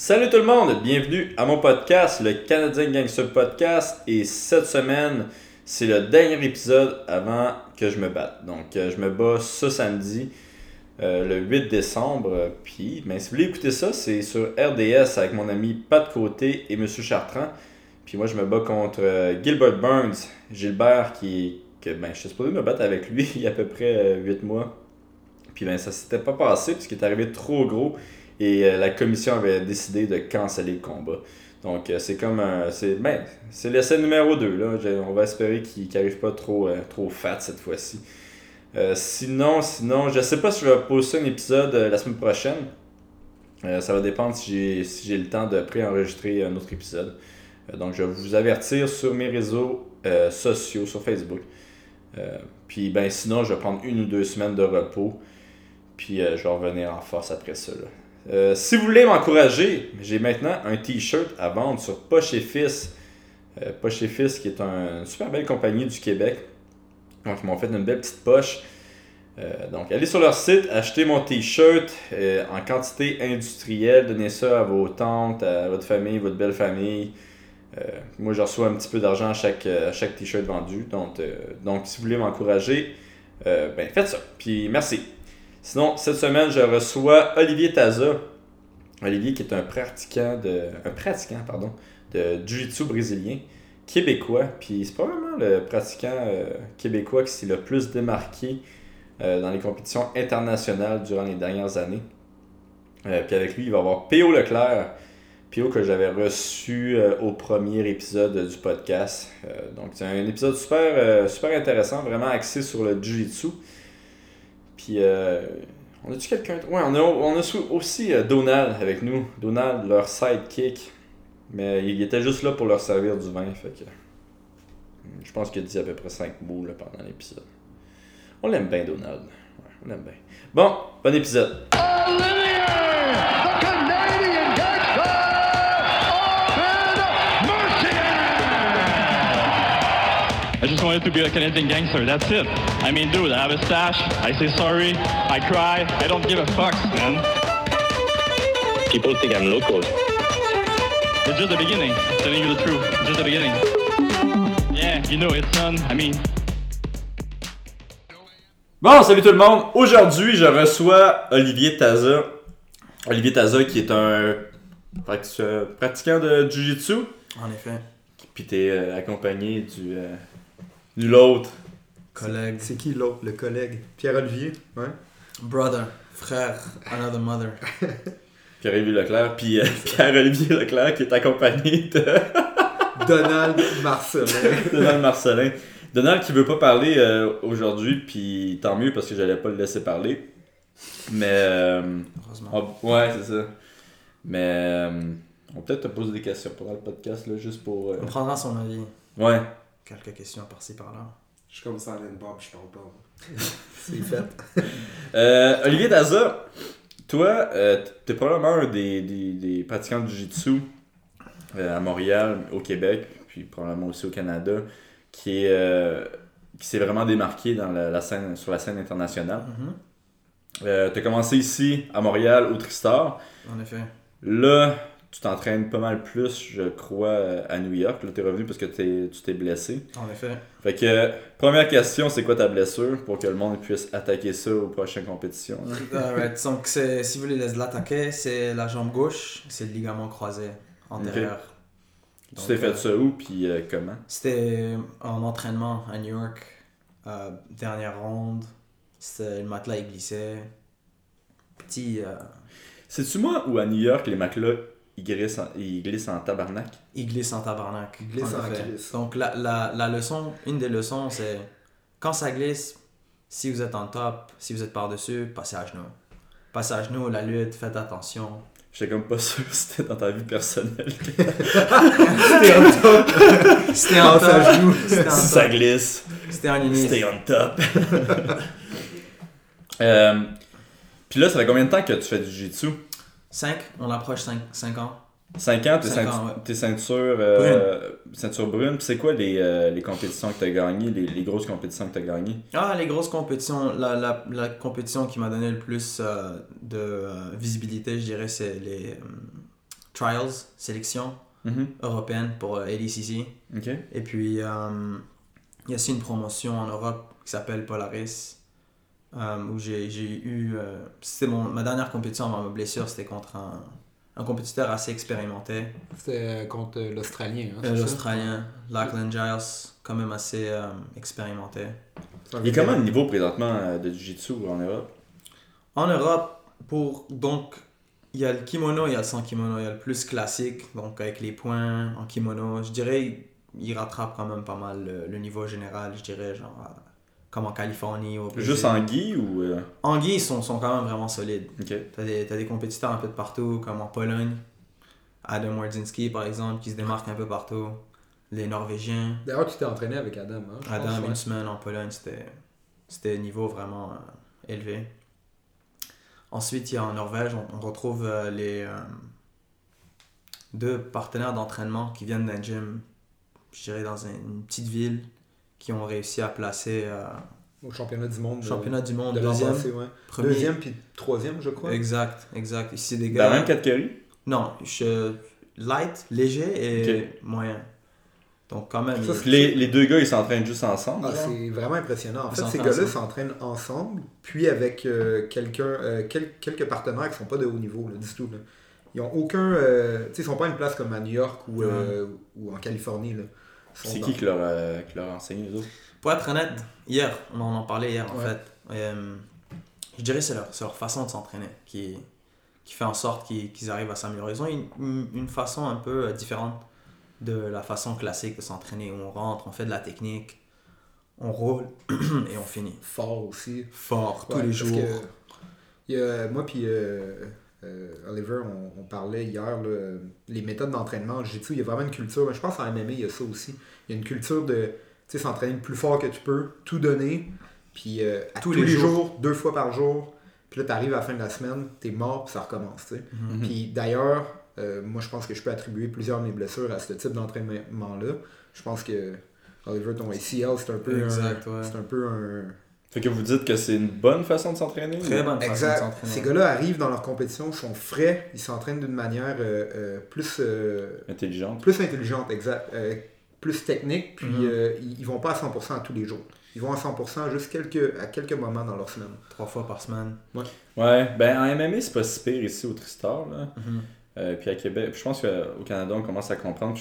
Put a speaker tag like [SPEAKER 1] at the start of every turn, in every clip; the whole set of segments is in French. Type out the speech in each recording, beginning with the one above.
[SPEAKER 1] Salut tout le monde, bienvenue à mon podcast, le Canadien Gangster Podcast. Et cette semaine, c'est le dernier épisode avant que je me batte. Donc, euh, je me bats ce samedi, euh, le 8 décembre. Puis, ben, si vous voulez écouter ça, c'est sur RDS avec mon ami Pat Côté et Monsieur Chartrand. Puis moi, je me bats contre euh, Gilbert Burns, Gilbert, qui que ben, je suis supposé me battre avec lui il y a à peu près 8 mois. Puis ben, ça s'était pas passé puisqu'il est arrivé trop gros et euh, la commission avait décidé de canceller le combat. Donc euh, c'est comme un. C'est ben, l'essai numéro 2. Là. On va espérer qu'il n'arrive pas trop, euh, trop fat cette fois-ci. sinon, sinon, je sais pas si je vais poster un épisode la semaine prochaine. ça va dépendre si j'ai si le temps de pré-enregistrer un autre épisode. donc je vais vous avertir sur mes réseaux sociaux, sur Facebook. puis ben sinon, je vais prendre une ou deux semaines de repos. Puis je vais revenir en force après ça. Euh, si vous voulez m'encourager, j'ai maintenant un t-shirt à vendre sur Poche et Fils. Euh, Poche et Fils qui est une super belle compagnie du Québec. Donc ils m'ont fait une belle petite poche. Euh, donc allez sur leur site, achetez mon t-shirt en quantité industrielle, donnez ça à vos tantes, à votre famille, votre belle famille. moi je reçois un petit peu d'argent à chaque, chaque t-shirt vendu. Donc, donc si vous voulez m'encourager, ben faites ça. Puis merci. Sinon, cette semaine, je reçois Olivier Taza. Olivier qui est un pratiquant de. un pratiquant, pardon, de Jiu-Jitsu brésilien, québécois. Puis c'est probablement le pratiquant euh, québécois qui s'est le plus démarqué euh, dans les compétitions internationales durant les dernières années. Euh, puis avec lui, il va y avoir P.O. Leclerc. P.O. que j'avais reçu au premier épisode du podcast. donc c'est un épisode super, super intéressant, vraiment axé sur le Jiu-Jitsu. Euh, on a-tu quelqu'un Ouais, on a, on a aussi euh, Donald avec nous. Donald, leur sidekick. Mais il était juste là pour leur servir du vin. Fait que. Je pense qu'il a dit à peu près 5 mots là, pendant l'épisode. On l'aime bien, Donald. On bien. Bon, bon épisode.
[SPEAKER 2] I just wanted to be a Canadian gangster. That's it. I mean, dude, I have a stash. I say sorry. I cry. I don't give a fuck, man.
[SPEAKER 3] People think I'm local.
[SPEAKER 2] It's just the beginning. Telling you the truth. Just the beginning. Yeah, you know, it's fun. I mean.
[SPEAKER 1] Bon, salut tout le monde. Aujourd'hui, je reçois Olivier Taza. Olivier Taza qui est un pratiquant de Jiu-Jitsu.
[SPEAKER 4] En effet.
[SPEAKER 1] Puis t'es euh, accompagné du, euh, l'autre.
[SPEAKER 4] Collègue.
[SPEAKER 5] C'est qui l'autre, le collègue Pierre-Olivier, ouais.
[SPEAKER 4] Brother, frère, another mother.
[SPEAKER 1] Pierre-Olivier Leclerc, puis euh, Pierre-Olivier Leclerc qui est accompagné de.
[SPEAKER 5] Donald Marcelin.
[SPEAKER 1] Donald Marcelin. Donald qui veut pas parler euh, aujourd'hui, puis tant mieux parce que j'allais pas le laisser parler. Mais. Euh, Heureusement. ouais, c'est ça. Mais. on peut-être te poser des questions pendant le podcast, là, juste pour.
[SPEAKER 4] On prendra son avis.
[SPEAKER 1] Ouais
[SPEAKER 4] quelques questions par-ci par-là.
[SPEAKER 5] Je suis comme ça, Alain Bob, je parle pas. C'est fait.
[SPEAKER 1] euh, Olivier Daza, toi, euh, tu es probablement un des, des, des pratiquants de Jiu-Jitsu euh, à Montréal, au Québec, puis probablement aussi au Canada, qui est qui s'est vraiment démarqué dans la, scène, sur la scène internationale. Mm-hmm. tu as commencé ici, à Montréal, au Tristar.
[SPEAKER 4] En effet.
[SPEAKER 1] Là, tu t'entraînes pas mal plus, je crois, à New York. Là, t'es revenu parce que tu t'es blessé.
[SPEAKER 4] En effet.
[SPEAKER 1] Fait que, première question, c'est quoi ta blessure pour que le monde puisse attaquer ça aux prochaines compétitions?
[SPEAKER 4] Donc, si vous voulez l'attaquer, c'est la jambe gauche, c'est le ligament croisé antérieur.
[SPEAKER 1] tu t'es fait euh, ça où, puis euh, comment?
[SPEAKER 4] C'était en entraînement à New York, euh, dernière ronde. Le matelas, il glissait. Petit...
[SPEAKER 1] C'est-tu moi ou à New York, les matelas il glisse, en, il glisse en tabarnak.
[SPEAKER 4] Il glisse en tabarnak.
[SPEAKER 5] Il glisse en, glisse.
[SPEAKER 4] Donc la, la, la, leçon, une des leçons, c'est quand ça glisse, si vous êtes en top, si vous êtes par-dessus, passez à genoux. Passez à genoux, la lutte, faites attention.
[SPEAKER 1] J'étais comme pas sûr si c'était dans ta vie personnelle.
[SPEAKER 4] c'était en top. C'était en top.
[SPEAKER 1] Ça glisse.
[SPEAKER 4] C'était en limite.
[SPEAKER 1] C'était en top. euh, Puis là, ça fait combien de temps que tu fais du jiu-jitsu?
[SPEAKER 4] 5, on approche 5, 5 ans.
[SPEAKER 1] 5 ans, tes, tes ceintures, euh, ceinture brune. c'est quoi les, euh, les, compétitions que tu as gagnées, les, les, grosses compétitions que tu as gagnées?
[SPEAKER 4] Ah, les grosses compétitions, la, la, la compétition qui m'a donné le plus euh, de visibilité, je dirais, c'est les trials, sélection
[SPEAKER 1] Mhm.
[SPEAKER 4] européenne pour euh, ADCC. Et puis, euh, il y a aussi une promotion en Europe qui s'appelle Polaris, euh, où j'ai eu... euh, c'était mon- ma dernière compétition avant ma blessure, c'était contre un, un compétiteur assez expérimenté,
[SPEAKER 5] C'était contre l'Australien. Hein,
[SPEAKER 4] euh,
[SPEAKER 5] c'est ça?
[SPEAKER 4] l'Australien, Lachlan Giles, quand même assez euh, expérimenté.
[SPEAKER 1] Il est comment le niveau présentement euh, de Jiu-Jitsu en Europe?
[SPEAKER 4] En Europe, pour donc il y a le kimono, il y a le sans kimono, il y a le plus classique, donc avec les points en kimono. Je dirais il rattrape quand même pas mal le, le niveau général, je dirais genre euh, comme en Californie ou au Brésil.
[SPEAKER 1] Juste en gi ou. euh,
[SPEAKER 4] En gi, ils sont, sont quand même vraiment solides.
[SPEAKER 1] Ok.
[SPEAKER 4] T'as des, t'as des compétiteurs un peu de partout, comme en Pologne. Adam Wardzinski, par exemple, qui se démarque un peu partout. Les Norvégiens.
[SPEAKER 5] D'ailleurs, tu t'es entraîné avec Adam. Hein,
[SPEAKER 4] Adam,
[SPEAKER 5] pense, ouais.
[SPEAKER 4] une semaine en Pologne, c'était c'était niveau vraiment euh, élevé. Ensuite, il y a en Norvège, on, on retrouve euh, les euh, deux partenaires d'entraînement qui viennent d'un gym, je dirais dans un- une petite ville, qui ont réussi à placer euh,
[SPEAKER 5] Au championnat du monde. de-
[SPEAKER 4] championnat du monde,
[SPEAKER 5] de
[SPEAKER 4] deuxième,
[SPEAKER 5] passé, ouais.
[SPEAKER 4] premier.
[SPEAKER 5] Deuxième puis troisième, je crois.
[SPEAKER 4] Exact, exact. Ici, des
[SPEAKER 1] Dans
[SPEAKER 4] gars.
[SPEAKER 1] la même catégorie?
[SPEAKER 4] Non, je light, léger et moyen. Donc quand même.
[SPEAKER 5] Ça,
[SPEAKER 4] il-
[SPEAKER 1] Puis les, les deux gars, ils s'entraînent juste ensemble.
[SPEAKER 5] Ah, c'est vraiment impressionnant. En
[SPEAKER 4] Ils
[SPEAKER 5] fait, ces gars-là s'entraînent ensemble, puis avec euh, quelqu'un, euh, quel- quelques partenaires qui sont pas de haut niveau là, du tout. là. Ils ont aucun, euh, tu sais, ils sont pas à une place comme à New York ou, euh, ou en Californie. Là.
[SPEAKER 1] C'est qui qui leur, euh, qui leur a enseigné, les autres?
[SPEAKER 4] Pour être honnête, hier, on en parlait hier en
[SPEAKER 5] Ouais.
[SPEAKER 4] fait. Euh, je dirais que c'est leur, c'est leur façon de s'entraîner qui, qui fait en sorte qu'ils qu'ils arrivent à s'améliorer. Ils ont une, une, façon un peu euh, différente de la façon classique de s'entraîner où on rentre, on fait de la technique, on roule et on finit.
[SPEAKER 5] Fort aussi.
[SPEAKER 4] Fort, tous
[SPEAKER 5] Ouais,
[SPEAKER 4] les jours.
[SPEAKER 5] que il y a- moi puis euh, euh, Oliver, on, on parlait hier, là, les méthodes d'entraînement en jiu-jitsu, il y a vraiment une culture, je pense en MMA, il y a ça aussi. Il y a une culture de s'entraîner le plus fort que tu peux, tout donner, puis euh, à tous, les, jours. deux fois par jour, puis là, tu arrives à la fin de la semaine, tu es mort, puis ça recommence.
[SPEAKER 4] Mhm.
[SPEAKER 5] Puis d'ailleurs, euh, moi, je pense que je peux attribuer plusieurs de mes blessures à ce type d'entraînement-là. Je pense que Oliver, ton ACL, c'est un peu
[SPEAKER 4] Exact,
[SPEAKER 5] un,
[SPEAKER 4] ouais.
[SPEAKER 5] un peu un,
[SPEAKER 1] Fait que vous dites que c'est une bonne façon de s'entraîner
[SPEAKER 4] Très bonne façon de s'entraîner.
[SPEAKER 5] Ces gars-là arrivent dans leur compétition, sont frais, ils s'entraînent d'une manière euh, euh, plus, euh,
[SPEAKER 1] Intelligente.
[SPEAKER 5] plus intelligente, exact, euh, plus technique, puis
[SPEAKER 4] Mhm.
[SPEAKER 5] euh, ils, ils vont pas à 100% à tous les jours. Ils vont à 100% juste quelques, à quelques moments dans leur semaine.
[SPEAKER 4] Trois fois par semaine.
[SPEAKER 1] Ouais, ben en MMA, c'est pas si pire ici au Tristar. Là.
[SPEAKER 4] Mhm.
[SPEAKER 1] Euh, puis à Québec, puis je pense qu'au Canada, on commence à comprendre.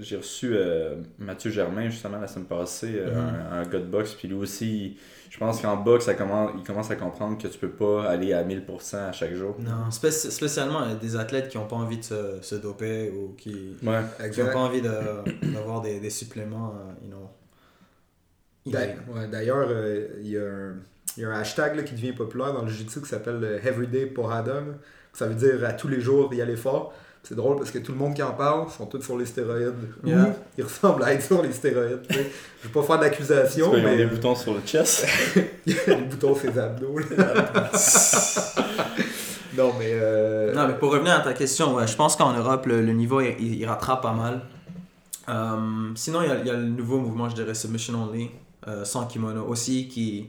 [SPEAKER 1] J'ai reçu euh, Mathieu Germain justement la semaine passée, euh,
[SPEAKER 4] Mhm.
[SPEAKER 1] un, un gars de boxe, puis lui aussi, je pense qu'en boxe, ça commence, il commence à comprendre que tu peux pas aller à 1000% à chaque jour.
[SPEAKER 4] Non, spéci- spécialement euh, des athlètes qui n'ont pas envie de se, se doper ou qui n'ont pas envie de- d'avoir des, des suppléments, euh, you know.
[SPEAKER 5] D'a-
[SPEAKER 4] illégaux.
[SPEAKER 5] ouais, D'ailleurs, euh, il y, a un- il y a un hashtag là, qui devient populaire dans le jiu-jitsu qui s'appelle euh, Everyday Porrada. Ça veut dire à tous les jours y aller fort. C'est drôle parce que tout le monde qui en parle sont tous sur les stéroïdes.
[SPEAKER 4] Yeah.
[SPEAKER 5] Ou ils ressemblent à être sur les stéroïdes. Je vais pas faire d'accusation,
[SPEAKER 1] ils ont
[SPEAKER 5] mais
[SPEAKER 1] des boutons sur le chest.
[SPEAKER 5] les boutons sur les abdos. non, mais. euh,
[SPEAKER 4] Non, mais pour revenir à ta question, ouais, je pense qu'en Europe, le, le niveau, il, il- il rattrape pas mal. Euh, sinon, il y, a, il y a le nouveau mouvement, je dirais, Submission Only, euh, sans kimono aussi, qui,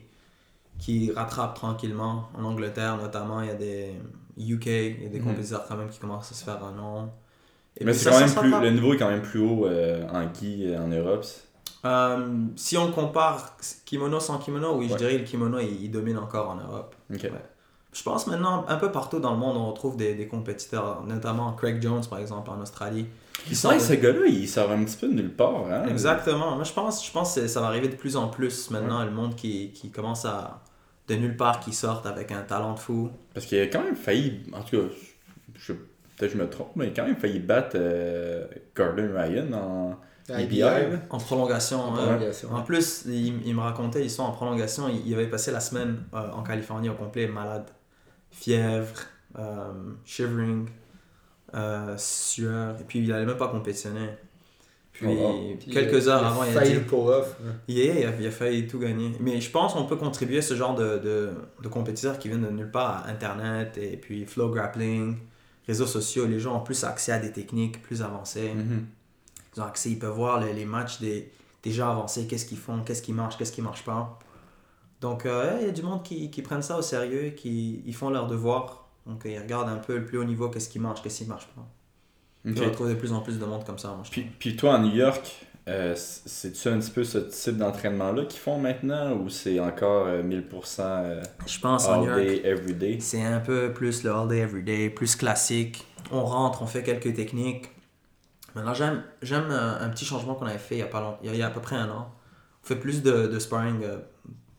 [SPEAKER 4] qui rattrape tranquillement. En Angleterre, notamment, il y a des UK, il y a des
[SPEAKER 1] Mhm.
[SPEAKER 4] compétiteurs quand même qui commencent à se faire un nom. Et
[SPEAKER 1] Mais c'est quand
[SPEAKER 4] ça
[SPEAKER 1] même plus, le niveau est quand même plus haut euh, en gi euh, en Europe.
[SPEAKER 4] Euh, si on compare kimono sans kimono, oui, je dirais que le kimono, il, il domine encore en Europe.
[SPEAKER 1] Ok.
[SPEAKER 4] Ouais. Je pense maintenant, un peu partout dans le monde, on retrouve des, des compétiteurs, notamment Craig Jones, par exemple, en Australie. sont
[SPEAKER 1] Ouais,
[SPEAKER 4] de-
[SPEAKER 1] ce gars-là, il sort un petit peu de nulle part. Hein?
[SPEAKER 4] Exactement. Moi, je pense, je pense que ça va arriver de plus en plus maintenant, le monde qui, qui commence à, de nulle part, qui sortent avec un talent de fou.
[SPEAKER 1] Parce qu'il a quand même failli, en tout cas, je, peut-être je me trompe, mais il a quand même failli battre euh, Gordon Ryan en
[SPEAKER 5] IBI.
[SPEAKER 4] En prolongation.
[SPEAKER 5] En
[SPEAKER 4] hein.
[SPEAKER 5] prolongation.
[SPEAKER 4] En plus, il, il me racontait, ils sont en prolongation, il, il avait passé la semaine euh, en Californie au complet, malade. Fièvre, euh, shivering, euh, sueur, et puis il n'allait même pas compétitionner. Puis,
[SPEAKER 1] Oh,
[SPEAKER 4] quelques heures avant, il a
[SPEAKER 5] failli
[SPEAKER 4] dit
[SPEAKER 5] le pull-off. hein.
[SPEAKER 4] Yeah, il a, il a failli tout gagner. Mais je pense qu'on peut contribuer à ce genre de, de, de compétiteurs qui viennent de nulle part, à Internet, et puis flow grappling, réseaux sociaux. Les gens ont plus accès à des techniques plus avancées.
[SPEAKER 1] Mhm.
[SPEAKER 4] Ils ont accès, ils peuvent voir les, les matchs des, des gens avancés, qu'est-ce qu'ils font, qu'est-ce qui marche, qu'est-ce qui marche pas. Donc, euh, il y a du monde qui, qui prennent ça au sérieux, qui ils font leur devoir. Donc, ils regardent un peu le plus haut niveau, qu'est-ce qui marche, qu'est-ce qui marche pas.
[SPEAKER 1] Ok.
[SPEAKER 4] Je retrouve de plus en plus de monde comme ça. Moi, je
[SPEAKER 1] Puis, puis toi, à New York, euh, c'est-tu un petit peu ce type d'entraînement-là qu'ils font maintenant ou c'est encore euh, 1000% euh.
[SPEAKER 4] Je pense en
[SPEAKER 1] all
[SPEAKER 4] New York,
[SPEAKER 1] day, every day?
[SPEAKER 4] c'est un peu plus le all day, every day, plus classique. On rentre, on fait quelques techniques. Maintenant, j'aime, j'aime un, un petit changement qu'on avait fait il y a, pas long- il y a, il y a à peu près un an. On fait plus de, de sparring euh,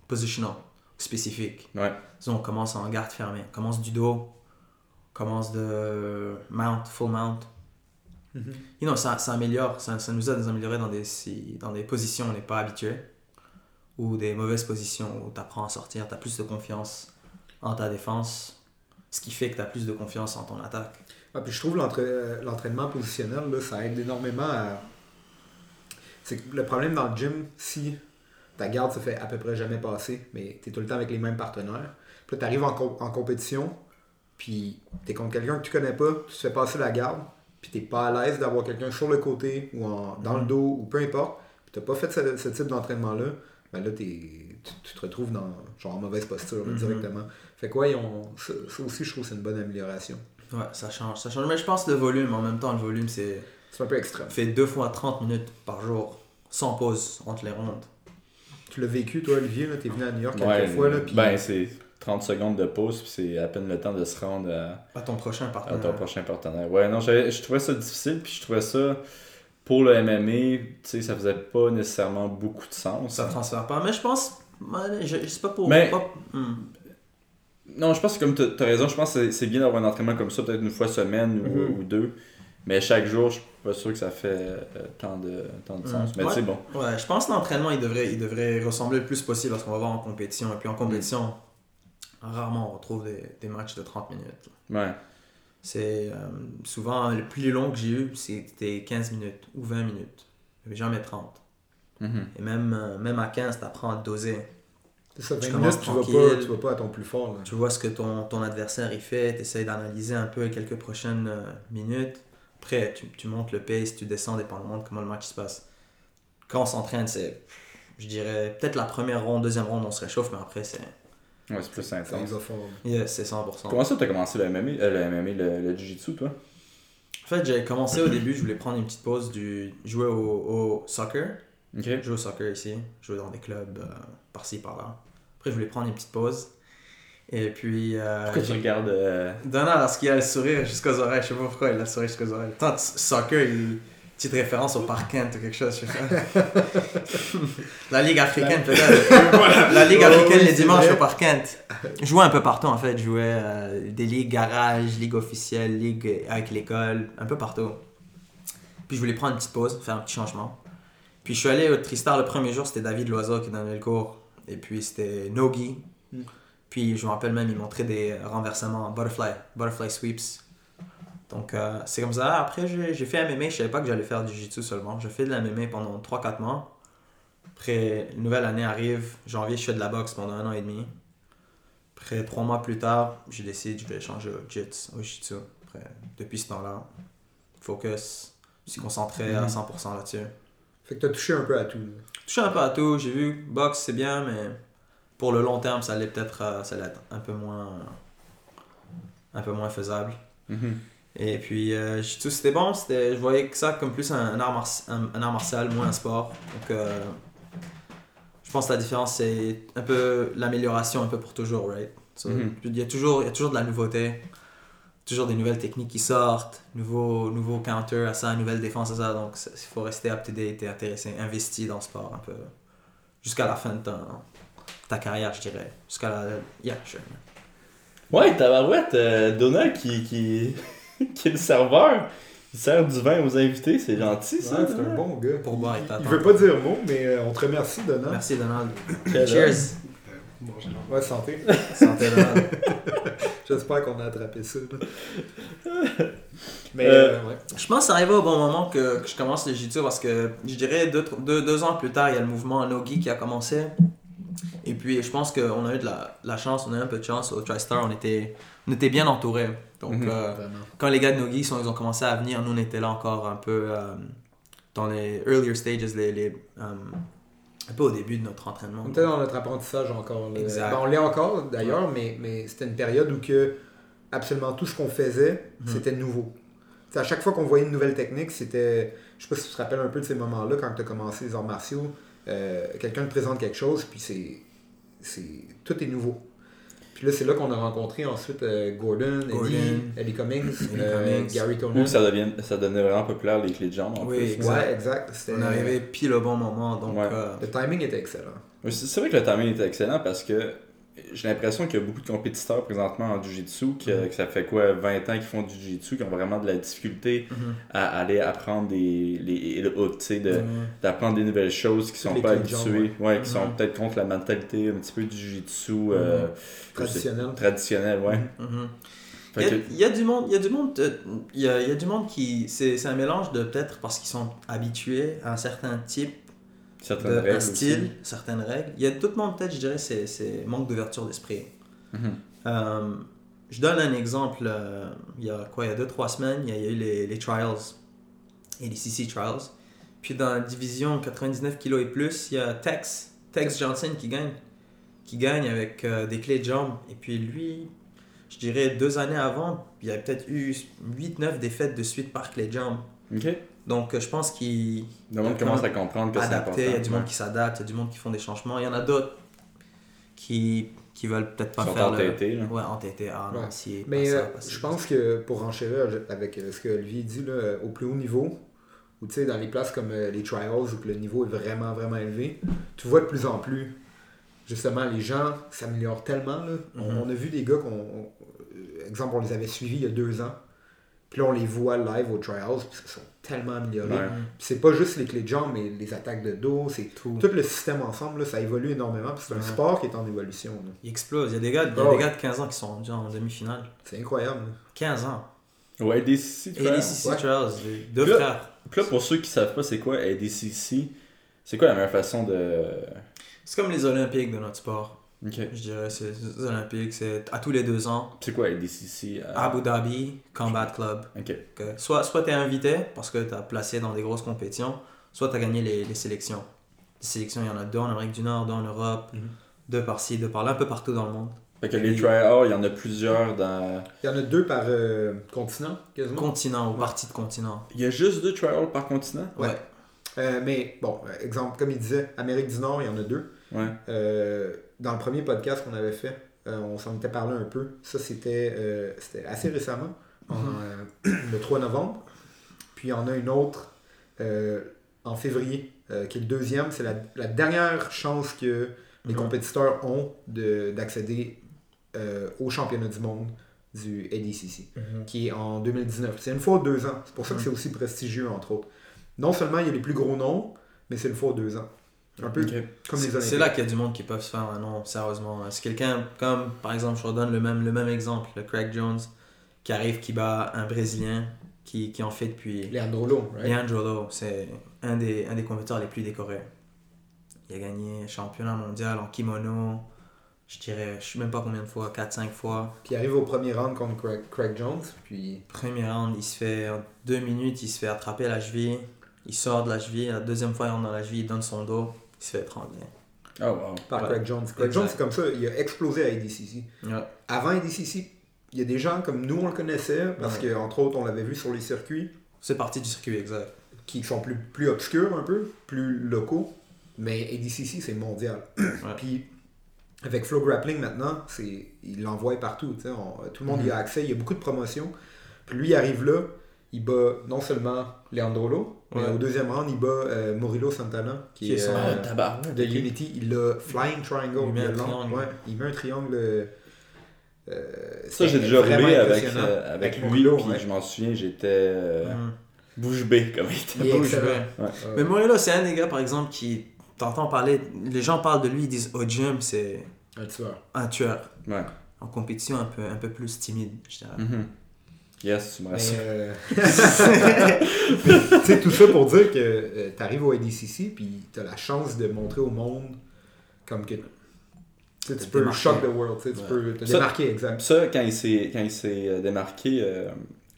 [SPEAKER 4] positional, spécifique.
[SPEAKER 1] Ouais.
[SPEAKER 4] On commence en garde fermée. On commence du dos. On commence de mount, full mount.
[SPEAKER 5] Mhm.
[SPEAKER 4] You know, ça, ça améliore. Ça, ça nous aide à nous améliorer dans des, si- dans des positions où on n'est pas habitué. Ou des mauvaises positions où tu apprends à sortir. Tu as plus de confiance en ta défense. Ce qui fait que tu as plus de confiance en ton attaque.
[SPEAKER 5] Ah, puis je trouve l'entra- l'entraînement positionnel, là, ça aide énormément à. C'est que le problème dans le gym, si ta garde se fait à peu près jamais passer, mais tu es tout le temps avec les mêmes partenaires, puis tu arrives en compétition, puis tu es contre quelqu'un que tu connais pas, tu te fais passer la garde, puis tu pas à l'aise d'avoir quelqu'un sur le côté ou en- dans le dos ou peu importe, puis tu pas fait ce, ce type d'entraînement-là, ben là, t'es- tu, tu te retrouves dans genre en mauvaise posture
[SPEAKER 4] Mhm.
[SPEAKER 5] directement. Fait quoi, ils ont, ça, ça aussi, je trouve que c'est une bonne amélioration.
[SPEAKER 4] Ouais, ça change. Ça change. Mais je pense le volume, en même temps, le volume, c'est.
[SPEAKER 5] C'est un peu extrême.
[SPEAKER 4] fait deux fois 30 minutes par jour, sans pause entre les rondes.
[SPEAKER 5] Tu l'as vécu, toi, Olivier, là, t'es venu à New York quelques
[SPEAKER 1] Ouais,
[SPEAKER 5] fois, là, puis
[SPEAKER 1] ben c'est 30 secondes de pause, puis c'est à peine le temps de se rendre à,
[SPEAKER 4] À ton prochain
[SPEAKER 1] à
[SPEAKER 4] partenaire.
[SPEAKER 1] ton prochain partenaire. Ouais, non, je trouvais ça difficile, puis je trouvais ça, pour le MMA, tu sais, ça faisait pas nécessairement beaucoup de sens.
[SPEAKER 4] Ça transfère pas. Mais je pense. je, je sais pas pour.
[SPEAKER 1] Mais-
[SPEAKER 4] pas- hmm.
[SPEAKER 1] Non, je pense que comme tu as raison, je pense que c'est- bien d'avoir un entraînement comme ça, peut-être une fois semaine ou,
[SPEAKER 5] Mhm.
[SPEAKER 1] ou deux. Mais chaque jour, je suis pas sûr que ça fait euh, tant de, tant de sens.
[SPEAKER 4] Mhm.
[SPEAKER 1] Mais
[SPEAKER 4] Ouais.
[SPEAKER 1] tu sais, bon.
[SPEAKER 4] Ouais, je pense que l'entraînement, il devrait, il devrait ressembler le plus possible à ce qu'on va voir en compétition. Et puis en compétition, rarement on retrouve des, des matchs de 30 minutes.
[SPEAKER 1] Ouais.
[SPEAKER 4] C'est euh, souvent le plus long que j'ai eu, c'était 15 minutes ou 20 minutes. Mais jamais 30.
[SPEAKER 1] Mhm.
[SPEAKER 4] Et même, euh, même à 15, tu apprends à te doser.
[SPEAKER 5] c'est ça, 20
[SPEAKER 4] Tu
[SPEAKER 5] minutes,
[SPEAKER 4] commences
[SPEAKER 5] tu vas, pas, tu vas pas à ton plus fort. Là.
[SPEAKER 4] Tu vois ce que ton, ton adversaire il fait, tu essaies d'analyser un peu les quelques prochaines euh, minutes. Après, tu, tu montes le pace, tu descends dépendamment de comment le match se passe. Quand on s'entraîne, c'est, je dirais, peut-être la première ronde, deuxième ronde, on se réchauffe, mais après, c'est,
[SPEAKER 1] Ouais, c'est plus intense.
[SPEAKER 5] va fort.
[SPEAKER 4] yeah, c'est 100%.
[SPEAKER 1] Comment ça, t'as commencé le MMA, euh, le, MMA, le, le Jiu-Jitsu, toi?
[SPEAKER 4] En fait, j'ai commencé au début, je voulais prendre une petite pause du jouer au, au soccer.
[SPEAKER 1] Ok.
[SPEAKER 4] Je joue au soccer ici, je joue dans des clubs euh, par-ci, par-là. Après, je voulais prendre une petite pause. Et puis. euh,
[SPEAKER 1] Pourquoi tu regardes. euh,
[SPEAKER 4] Donald, lorsqu'il a le sourire jusqu'aux oreilles, je sais pas pourquoi il a le sourire jusqu'aux oreilles. Tant soccer, il... petite référence au parc Kent ou quelque chose, je sais pas. La Ligue africaine, peut-être. La Ligue africaine, les dimanches au parc Kent. Je jouais un peu partout, en fait. Je jouais euh, des ligues garage, ligue officielle, ligue avec l'école, un peu partout. Puis je voulais prendre une petite pause, faire un petit changement. Puis je suis allé au Tristar le premier jour, c'était David Loiseau qui donnait le cours. Et puis c'était Nogi.
[SPEAKER 5] Mm.
[SPEAKER 4] Puis je me rappelle même, il montrait des renversements butterfly, butterfly sweeps. Donc euh, c'est comme ça. Après, j'ai j'ai fait MMA. Je savais pas que j'allais faire du jiu-jitsu seulement. J'ai fait de la MMA pendant 3-4 mois. Après, une nouvelle année arrive. Janvier, je fais de la boxe pendant un an et demi. Après, 3 mois plus tard, j'ai décidé que je vais changer au jiu-jitsu. Au depuis ce temps-là, focus. Je suis concentré à
[SPEAKER 5] Mhm.
[SPEAKER 4] 100% là-dessus.
[SPEAKER 5] Fait que t'as touché un peu à tout.
[SPEAKER 4] Touché un peu à tout. J'ai vu boxe, c'est bien, mais pour le long terme, ça allait peut-être euh, ça allait être un peu moins, un peu moins faisable.
[SPEAKER 1] mhm.
[SPEAKER 4] Et puis, euh, c'était bon. C'était, je voyais que ça comme plus un, un art, marti- un, un art martial, moins un sport. Donc, euh, je pense que la différence, c'est un peu l'amélioration, un peu pour toujours, right? So,
[SPEAKER 1] Mhm.
[SPEAKER 4] il, y a toujours, il y a toujours de la nouveauté, toujours des nouvelles techniques qui sortent, nouveaux, nouveaux counters à ça, nouvelles défenses à ça. Donc, il faut rester up-to-date et intéressé, investi dans le sport un peu. Jusqu'à la fin de ta, ta carrière, je dirais. Jusqu'à la. Yeah, sure.
[SPEAKER 1] Ouais, tabarouette, euh, Donald qui, qui, qui est le serveur, il sert du vin aux invités, c'est gentil ça.
[SPEAKER 5] Ouais, c'est un bon gars.
[SPEAKER 4] Pour boire et
[SPEAKER 5] Il
[SPEAKER 4] t'attendre.
[SPEAKER 5] veut pas dire mot, mais euh, on te remercie, Donald.
[SPEAKER 4] Merci, Donald. Cheers.
[SPEAKER 5] Ouais, santé.
[SPEAKER 4] Santé, Donald.
[SPEAKER 5] J'espère qu'on a attrapé ça. Mais,
[SPEAKER 1] Euh,
[SPEAKER 5] euh, ouais.
[SPEAKER 4] Je pense que ça arrive au bon moment que, que je commence le jiu-jitsu parce que je dirais deux, deux, deux ans plus tard, il y a le mouvement Nogi qui a commencé. Et puis je pense qu'on a eu de la, la chance, on a eu un peu de chance au TriStar, on était, on était bien entourés. Donc
[SPEAKER 1] Mhm.
[SPEAKER 4] euh,
[SPEAKER 5] Vraiment.
[SPEAKER 4] quand les gars de Nogi sont, ils ont commencé à venir, nous on était là encore un peu euh, dans les earlier stages, les, les, euh, un peu au début de notre entraînement.
[SPEAKER 5] On était dans notre apprentissage encore.
[SPEAKER 4] Exact.
[SPEAKER 5] Ben, on l'est encore d'ailleurs, mais, mais c'était une période où que absolument tout ce qu'on faisait,
[SPEAKER 4] Mhm.
[SPEAKER 5] c'était nouveau. Tu à chaque fois qu'on voyait une nouvelle technique, c'était. Je sais pas si tu te rappelles un peu de ces moments-là quand tu as commencé les arts martiaux. euh, Quelqu'un te présente quelque chose, puis c'est. c'est Tout est nouveau. Puis là, c'est là qu'on a rencontré ensuite euh, Gordon,
[SPEAKER 4] Gordon.
[SPEAKER 5] Eddie, Eddie Cummings,
[SPEAKER 4] Eddie
[SPEAKER 5] euh,
[SPEAKER 4] Cummings.
[SPEAKER 5] Gary Tonin.
[SPEAKER 1] Où ça, devient, ça devenait vraiment populaire, les clés de jambes, en
[SPEAKER 4] Oui,
[SPEAKER 1] plus.
[SPEAKER 4] exact.
[SPEAKER 5] Ouais, exact.
[SPEAKER 4] On est arrivé pile au bon moment, donc
[SPEAKER 1] Ouais.
[SPEAKER 4] euh,
[SPEAKER 5] Le timing était excellent.
[SPEAKER 1] C'est vrai que le timing était excellent parce que j'ai l'impression qu'il y a beaucoup de compétiteurs présentement en Jiu-Jitsu, que,
[SPEAKER 4] Mhm.
[SPEAKER 1] que ça fait quoi, 20 ans qu'ils font du Jiu-Jitsu, qui ont vraiment de la difficulté
[SPEAKER 4] mhm.
[SPEAKER 1] à aller apprendre des, les, le hook, tu sais, de- d'apprendre des nouvelles choses qui sont
[SPEAKER 5] les
[SPEAKER 1] pas habituées, ouais, qui sont
[SPEAKER 4] Mhm.
[SPEAKER 1] peut-être contre la mentalité un petit peu du Jiu-Jitsu euh,
[SPEAKER 5] Traditionnel.
[SPEAKER 1] traditionnel, ouais.
[SPEAKER 4] Mhm. Il y, a,
[SPEAKER 1] que-
[SPEAKER 4] il y a du monde, il y a du monde, euh, il y a, il y a du monde qui, c'est un mélange de peut-être parce qu'ils sont habitués à un certain type
[SPEAKER 1] certaines
[SPEAKER 4] de,
[SPEAKER 1] règles
[SPEAKER 4] un style,
[SPEAKER 1] aussi.
[SPEAKER 4] certaines règles. Il y a tout le monde peut-être, je dirais, c'est manque d'ouverture d'esprit.
[SPEAKER 1] Mhm.
[SPEAKER 4] Euh, je donne un exemple. euh, il y a quoi, il y a 2-3 semaines, il y a, il y a eu les, les trials et les CC trials. Puis dans la division 99 kg et plus, il y a Tex, Tex Johnson qui gagne, qui gagne avec euh, des clés de jambes. Et puis lui, je dirais deux années avant, il y a peut-être eu 8-9 défaites de suite par clé de jambes.
[SPEAKER 1] Ok.
[SPEAKER 4] Donc euh, je pense qu'il
[SPEAKER 1] Le monde commence à comprendre que c'est important.
[SPEAKER 4] adapté, il y a du monde
[SPEAKER 1] ouais.
[SPEAKER 4] qui s'adapte, il y a du monde qui font des changements. Il y en a d'autres qui, qui veulent peut-être pas
[SPEAKER 1] Ils sont
[SPEAKER 4] faire le...
[SPEAKER 1] entêtés, là.
[SPEAKER 4] Ouais, entêtés. Ah non,
[SPEAKER 5] Ouais.
[SPEAKER 4] si, pas
[SPEAKER 5] Mais
[SPEAKER 4] ça,
[SPEAKER 5] euh,
[SPEAKER 4] pas ça.
[SPEAKER 5] je pense que pour enchérir avec euh, ce que Olivier dit, là, au plus haut niveau, ou tu sais, dans les places comme euh, les trials où le niveau est vraiment, vraiment élevé, tu vois de plus en plus, justement, les gens s'améliorent tellement. Là. On-
[SPEAKER 4] Mhm.
[SPEAKER 5] on, a vu des gars qu'on. on- exemple, on les avait suivis il y a deux ans. Puis là, on les voit live aux trials, puis ils sont tellement améliorés.
[SPEAKER 1] Ouais.
[SPEAKER 5] Puis c'est pas juste les clés de jambes, mais les attaques de dos, c'est
[SPEAKER 4] Tout.
[SPEAKER 5] tout le système ensemble, là, ça évolue énormément. Puis c'est un
[SPEAKER 4] Ouais.
[SPEAKER 5] sport qui est en évolution. là.
[SPEAKER 4] Il explose. Il y a des gars, il y a des gars de 15 ans qui sont rendus en demi-finale.
[SPEAKER 5] C'est incroyable. là.
[SPEAKER 4] 15 ans.
[SPEAKER 1] Ouais, ADCC, tu
[SPEAKER 4] Et
[SPEAKER 1] vois.
[SPEAKER 4] les CC
[SPEAKER 5] ouais.
[SPEAKER 4] Trials, deux
[SPEAKER 1] Puis là-
[SPEAKER 4] frères.
[SPEAKER 1] Puis là, pour ceux qui savent pas c'est quoi ADCC, c'est quoi la meilleure façon de.
[SPEAKER 4] C'est comme les Olympiques de notre sport.
[SPEAKER 1] Ok.
[SPEAKER 4] Je dirais, c'est les Olympiques, c'est à tous les deux ans.
[SPEAKER 1] C'est quoi ADCC euh,
[SPEAKER 4] Abu Dhabi, Combat Club. Soit soit tu es invité parce que tu as placé dans des grosses compétitions, soit tu as gagné les, les sélections. Les sélections, il y en a deux en Amérique du Nord, deux en Europe,
[SPEAKER 5] Mhm.
[SPEAKER 4] deux par-ci, deux par-là, un peu partout dans le monde.
[SPEAKER 1] Fait que les tryouts, il y en a plusieurs dans.
[SPEAKER 5] Il y en a deux par euh, continent, quasiment.
[SPEAKER 4] Continent ou partie de continent.
[SPEAKER 1] Il y a juste deux tryouts par continent?
[SPEAKER 5] Ouais.
[SPEAKER 4] Ouais.
[SPEAKER 5] Euh, mais bon, exemple, comme il disait, Amérique du Nord, il y en a deux.
[SPEAKER 1] Ouais.
[SPEAKER 5] Euh, dans le premier podcast qu'on avait fait, euh, on s'en était parlé un peu. Ça, c'était euh, assez récemment, en, euh, le 3 novembre. Puis il y en a une autre en février, qui est le deuxième. C'est la, la dernière chance que les
[SPEAKER 4] Mhm.
[SPEAKER 5] compétiteurs ont de- d'accéder au championnat du monde du ADCC, qui est en 2019. C'est une fois deux ans. C'est pour ça que
[SPEAKER 4] Mhm.
[SPEAKER 5] c'est aussi prestigieux, entre autres. Non seulement il y a les plus gros noms, mais c'est une fois deux ans. Un peu
[SPEAKER 1] Ok.
[SPEAKER 5] comme les
[SPEAKER 4] C'est là qu'il y a du monde qui peuvent se faire un nom, sérieusement. C'est quelqu'un comme, par exemple, je redonne le même, le même exemple, le Craig Jones, qui arrive, qui bat un Brésilien, qui, qui en fait depuis
[SPEAKER 5] Leandro Lo, right?
[SPEAKER 4] Leandro Lo, c'est un des, un des compétiteurs les plus décorés. Il a gagné championnat mondial en kimono, je dirais, je sais même pas combien de fois, 4-5 fois.
[SPEAKER 5] Puis il arrive au premier round contre Craig, Craig Jones, puis
[SPEAKER 4] Premier round, il se fait, en deux minutes, il se fait attraper la cheville, il sort de la cheville, la deuxième fois, il rentre dans la cheville, il donne son dos, il se fait étrangler.
[SPEAKER 1] Oh wow.
[SPEAKER 5] par
[SPEAKER 4] Ouais.
[SPEAKER 5] Craig Jones. Craig
[SPEAKER 4] Exact.
[SPEAKER 5] Jones, c'est comme ça, il a explosé à ADCC.
[SPEAKER 4] Ouais.
[SPEAKER 5] Avant ADCC, il y a des gens comme nous, on le connaissait, parce
[SPEAKER 4] Ouais.
[SPEAKER 5] que entre autres, on l'avait vu sur les circuits,
[SPEAKER 4] C'est parti du circuit exact.
[SPEAKER 5] qui sont plus, plus obscurs un peu, plus locaux. Mais ADCC, c'est mondial. Puis avec Flow Grappling maintenant, c'est il l'envoie partout. on- tout le monde y a accès, il y a beaucoup de promotions. Puis lui, il arrive là, il bat non seulement Leandro Lo, mais
[SPEAKER 4] Ouais.
[SPEAKER 5] au deuxième round, il bat euh, Murillo Santana, qui,
[SPEAKER 4] Qui
[SPEAKER 5] est
[SPEAKER 4] est son-
[SPEAKER 5] euh,
[SPEAKER 1] tabarnak.
[SPEAKER 5] de. Unity. Il a Flying Triangle.
[SPEAKER 4] Il met un triangle.
[SPEAKER 5] ouais, il met un triangle. euh, euh,
[SPEAKER 1] Ça, j'ai déjà roulé avec, euh, avec
[SPEAKER 5] Avec
[SPEAKER 1] lui, puis
[SPEAKER 5] ouais.
[SPEAKER 1] je m'en souviens, j'étais euh,
[SPEAKER 4] Mhm.
[SPEAKER 1] bouche bée comme il était.
[SPEAKER 4] Ouais.
[SPEAKER 5] Euh,
[SPEAKER 4] Mais Morello, c'est un des gars, par exemple, qui t'entends parler, les gens parlent de lui, ils disent au gym, c'est
[SPEAKER 5] un tueur.
[SPEAKER 4] un tueur.
[SPEAKER 1] Ouais.
[SPEAKER 4] En compétition, un peu, un peu plus timide, je dirais.
[SPEAKER 1] Mhm. Yes, tu me
[SPEAKER 5] Mais,
[SPEAKER 1] rassures.
[SPEAKER 5] euh, tu sais, tout ça pour dire que tu arrives au ADCC puis tu as la chance de montrer au monde comme que tu peux
[SPEAKER 4] démarquer.
[SPEAKER 5] shock the world, tu
[SPEAKER 4] Ouais.
[SPEAKER 5] peux te
[SPEAKER 1] Ça-
[SPEAKER 5] démarquer, exact.
[SPEAKER 1] Ça, quand il s'est, quand il s'est euh, démarqué, euh,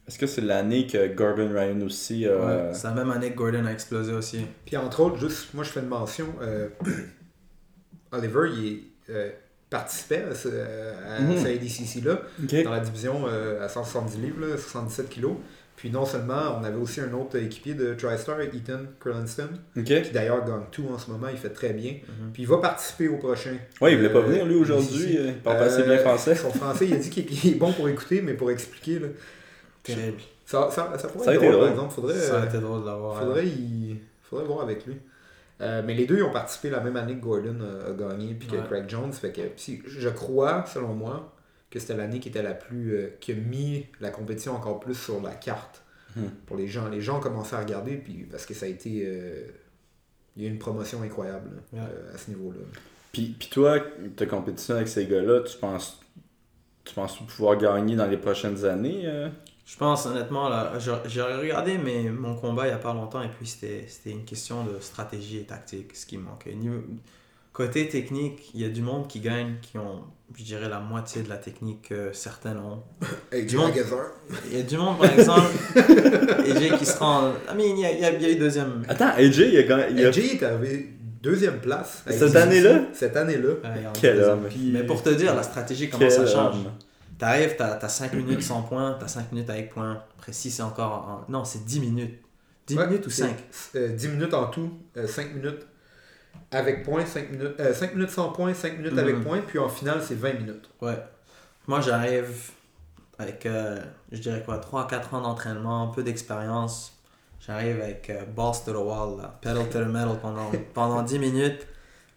[SPEAKER 1] est-ce que c'est l'année que Gordon Ryan aussi a.
[SPEAKER 4] Ouais, c'est la même année que Gordon a explosé aussi.
[SPEAKER 5] Puis entre autres, juste, moi je fais une mention, euh, Oliver, il est, euh, participait à ce, à
[SPEAKER 1] Mhm.
[SPEAKER 5] ce ADCC-là. Dans la division euh, à 170 livres, là, 77 kilos. Puis non seulement, on avait aussi un autre équipier de TriStar, Ethan Curlinston, qui d'ailleurs gagne tout en ce moment, il fait très bien.
[SPEAKER 4] Mhm.
[SPEAKER 5] Puis il va participer au prochain.
[SPEAKER 1] Ouais, il voulait pas
[SPEAKER 5] Euh,
[SPEAKER 1] venir lui aujourd'hui.
[SPEAKER 5] ici.
[SPEAKER 1] euh, Il parle pas assez bien
[SPEAKER 5] Euh,
[SPEAKER 1] français.
[SPEAKER 5] Son français, il a dit qu'il est bon pour écouter, mais pour expliquer, là,
[SPEAKER 4] Terrible.
[SPEAKER 5] ça, ça, ça pourrait
[SPEAKER 1] Ça
[SPEAKER 5] être
[SPEAKER 1] été
[SPEAKER 5] drôle, par exemple. Faudrait,
[SPEAKER 4] Ça a
[SPEAKER 5] euh,
[SPEAKER 4] été drôle de l'avoir.
[SPEAKER 5] faudrait, y- faudrait voir avec lui. Euh, mais les deux ils ont participé la même année que Gordon a, a gagné, puis que
[SPEAKER 4] Ouais.
[SPEAKER 5] Craig Jones. Fait que, puis je crois, selon moi, que c'était l'année qui était la plus. euh, qui a mis la compétition encore plus sur la carte
[SPEAKER 1] Hmm.
[SPEAKER 5] pour les gens. Les gens ont commencé à regarder, puis parce que ça a été. euh, il y a eu une promotion incroyable euh, à ce niveau-là.
[SPEAKER 1] Puis, puis toi, ta compétition avec ces gars-là, tu penses tu penses pouvoir gagner dans les prochaines années euh?
[SPEAKER 4] Je pense honnêtement, là, j'ai regardé mais mon combat il n'y a pas longtemps et puis c'était c'était une question de stratégie et tactique, ce qui manquait. Niveau- Côté technique, il y a du monde qui gagne, qui ont, je dirais, la moitié de la technique que certains ont.
[SPEAKER 5] Hey,
[SPEAKER 4] Du monde-. Il y a du monde, par exemple, AJ qui se rend. I mean, il y a, il y a- il y a eu deuxième.
[SPEAKER 1] Attends, AJ, il a gagné.
[SPEAKER 5] AJ est arrivé deuxième place.
[SPEAKER 1] Cette année-là?
[SPEAKER 5] Cette année-là.
[SPEAKER 4] Ouais,
[SPEAKER 1] Quel homme.
[SPEAKER 5] Puis-
[SPEAKER 4] Mais pour te dire, la stratégie, comment
[SPEAKER 1] Quel
[SPEAKER 4] ça change.
[SPEAKER 1] homme.
[SPEAKER 4] T'arrives, t'as as 5 minutes sans points, t'as 5 minutes avec points. Après, si c'est encore. en- Non, c'est 10 minutes. 10
[SPEAKER 5] Ouais,
[SPEAKER 4] minutes ou
[SPEAKER 5] c'est-
[SPEAKER 4] 5
[SPEAKER 5] euh, 10 minutes en tout, 5 minutes avec points, 5 minutes, 5 minutes sans points, 5 minutes avec
[SPEAKER 4] Mhm.
[SPEAKER 5] points, puis en finale, c'est 20 minutes.
[SPEAKER 4] Ouais. Moi, j'arrive avec, euh, je dirais quoi, 3-4 ans d'entraînement, un peu d'expérience. J'arrive avec euh, balls to the wall, là, pedal to the metal pendant, pendant 10 minutes.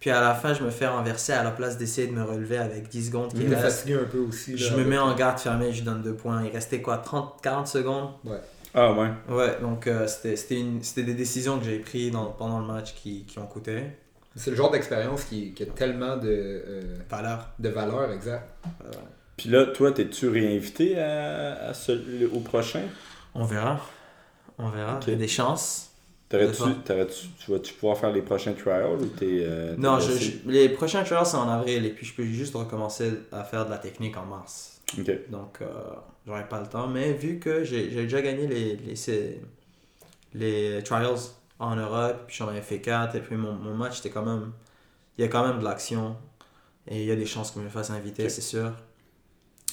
[SPEAKER 4] Puis à la fin, je me fais renverser à la place d'essayer de me relever avec 10 secondes qui
[SPEAKER 5] Il me
[SPEAKER 4] restent.
[SPEAKER 5] fatigué un peu aussi. là,
[SPEAKER 4] Je me mets en garde fermée, je donne 2 points. Il restait quoi, 30-40 secondes?
[SPEAKER 1] Ah ouais.
[SPEAKER 4] Ouais, donc euh, c'était c'était une- c'était des décisions que j'ai prises dans- pendant le match qui, qui ont coûté.
[SPEAKER 5] C'est le genre d'expérience qui, qui a tellement de, euh,
[SPEAKER 4] Valeur.
[SPEAKER 5] de valeur, exact.
[SPEAKER 1] Puis là, toi, t'es-tu réinvité à, à ce- au prochain?
[SPEAKER 4] On verra. On verra.
[SPEAKER 1] Ok.
[SPEAKER 4] Il y a des chances.
[SPEAKER 1] T'aurais-tu, t'aurais-tu, tu vas-tu pouvoir faire les prochains trials ou t'es. euh,
[SPEAKER 4] Non, je, les prochains trials c'est en avril et puis je peux juste recommencer à faire de la technique en mars. Donc euh, j'aurai pas le temps. Mais vu que j'ai j'ai déjà gagné les, les, les trials en Europe, puis j'en avais fait 4 et puis mon, mon match c'était quand même. Il y a quand même de l'action et il y a des chances que je me fasse inviter, c'est sûr.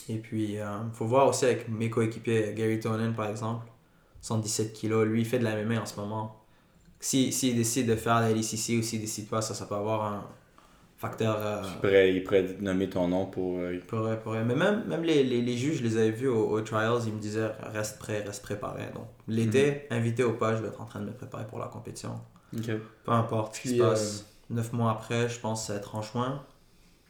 [SPEAKER 4] Et puis il faut voir aussi avec mes coéquipiers, Gary Tonin par exemple, 117 kilos, lui il fait de la MMA en ce moment. S'il si, s'il décide de faire la LCC ou s'il décide pas, ça, ça peut avoir un facteur. euh,
[SPEAKER 1] Il pourrait, il pourrait nommer ton nom pour. euh,
[SPEAKER 4] pourrait, pourrait. Mais même, même les, les, les juges, je les avais vus aux, aux trials, ils me disaient reste prêt, reste préparé. Donc l'été, invité ou pas, je vais être en train de me préparer pour la compétition.
[SPEAKER 1] Ok.
[SPEAKER 4] Peu importe ce qui se passe. Neuf mois après, je pense être en juin.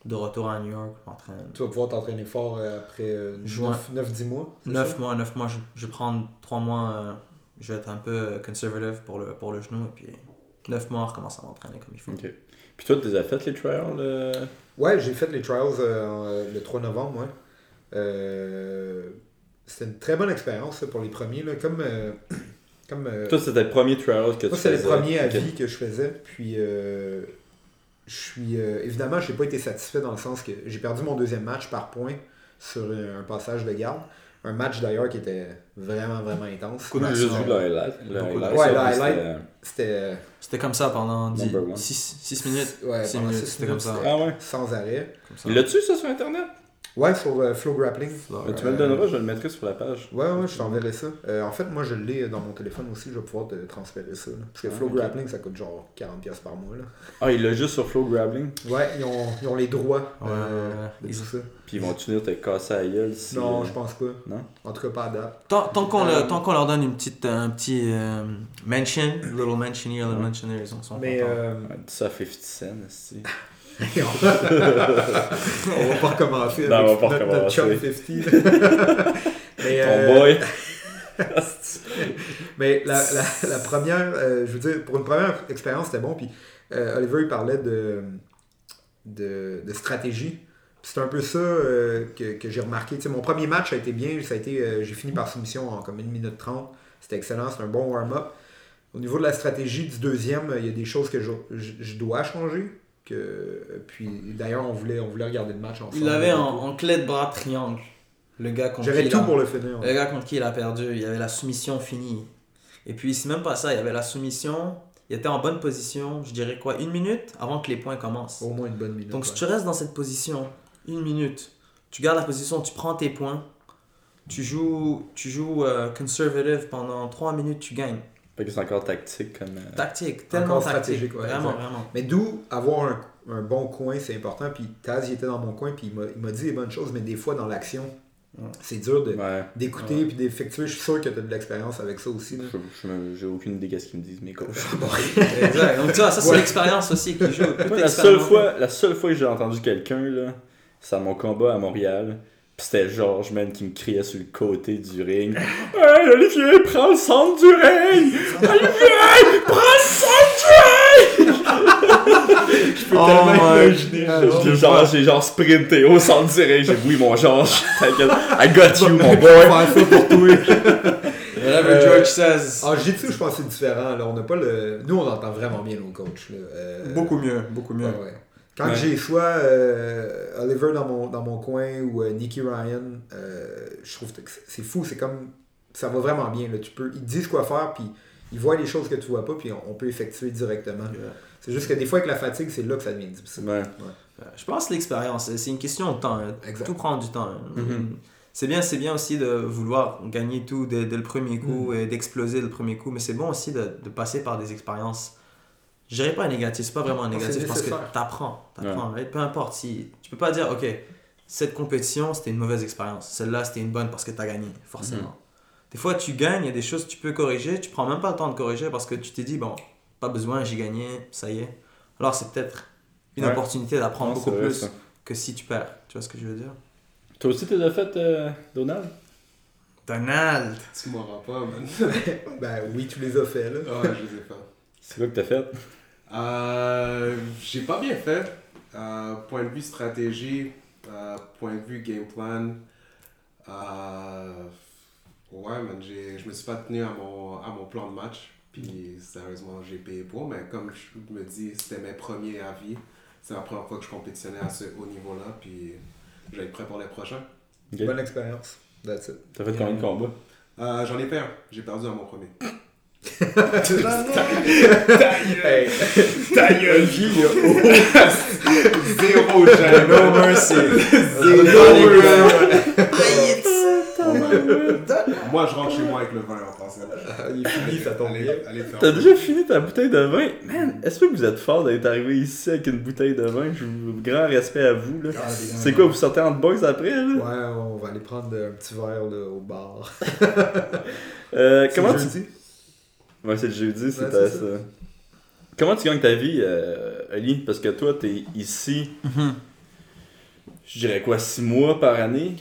[SPEAKER 4] De retour à New York, en train.
[SPEAKER 5] Tu vas pouvoir t'entraîner fort euh, après
[SPEAKER 4] Juin.
[SPEAKER 5] 9-10 mois. c'est
[SPEAKER 4] 9
[SPEAKER 5] ça?
[SPEAKER 4] mois, 9 mois, je, je vais prendre 3 mois, euh, je vais être un peu euh, conservative pour le, pour le genou. Et puis 9 mois, on recommence à m'entraîner comme il faut.
[SPEAKER 1] Puis toi, tu les as fait les trials euh?
[SPEAKER 5] Ouais, j'ai fait les trials euh, le 3 novembre, ouais. Euh, C'était une très bonne expérience pour les premiers. Là. Comme, euh, comme, euh,
[SPEAKER 1] Toi, c'était le premier trial que tu
[SPEAKER 5] Moi, c'est
[SPEAKER 1] faisais.
[SPEAKER 5] le premier vie que je faisais. Puis, euh, je suis. euh, évidemment, je n'ai pas été satisfait dans le sens que j'ai perdu mon deuxième match par point sur un passage de garde. Un match d'ailleurs qui était vraiment, vraiment intense.
[SPEAKER 1] Moi, j'ai juste vu le highlight.
[SPEAKER 5] Ouais, le highlight.
[SPEAKER 1] c'était-
[SPEAKER 5] C'était.
[SPEAKER 4] C'était comme ça pendant
[SPEAKER 1] Number one.
[SPEAKER 4] 6 minutes.
[SPEAKER 5] Ouais,
[SPEAKER 4] minutes, c'était comme ça.
[SPEAKER 1] Ah ouais?
[SPEAKER 5] Sans arrêt.
[SPEAKER 1] L'a-tu, ça, sur Internet?
[SPEAKER 5] Ouais, sur euh, Flow Grappling.
[SPEAKER 1] Ben, tu me le donneras, je le mettrai sur la page.
[SPEAKER 5] Ouais, ouais, je t'enverrai ça. Euh, en fait, moi, je l'ai dans mon téléphone aussi. Je vais pouvoir te transférer ça. là. Parce que
[SPEAKER 1] Ah,
[SPEAKER 5] Flow
[SPEAKER 1] ok.
[SPEAKER 5] Grappling, ça coûte genre 40$ par mois. Là.
[SPEAKER 1] Ah, il l'a juste sur Flow Grappling?
[SPEAKER 5] Ouais, ils ont, ils ont les droits
[SPEAKER 4] Ouais,
[SPEAKER 5] euh,
[SPEAKER 4] ouais,
[SPEAKER 5] de
[SPEAKER 4] Ils-
[SPEAKER 5] tout ça.
[SPEAKER 1] Puis ils vont-tu venir te casser la gueule si.
[SPEAKER 5] Non,
[SPEAKER 1] euh,
[SPEAKER 5] je pense pas.
[SPEAKER 1] Non?
[SPEAKER 5] En tout cas, pas à date.
[SPEAKER 4] Tant, tant qu'on
[SPEAKER 5] Euh,
[SPEAKER 4] leur, tant qu'on leur donne une petite, un petit euh, mention, little mention here, little mention there, ils sont, sont
[SPEAKER 5] Mais
[SPEAKER 4] contents.
[SPEAKER 5] euh,
[SPEAKER 1] Ouais, dis ça à 50 cents, si.
[SPEAKER 5] on va pas recommencer
[SPEAKER 1] Non,
[SPEAKER 5] avec
[SPEAKER 1] on va pas
[SPEAKER 5] notre, notre chum
[SPEAKER 1] recommencer.
[SPEAKER 5] 50. là. mais,
[SPEAKER 1] Ton
[SPEAKER 5] euh,
[SPEAKER 1] boy.
[SPEAKER 5] mais la, la, la première, euh, je veux dire, pour une première expérience, c'était bon. Puis euh, Oliver, il parlait de, de, de stratégie. C'est un peu ça euh, que, que j'ai remarqué. Tu sais, mon premier match a été bien. Ça a été, j'ai fini par soumission en comme une minute 30. C'était excellent. C'était un bon warm-up. Au niveau de la stratégie du deuxième, il y a des choses que je, je, je dois changer. Que, puis d'ailleurs, on voulait, on voulait regarder le match ensemble.
[SPEAKER 4] Il avait en, en clé de bras triangle. Le gars contre qui
[SPEAKER 5] J'avais
[SPEAKER 4] il
[SPEAKER 5] tout
[SPEAKER 4] a-
[SPEAKER 5] pour le finir.
[SPEAKER 4] Le gars contre qui il a perdu, il y avait la soumission finie. Et puis c'est même pas ça, il y avait la soumission, il était en bonne position, je dirais quoi, une minute avant que les points commencent.
[SPEAKER 5] Au moins une bonne minute.
[SPEAKER 4] Donc si tu restes dans cette position, une minute, tu gardes la position, tu prends tes points, tu joues, tu joues euh, conservative pendant 3 minutes, tu gagnes.
[SPEAKER 1] Fait que c'est encore tactique comme. euh,
[SPEAKER 4] Tactique, tellement
[SPEAKER 5] Encore
[SPEAKER 4] tactique.
[SPEAKER 5] stratégique, ouais,
[SPEAKER 4] vraiment,
[SPEAKER 5] exact.
[SPEAKER 4] vraiment.
[SPEAKER 5] Mais d'où avoir un, un bon coin, c'est important. Puis Taz, il était dans mon coin, puis il m'a- dit des bonnes choses, mais des fois, dans l'action,
[SPEAKER 4] Ouais.
[SPEAKER 5] c'est dur
[SPEAKER 1] Ouais.
[SPEAKER 5] d'écouter
[SPEAKER 4] Ouais.
[SPEAKER 5] puis d'effectuer. Je suis sûr que tu as de l'expérience avec ça aussi.
[SPEAKER 1] J'ai aucune idée qu'est-ce qu'ils me disent, mes coachs.
[SPEAKER 4] exact. Donc, tu vois, ça, c'est
[SPEAKER 5] Ouais.
[SPEAKER 4] l'expérience aussi qui joue.
[SPEAKER 1] La, seule fois, la seule fois que j'ai entendu quelqu'un, là, c'est à mon combat à Montréal. Pis c'était Georges, man, qui me criait sur le côté du ring. Hey, Olivier, prends le centre du ring! Olivier, prends le centre du ring! Je peux
[SPEAKER 4] Oh
[SPEAKER 1] tellement
[SPEAKER 4] my
[SPEAKER 1] imaginer,
[SPEAKER 4] God.
[SPEAKER 1] J'ai genre, j'ai genre sprinté au centre du ring. J'ai dit, oui, mon Georges, t'inquiète. I got you, mon boy.
[SPEAKER 5] Faire ça pour toi.
[SPEAKER 4] Whatever
[SPEAKER 5] Euh,
[SPEAKER 4] George says.
[SPEAKER 5] En jiu-jitsu, je pense que c'est différent. Là. On n'a pas le... Nous, on entend vraiment bien nos coachs. Là. Euh,
[SPEAKER 4] Beaucoup mieux, beaucoup mieux.
[SPEAKER 5] Ouais, ouais. Quand
[SPEAKER 1] Ouais.
[SPEAKER 5] j'ai soit euh, Oliver dans mon, dans mon coin ou euh, Nicky Ryan, euh, je trouve que c'est- fou. C'est comme. Ça va vraiment bien. Là. Tu peux, ils te disent quoi faire, puis ils voient les choses que tu vois pas, puis on, on peut effectuer directement. C'est juste que des fois, avec la fatigue, c'est là que ça devient difficile.
[SPEAKER 1] Ouais.
[SPEAKER 4] Euh, Je pense que l'expérience, c'est une question de temps. hein. Tout prend du temps. hein.
[SPEAKER 1] Mhm.
[SPEAKER 4] C'est bien, c'est bien aussi de vouloir gagner tout dès, dès le premier
[SPEAKER 5] Mm.
[SPEAKER 4] coup et d'exploser le premier coup, mais c'est bon aussi de, de passer par des expériences. Je dirais pas négatif, c'est pas vraiment négatif parce que t'apprends, t'apprends. right? Peu importe si tu peux pas dire ok cette compétition c'était une mauvaise expérience, celle-là c'était une bonne parce que t'as gagné forcément.
[SPEAKER 5] Mm.
[SPEAKER 4] Des fois tu gagnes, il y a des choses que tu peux corriger, tu prends même pas le temps de corriger parce que tu t'es dit bon pas besoin, j'ai gagné, ça y est. Alors c'est peut-être une
[SPEAKER 1] Ouais.
[SPEAKER 4] opportunité d'apprendre beaucoup
[SPEAKER 1] vrai,
[SPEAKER 4] plus
[SPEAKER 1] ça.
[SPEAKER 4] que si tu perds. Tu vois ce que je veux dire?
[SPEAKER 1] Toi aussi, t'es de fait, euh, Donald?
[SPEAKER 4] Donald!
[SPEAKER 6] Tu m'auras pas, man.
[SPEAKER 5] Ben oui, tu les as fait. Là.
[SPEAKER 6] Ouais, je les ai fait.
[SPEAKER 1] C'est quoi que t'as fait?
[SPEAKER 6] Euh, j'ai pas bien fait. Euh, point de vue stratégie, euh, point de vue game plan. Euh, ouais, man, j'ai- je me suis pas tenu à mon, à mon plan de match. Puis sérieusement, j'ai payé pour. Mais comme je me dis, c'était mes premiers avis. C'est la première fois que je compétitionnais à ce haut niveau-là. Puis je vais être prêt pour les prochains.
[SPEAKER 1] Ok.
[SPEAKER 5] Bonne expérience. That's it.
[SPEAKER 1] T'as fait combien de combats?
[SPEAKER 6] Euh, J'en ai fait un. J'ai perdu à mon premier.
[SPEAKER 5] Hey,
[SPEAKER 1] Ta gueule, vie,
[SPEAKER 6] Zéro gêne.
[SPEAKER 4] No mercy!
[SPEAKER 6] Moi, je rentre chez moi avec le vin en passant.
[SPEAKER 5] il est fini, ça tombe bien.
[SPEAKER 6] Allez, allez faire
[SPEAKER 1] T'as déjà fini ta bouteille de vin? Man, est-ce que vous êtes fort d'être arrivé ici avec une bouteille de vin? Je vous grand respect à vous. là. C'est quoi, vous sortez entre boys après? Là?
[SPEAKER 5] Ouais, on va aller prendre un petit verre au bar.
[SPEAKER 1] Euh, comment
[SPEAKER 5] C'est
[SPEAKER 1] tu... Ouais, c'est le jeudi,
[SPEAKER 5] Ouais, c'est
[SPEAKER 1] ça. Comment tu gagnes ta vie, euh, Oli? Parce que toi, t'es ici, je dirais quoi, 6 mois par année?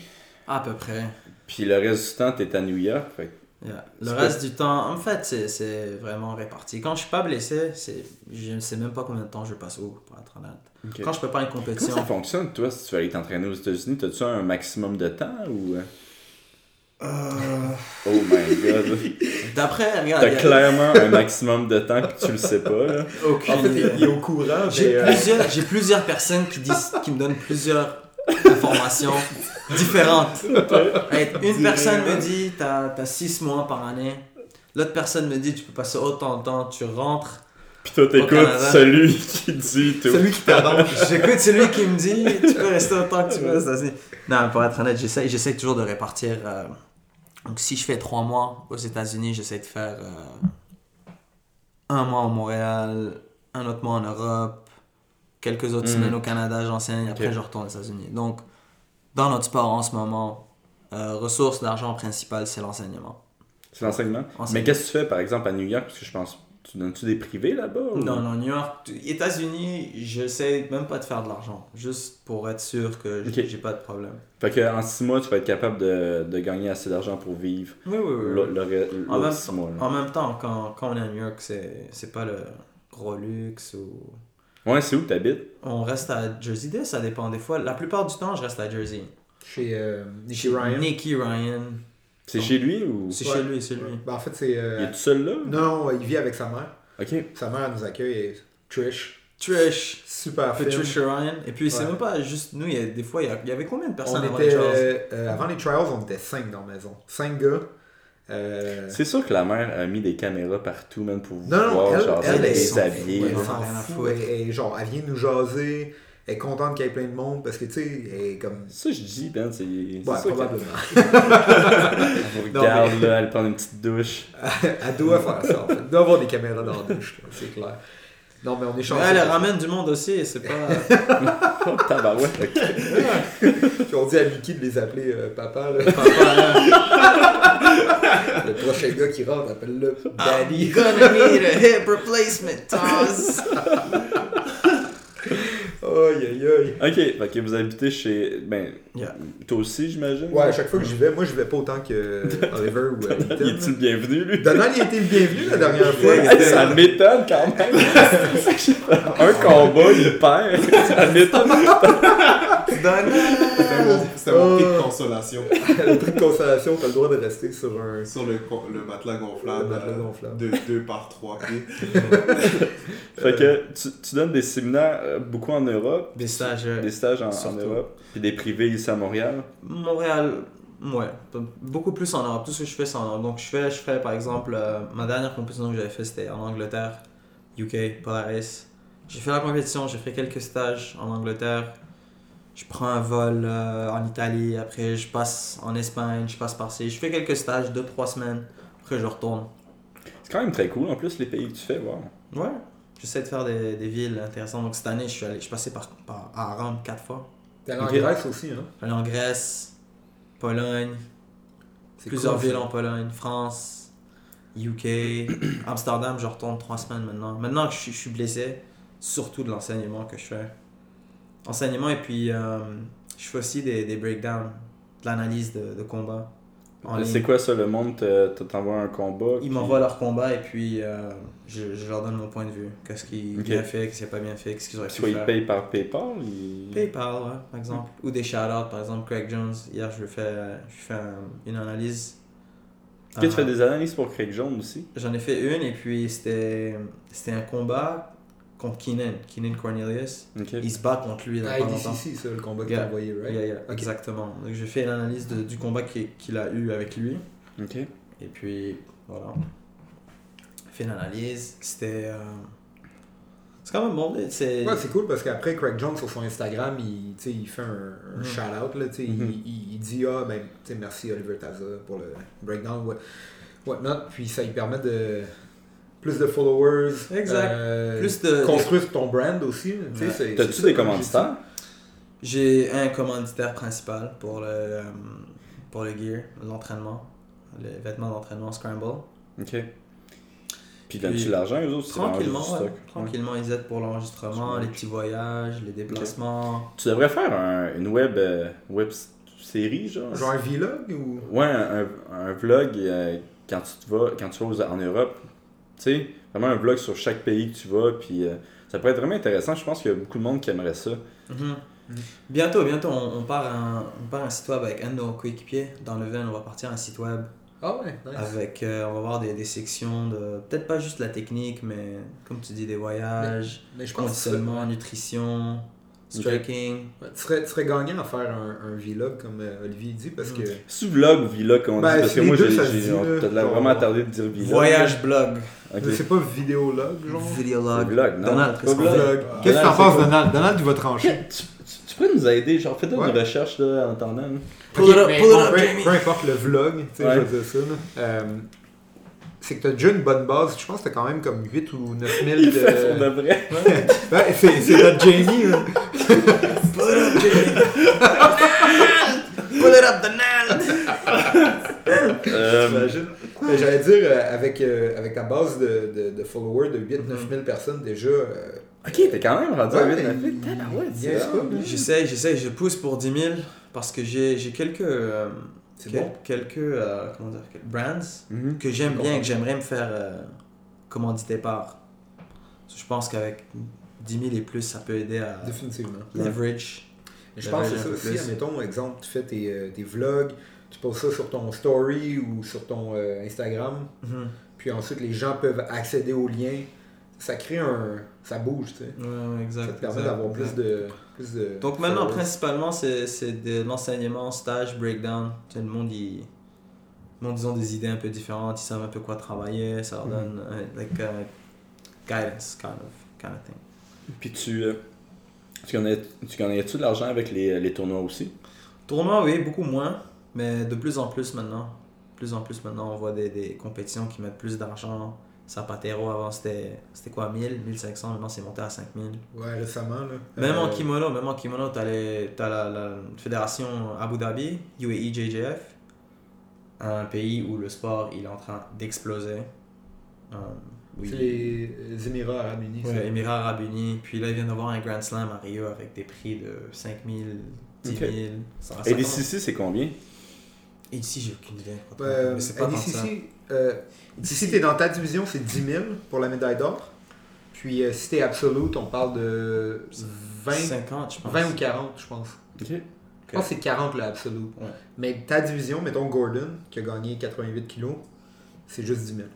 [SPEAKER 4] À peu près.
[SPEAKER 1] Puis le reste du temps, t'es à New York. Fait
[SPEAKER 4] Yeah. Le reste du temps, en fait, c'est- c'est vraiment réparti. Quand je suis pas blessé, c'est je ne sais même pas combien de temps je passe où, pour être honnête. Quand je peux pas une
[SPEAKER 1] Comment
[SPEAKER 4] compétition,
[SPEAKER 1] ça fonctionne, toi, si tu veux aller t'entraîner aux États-Unis? T'as-tu un maximum de temps ou. euh? Oh my god.
[SPEAKER 4] d'après, regarde,
[SPEAKER 1] T'as clairement un maximum de temps que tu le sais pas, là.
[SPEAKER 4] aucune
[SPEAKER 5] En fait, il est au courant.
[SPEAKER 4] J'ai
[SPEAKER 5] euh,
[SPEAKER 4] plusieurs, j'ai plusieurs personnes qui, disent, qui me donnent plusieurs informations différentes. Une personne me dit t'as as 6 mois par année. L'autre personne me dit tu peux passer autant de temps, tu rentres.
[SPEAKER 1] Pis toi, t'écoutes celui qui dit tout.
[SPEAKER 5] Celui qui t'adore.
[SPEAKER 4] J'écoute celui qui me dit tu peux rester autant que tu veux. Non, pour être honnête, j'essaie toujours de répartir. euh, donc si je fais 3 mois aux États-Unis, j'essaie de faire euh, un mois au Montréal, un autre mois en Europe, quelques autres
[SPEAKER 1] Mhm.
[SPEAKER 4] semaines au Canada, j'enseigne, après je retourne aux États-Unis. Donc, dans notre sport en ce moment, euh, ressource d'argent principale, c'est l'enseignement.
[SPEAKER 1] C'est l'enseignement.
[SPEAKER 4] Enseignement.
[SPEAKER 1] Mais qu'est-ce que tu fais, par exemple, à New York? Parce que je pense. Tu donnes-tu des privés là-bas? ou-
[SPEAKER 4] Non, non, New York, États-Unis, j'essaie même pas de faire de l'argent, juste pour être sûr que j'ai pas de problème.
[SPEAKER 1] Fait qu'en 6 mois, tu vas être capable de, de gagner assez d'argent pour vivre
[SPEAKER 4] Oui, oui, oui.
[SPEAKER 1] le, le, re-
[SPEAKER 4] En même,
[SPEAKER 1] 6 mois. là.
[SPEAKER 4] en même temps, quand, quand on est à New York, c'est c'est pas le gros luxe ou...
[SPEAKER 1] Ouais, c'est où que t'habites?
[SPEAKER 4] On reste à Jersey Day, ça dépend des fois. La plupart du temps, je reste à Jersey.
[SPEAKER 5] Chez euh, Nicky Ryan.
[SPEAKER 4] Nicky Ryan.
[SPEAKER 1] C'est chez lui ou?
[SPEAKER 4] C'est
[SPEAKER 5] Ouais.
[SPEAKER 4] chez lui, c'est lui.
[SPEAKER 5] Ben, en fait, c'est.
[SPEAKER 1] Il
[SPEAKER 5] euh,
[SPEAKER 1] est tout seul là?
[SPEAKER 5] Non, il vit avec sa mère.
[SPEAKER 1] Ok.
[SPEAKER 5] Sa mère elle nous accueille et Trish.
[SPEAKER 4] Trish.
[SPEAKER 5] Super fine.
[SPEAKER 4] Patricia Ryan. Et puis, c'est même pas juste nous, il y a, des fois, il y, a- il y avait combien de personnes
[SPEAKER 5] On
[SPEAKER 4] avant
[SPEAKER 5] était,
[SPEAKER 4] les Charles?
[SPEAKER 5] euh, euh, avant les trials, on était 5 dans la maison. 5 gars. Euh,
[SPEAKER 1] C'est sûr que la mère a mis des caméras partout, même pour vous
[SPEAKER 5] Non,
[SPEAKER 1] voir,
[SPEAKER 5] elle-
[SPEAKER 1] genre,
[SPEAKER 5] elle, elle
[SPEAKER 4] s'en fout. foutre.
[SPEAKER 5] Elle- elle- genre, elle vient nous jaser. Elle est contente qu'il y ait plein de monde parce que, tu sais, elle est comme.
[SPEAKER 1] Ça, je dis, Ben, c'est.
[SPEAKER 5] Ouais, probablement.
[SPEAKER 1] Elle vous
[SPEAKER 5] Non,
[SPEAKER 1] regarde, là, elle prend une petite douche.
[SPEAKER 5] elle doit faire ça, en fait. Elle doit avoir des caméras dans la douche, là, c'est clair. Non, mais on est chanceux.
[SPEAKER 4] elle elle ramène du monde aussi, c'est pas.
[SPEAKER 1] Oh, tabarouette, ok.
[SPEAKER 5] Puis on dit à Mickey de les appeler euh, papa. Là. le prochain gars qui rentre, appelle-le Daddy.
[SPEAKER 4] gonna need a hip replacement, Taz?
[SPEAKER 5] Aïe aïe aïe.
[SPEAKER 1] Ok, fait que vous habitez chez. Ben,
[SPEAKER 4] Yeah.
[SPEAKER 1] toi aussi, j'imagine?
[SPEAKER 5] Ouais, à chaque fois que j'y vais, moi je vais pas autant que Oliver ou Ethan,
[SPEAKER 1] Il est-tu le bienvenu, lui?
[SPEAKER 5] Donald, il a été le bienvenu la dernière fois.
[SPEAKER 1] Hey, ça m'étonne quand même. Un combat, il perd. Ça m'étonne.
[SPEAKER 6] C'était mon, c'était mon prix de consolation.
[SPEAKER 5] le prix de consolation, t'as le droit de rester sur un.
[SPEAKER 6] Sur le, matelas gonflable.
[SPEAKER 5] Le matelas
[SPEAKER 6] euh,
[SPEAKER 5] gonflable.
[SPEAKER 6] De 2 par 3 pieds.
[SPEAKER 1] Fait que tu, tu donnes des séminaires euh, beaucoup en Europe,
[SPEAKER 4] Des stages.
[SPEAKER 1] des stages en, en. Europe, puis des privés ici à Montréal.
[SPEAKER 4] Montréal, ouais, beaucoup plus en Europe. Tout ce que je fais, c'est en Europe. Donc, je fais, je fais par exemple, euh, ma dernière compétition que j'avais fait, c'était en Angleterre, UK, Polaris. J'ai fait la compétition, j'ai fait quelques stages en Angleterre. Je prends un vol euh, en Italie, après je passe en Espagne, je passe par-ci. Je fais quelques stages, 2-3 semaines, après je retourne.
[SPEAKER 1] C'est quand même très cool, en plus, les pays que tu fais, wow.
[SPEAKER 4] Ouais, j'essaie de faire des, des villes intéressantes. Donc, cette année, je suis, allé, je suis passé par, par à Rome 4 fois.
[SPEAKER 5] T'es allé en. Grèce aussi, hein?
[SPEAKER 4] J'allais en Grèce, Pologne, Plusieurs
[SPEAKER 5] cool,
[SPEAKER 4] villes
[SPEAKER 5] ça.
[SPEAKER 4] en Pologne, France, UK, Amsterdam, je retourne trois semaines maintenant. Maintenant que je suis, je suis blessé, surtout de l'enseignement que je fais. Enseignement et puis euh, je fais aussi des, des breakdowns, de l'analyse de, de combat. En
[SPEAKER 1] C'est quoi ça, le monde te- te- t'envoie un combat?
[SPEAKER 4] Ils
[SPEAKER 1] puis-
[SPEAKER 4] m'envoient leur combat et puis euh, je, je leur donne mon point de vue. Qu'est-ce qui est
[SPEAKER 1] Ok.
[SPEAKER 4] bien fait, qu'est-ce qui n'est pas bien fait, qu'est-ce qu'ils auraient pu
[SPEAKER 1] Soit ils
[SPEAKER 4] faire.
[SPEAKER 1] payent par PayPal, ils...
[SPEAKER 4] PayPal, ouais, par exemple. Ou des shout-outs, par exemple, Craig Jones. Hier, je lui fais, je fais un- une analyse.
[SPEAKER 1] Est-ce que tu
[SPEAKER 4] Euh,
[SPEAKER 1] fais des analyses pour Craig Jones aussi?
[SPEAKER 4] J'en ai fait une et puis c'était un combat contre Keenan, Keenan Cornelius.
[SPEAKER 1] Ok.
[SPEAKER 4] Il se bat contre lui dans
[SPEAKER 5] Ah,
[SPEAKER 4] pas longtemps.
[SPEAKER 5] Ça, le combat que
[SPEAKER 4] Yeah.
[SPEAKER 5] envoyé, right?
[SPEAKER 4] Yeah, yeah. Exactement. Donc j'ai fait l'analyse du combat qu'il a eu avec lui.
[SPEAKER 1] Ok.
[SPEAKER 4] Et puis voilà. Fait l'analyse. C'était. euh, C'est quand même bon. C'est.
[SPEAKER 5] Ouais, c'est cool parce qu'après, Craig Jones sur son Instagram, il, il fait un, un
[SPEAKER 4] Mhm.
[SPEAKER 5] shout-out. là,
[SPEAKER 1] Mhm.
[SPEAKER 5] il, il- il dit Ah, ben, merci Oliver Taza pour le breakdown, what, whatnot. Puis ça lui permet de plus de followers.
[SPEAKER 4] Exact.
[SPEAKER 5] euh,
[SPEAKER 4] Plus de-
[SPEAKER 5] Construire ton brand aussi.
[SPEAKER 4] Ouais.
[SPEAKER 1] T'as-tu des commanditaires?
[SPEAKER 4] J'ai un commanditaire principal pour le, euh, pour le gear, l'entraînement, les vêtements d'entraînement Scramble.
[SPEAKER 1] Ok. Puis donnes-tu l'argent, eux autres?
[SPEAKER 4] Tranquillement, ouais.
[SPEAKER 1] stock?
[SPEAKER 4] Tranquillement, ils aident pour l'enregistrement, les petits voyages, les déplacements.
[SPEAKER 1] Tu devrais faire un- une web, euh, web série, genre?
[SPEAKER 5] Genre un vlog ou?
[SPEAKER 1] Ouais, un, vlog euh, quand tu te vas, quand tu vas aux- en Europe. Tu sais, vraiment un vlog sur chaque pays que tu vas. Puis euh, ça pourrait être vraiment intéressant. Je pense qu'il y a beaucoup de monde qui aimerait ça.
[SPEAKER 4] Mhm. Bientôt, bientôt, on, on part un, on part un site web avec un de nos coéquipiers. Dans le Ven, on va partir un site web
[SPEAKER 5] Ah ouais, nice.
[SPEAKER 4] avec, euh, on va voir des, des sections de, peut-être pas juste la technique, mais comme tu dis, des voyages,
[SPEAKER 5] Mais je pense que
[SPEAKER 4] nutrition, striking.
[SPEAKER 5] tu serais, tu serais gagnant à faire un, un vlog comme euh, Olivier dit parce que.
[SPEAKER 1] C'est vlog ou vlog, comme on
[SPEAKER 5] Ben,
[SPEAKER 1] dit Parce que moi, j'ai, vraiment attardé de dire vlog.
[SPEAKER 4] Voyage blog.
[SPEAKER 1] Ok.
[SPEAKER 5] Mais C'est pas vidéolog, genre?
[SPEAKER 4] Vidéolog.
[SPEAKER 1] Vlog, non?
[SPEAKER 4] Donald,
[SPEAKER 1] C'est
[SPEAKER 4] qu'est-ce qu'on
[SPEAKER 1] vlog.
[SPEAKER 5] Qu'est-ce que
[SPEAKER 1] Donald,
[SPEAKER 5] t'en penses? Donald? Donald, tu vas trancher.
[SPEAKER 1] Tu, tu- tu pourrais nous aider, genre fais-toi
[SPEAKER 5] Ouais.
[SPEAKER 1] une recherche là, en attendant. là.
[SPEAKER 4] Pull
[SPEAKER 5] Ok,
[SPEAKER 4] it up,
[SPEAKER 5] mais
[SPEAKER 4] pull it
[SPEAKER 5] bon,
[SPEAKER 4] up,
[SPEAKER 5] peu,
[SPEAKER 4] Jamie.
[SPEAKER 5] peu importe le vlog, tu sais,
[SPEAKER 1] Ouais.
[SPEAKER 5] je veux dire ça. là. Euh, c'est que t'as déjà une bonne base. Je pense que t'as quand même comme 8 ou 9 000
[SPEAKER 1] Il fait pour de
[SPEAKER 5] de.
[SPEAKER 1] vrai.
[SPEAKER 5] Ouais, c'est c'est notre Jamie. là.
[SPEAKER 4] Pull it up, Jamie. Pull it up, Donald.
[SPEAKER 1] Euh,
[SPEAKER 5] J'allais dire, euh, avec, euh, avec ta base de, de, de followers de 8-9 000 personnes déjà. euh,
[SPEAKER 1] ok, t'es quand même rendu à
[SPEAKER 5] Ouais,
[SPEAKER 1] 8 9
[SPEAKER 5] il-
[SPEAKER 1] Tabarouette,
[SPEAKER 5] il
[SPEAKER 1] c'est
[SPEAKER 5] niaise
[SPEAKER 1] hot,
[SPEAKER 5] pas.
[SPEAKER 1] là.
[SPEAKER 4] J'essaie, j'essaie, je pousse pour 10 000 parce que j'ai j'ai quelques, euh,
[SPEAKER 5] C'est bon?
[SPEAKER 4] quelques euh, comment dire, quel- brands
[SPEAKER 1] Mhm.
[SPEAKER 4] que j'aime bien,
[SPEAKER 5] comprends.
[SPEAKER 4] que j'aimerais me faire euh, commanditer par. Je pense qu'avec 10 000 et plus, ça peut aider à
[SPEAKER 5] Définitivement.
[SPEAKER 4] leverage.
[SPEAKER 5] Je pense que c'est
[SPEAKER 4] un
[SPEAKER 5] ça aussi. Admettons, exemple, tu fais tes, euh, tes vlogs, tu poses ça sur ton story ou sur ton euh, Instagram.
[SPEAKER 4] Mhm.
[SPEAKER 5] Puis ensuite, les gens peuvent accéder aux liens. Ça crée un. Ça bouge, tu sais.
[SPEAKER 4] Ouais, exact.
[SPEAKER 5] Ça te permet d'avoir plus de, plus de.
[SPEAKER 4] Donc maintenant,
[SPEAKER 5] followers.
[SPEAKER 4] principalement, c'est c'est de l'enseignement, stage, breakdown. Tu sais, le monde, ils, le monde, ils ont des idées un peu différentes, ils savent un peu quoi travailler, ça leur
[SPEAKER 5] Mhm.
[SPEAKER 4] donne un- like, uh, guidance, kind of, kind of thing.
[SPEAKER 1] Puis tu. euh, Tu connais, tu connais-tu de l'argent avec les, les tournois aussi?
[SPEAKER 4] Tournoi, oui, beaucoup moins, mais de plus en plus maintenant. De plus en plus maintenant, on voit des, des compétitions qui mettent plus d'argent. Zapatero, avant c'était c'était quoi, 1000, 1500, maintenant c'est monté à 5000.
[SPEAKER 5] Ouais, récemment. Là.
[SPEAKER 4] Même en
[SPEAKER 5] Euh,
[SPEAKER 4] kimono, même en kimono, t'as, les, t'as la, la fédération Abu Dhabi, UAE JJF, un pays où le sport il est en train d'exploser. Euh, oui.
[SPEAKER 5] C'est les Émirats Arabes Unis. ça.
[SPEAKER 4] Ouais, Émirats Arabes Unis. Puis là, il vient d'avoir un Grand Slam à Rio avec des prix de 5000, 10 000. Ça, ça
[SPEAKER 1] Et
[SPEAKER 4] commence-
[SPEAKER 1] DCC, c'est combien?
[SPEAKER 4] Et ici, j'ai aucune idée.
[SPEAKER 5] Euh,
[SPEAKER 4] mais c'est pas
[SPEAKER 5] euh, si t'es dans ta division, c'est 10 000 pour la médaille d'or. Puis euh, si t'es absolute, on parle de 20,
[SPEAKER 4] 50, je pense.
[SPEAKER 5] 20 ou 40, je pense. Je pense que c'est 40 le absolute.
[SPEAKER 4] Ouais.
[SPEAKER 5] Mais ta division, mettons Gordon, qui a gagné 88 kilos, c'est juste 10 000.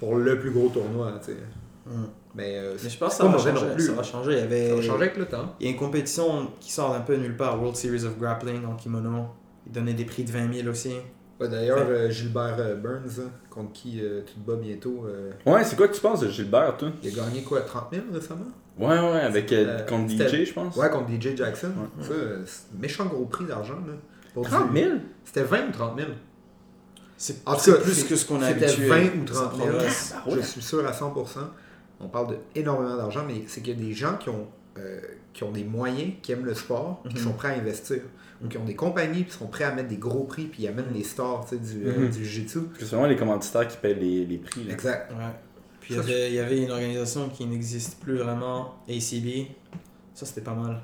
[SPEAKER 5] Pour le plus gros tournoi, tu sais.
[SPEAKER 4] Hum.
[SPEAKER 5] Mais, euh,
[SPEAKER 4] Mais je pense que ça va, changer,
[SPEAKER 5] non plus.
[SPEAKER 4] ça va changer. Il y avait...
[SPEAKER 5] Ça va changer avec le temps.
[SPEAKER 4] Il y a une compétition qui sort un peu nulle part, World Series of Grappling en kimono. Il donnait des prix de 20 000 aussi.
[SPEAKER 5] Ouais, D'ailleurs, euh, Gilbert euh, Burns, hein, contre qui euh, tu te bats bientôt, euh,
[SPEAKER 1] Ouais, c'est quoi que tu penses de Gilbert, toi?
[SPEAKER 5] il a gagné quoi, 30 000 récemment?
[SPEAKER 1] Ouais, ouais, avec euh,
[SPEAKER 5] Euh,
[SPEAKER 1] contre
[SPEAKER 5] c'était-
[SPEAKER 1] DJ, je pense.
[SPEAKER 5] Ouais, contre DJ Jackson.
[SPEAKER 1] Ouais.
[SPEAKER 5] Ça, euh, c'est un méchant gros prix d'argent. là. Pour
[SPEAKER 1] 30
[SPEAKER 5] du-
[SPEAKER 1] 000?
[SPEAKER 5] C'était 20 ou 30 000
[SPEAKER 4] C'est
[SPEAKER 5] En tout
[SPEAKER 4] c'est
[SPEAKER 5] cas,
[SPEAKER 4] plus
[SPEAKER 5] c'est-
[SPEAKER 4] que ce qu'on a
[SPEAKER 5] c'était
[SPEAKER 4] habitué.
[SPEAKER 5] 20 ou
[SPEAKER 4] Ça
[SPEAKER 5] 30 000.
[SPEAKER 4] progresse.
[SPEAKER 5] Je suis sûr à 100%. On parle d'énormément d'argent, mais c'est qu'il y a des gens qui ont, euh, qui ont des moyens, qui aiment le sport, puis qui
[SPEAKER 4] Mhm.
[SPEAKER 5] sont prêts à investir. Donc, qui ont des compagnies, puis sont prêts à mettre des gros prix, puis ils amènent les stars tu sais, du, euh,
[SPEAKER 1] Mhm.
[SPEAKER 5] du jiu-jitsu.
[SPEAKER 1] Parce que c'est vraiment les commanditaires qui payent les, les prix. Là.
[SPEAKER 5] Exact.
[SPEAKER 4] Ouais. Puis il y, avait, une organisation qui n'existe plus vraiment, ACB. Ça, c'était pas mal.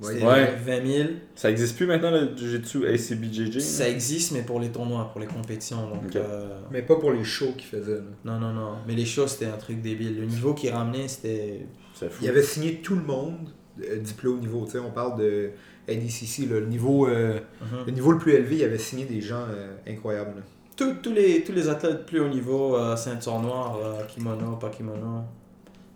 [SPEAKER 5] Ouais.
[SPEAKER 4] C'était
[SPEAKER 1] Ouais.
[SPEAKER 4] 20 000.
[SPEAKER 1] Ça existe plus maintenant le Jiu-Jitsu ACBJJ?
[SPEAKER 4] Ça existe, mais pour les tournois, pour les compétitions. Donc, euh,
[SPEAKER 5] Mais pas pour les shows qu'ils faisaient. là.
[SPEAKER 4] non, non, non. Mais les shows, c'était un truc débile. Le niveau qu'ils ramenaient, c'était.
[SPEAKER 1] C'est fou.
[SPEAKER 5] Il avait signé tout le monde euh, haut niveau. tu sais, on parle de NECC, là, le, niveau, euh,
[SPEAKER 4] Mhm.
[SPEAKER 5] le niveau le plus élevé, il avait signé des gens euh, incroyables. là.
[SPEAKER 4] Tous- tous les, tous les athlètes plus haut niveau, euh, ceinture noire, kimono, pas kimono,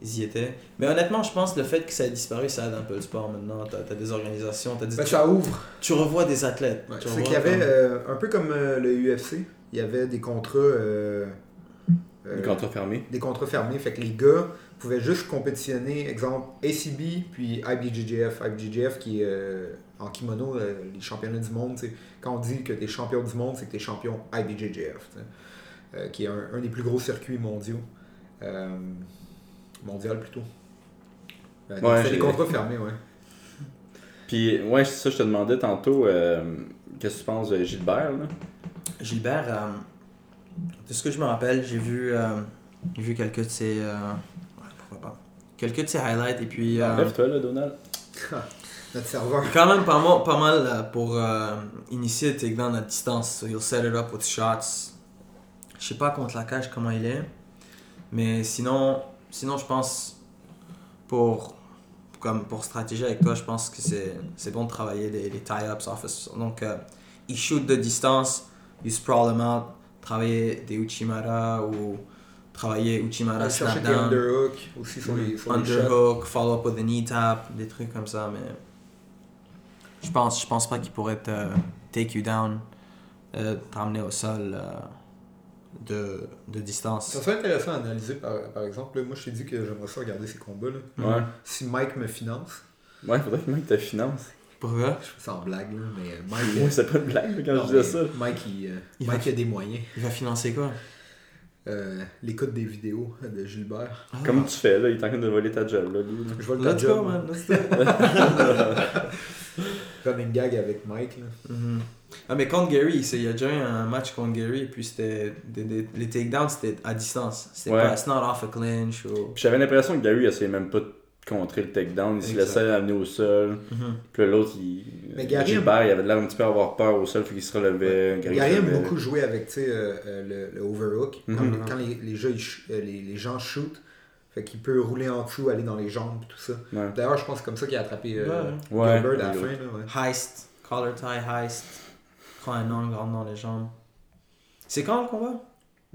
[SPEAKER 4] ils y étaient. Mais honnêtement, je pense que le fait que ça ait disparu, ça aide un peu le sport maintenant. T'as as des organisations, t'as des...
[SPEAKER 5] Ben,
[SPEAKER 4] tu,
[SPEAKER 5] ça ouvre.
[SPEAKER 4] tu revois des athlètes.
[SPEAKER 5] Ouais,
[SPEAKER 4] Tu
[SPEAKER 5] c'est qu'il y avait,
[SPEAKER 4] comme-
[SPEAKER 5] euh, un peu comme le UFC, il y avait des contrats, euh, euh,
[SPEAKER 1] contrats fermés.
[SPEAKER 5] des contrats fermés. Fait que les gars pouvaient juste compétitionner, exemple ACB puis IBJJF. IBJJF qui est euh, en kimono, euh, les championnats du monde. tu sais. Quand on dit que tu es champion du monde, c'est que tu es champion IBJJF, tu sais. Euh, qui est un, un des plus gros circuits mondiaux. Euh, mondial plutôt. Euh,
[SPEAKER 1] Ouais,
[SPEAKER 5] c'est des contrats fermés, ouais.
[SPEAKER 1] Puis, ouais, c'est ça, je te demandais tantôt, euh, qu'est-ce que tu penses de Gilbert, là?
[SPEAKER 4] Gilbert, euh, de ce que je me rappelle, j'ai vu, euh, j'ai vu quelques de ses... euh, ouais, pourquoi pas. Quelques de ses highlights et puis... euh,
[SPEAKER 1] Lève-toi, là, Donald.
[SPEAKER 5] Notre serveur.
[SPEAKER 4] Quand même pas mal, pas mal euh, pour euh, initier le takedown à distance. So you'll set it up with shots. Je sais pas contre la cage comment il est. Mais sinon, sinon je pense pour comme pour stratégie avec toi, je pense que c'est c'est bon de travailler les, les tie-ups office. Donc euh, il shoot de distance, you sprawl him out, travailler des Uchimara ou travailler Uchimara
[SPEAKER 5] chercher des
[SPEAKER 4] down.
[SPEAKER 5] underhooks aussi sur les, sur les.
[SPEAKER 4] Underhook, follow up with a knee tap, des trucs comme ça, mais je pense, je pense pas qu'il pourrait te take you down, euh, t'emmener au sol euh, de, de distance.
[SPEAKER 5] Ça serait intéressant à analyser par, par exemple. là, moi, je t'ai dit que j'aimerais ça regarder ces combats. Là.
[SPEAKER 1] Ouais.
[SPEAKER 5] Si Mike me finance,
[SPEAKER 1] Ouais, faudrait que Mike te finance.
[SPEAKER 4] Pourquoi
[SPEAKER 5] je fais ça en blague, là, mais euh, Mike.
[SPEAKER 1] Ouais, c'est pas une blague, quand
[SPEAKER 5] non,
[SPEAKER 1] je disais ça.
[SPEAKER 5] Mike, il, euh,
[SPEAKER 4] Il
[SPEAKER 5] Mike
[SPEAKER 4] va-
[SPEAKER 5] a des moyens.
[SPEAKER 4] Il va financer quoi?
[SPEAKER 5] Euh, L'écoute des vidéos de Gilbert.
[SPEAKER 1] Comme tu fais, là, il est en train de voler ta job, là, lui. là.
[SPEAKER 5] Je vais le
[SPEAKER 4] Let's
[SPEAKER 5] job,
[SPEAKER 4] go,
[SPEAKER 5] moi.
[SPEAKER 4] man, let's it.
[SPEAKER 5] Running gag avec Mike. Là.
[SPEAKER 4] Mhm. Ah, mais contre Gary, il y a déjà eu un match contre Gary, et puis c'était. des- des- les takedowns, c'était à distance. C'était
[SPEAKER 1] Ouais.
[SPEAKER 4] pas. It's not off a clinch ou.
[SPEAKER 1] Puis j'avais l'impression que Gary essayait même pas de contrer le takedown, il se laissait amener au sol.
[SPEAKER 4] Mhm.
[SPEAKER 1] Puis l'autre, il.
[SPEAKER 5] Mais Gary
[SPEAKER 1] Gilbert, il avait l'air un petit peu à avoir peur au sol, fait qu'il se relevait. Gary
[SPEAKER 5] Gary aime beaucoup jouer avec tu sais, euh, euh, le, le overhook. Quand,
[SPEAKER 1] Mhm.
[SPEAKER 5] quand les, les, jeux, ils ch- euh, les, les gens shootent, fait qu'il peut rouler en dessous, aller dans les jambes et tout ça.
[SPEAKER 1] Ouais.
[SPEAKER 5] D'ailleurs, je pense que c'est comme ça qu'il a attrapé euh,
[SPEAKER 1] Ouais.
[SPEAKER 5] Gilbert à la
[SPEAKER 1] Ouais.
[SPEAKER 5] fin. Là, ouais.
[SPEAKER 4] Heist, collar tie heist, prend un angle, rentre dans les jambes. C'est quand le combat?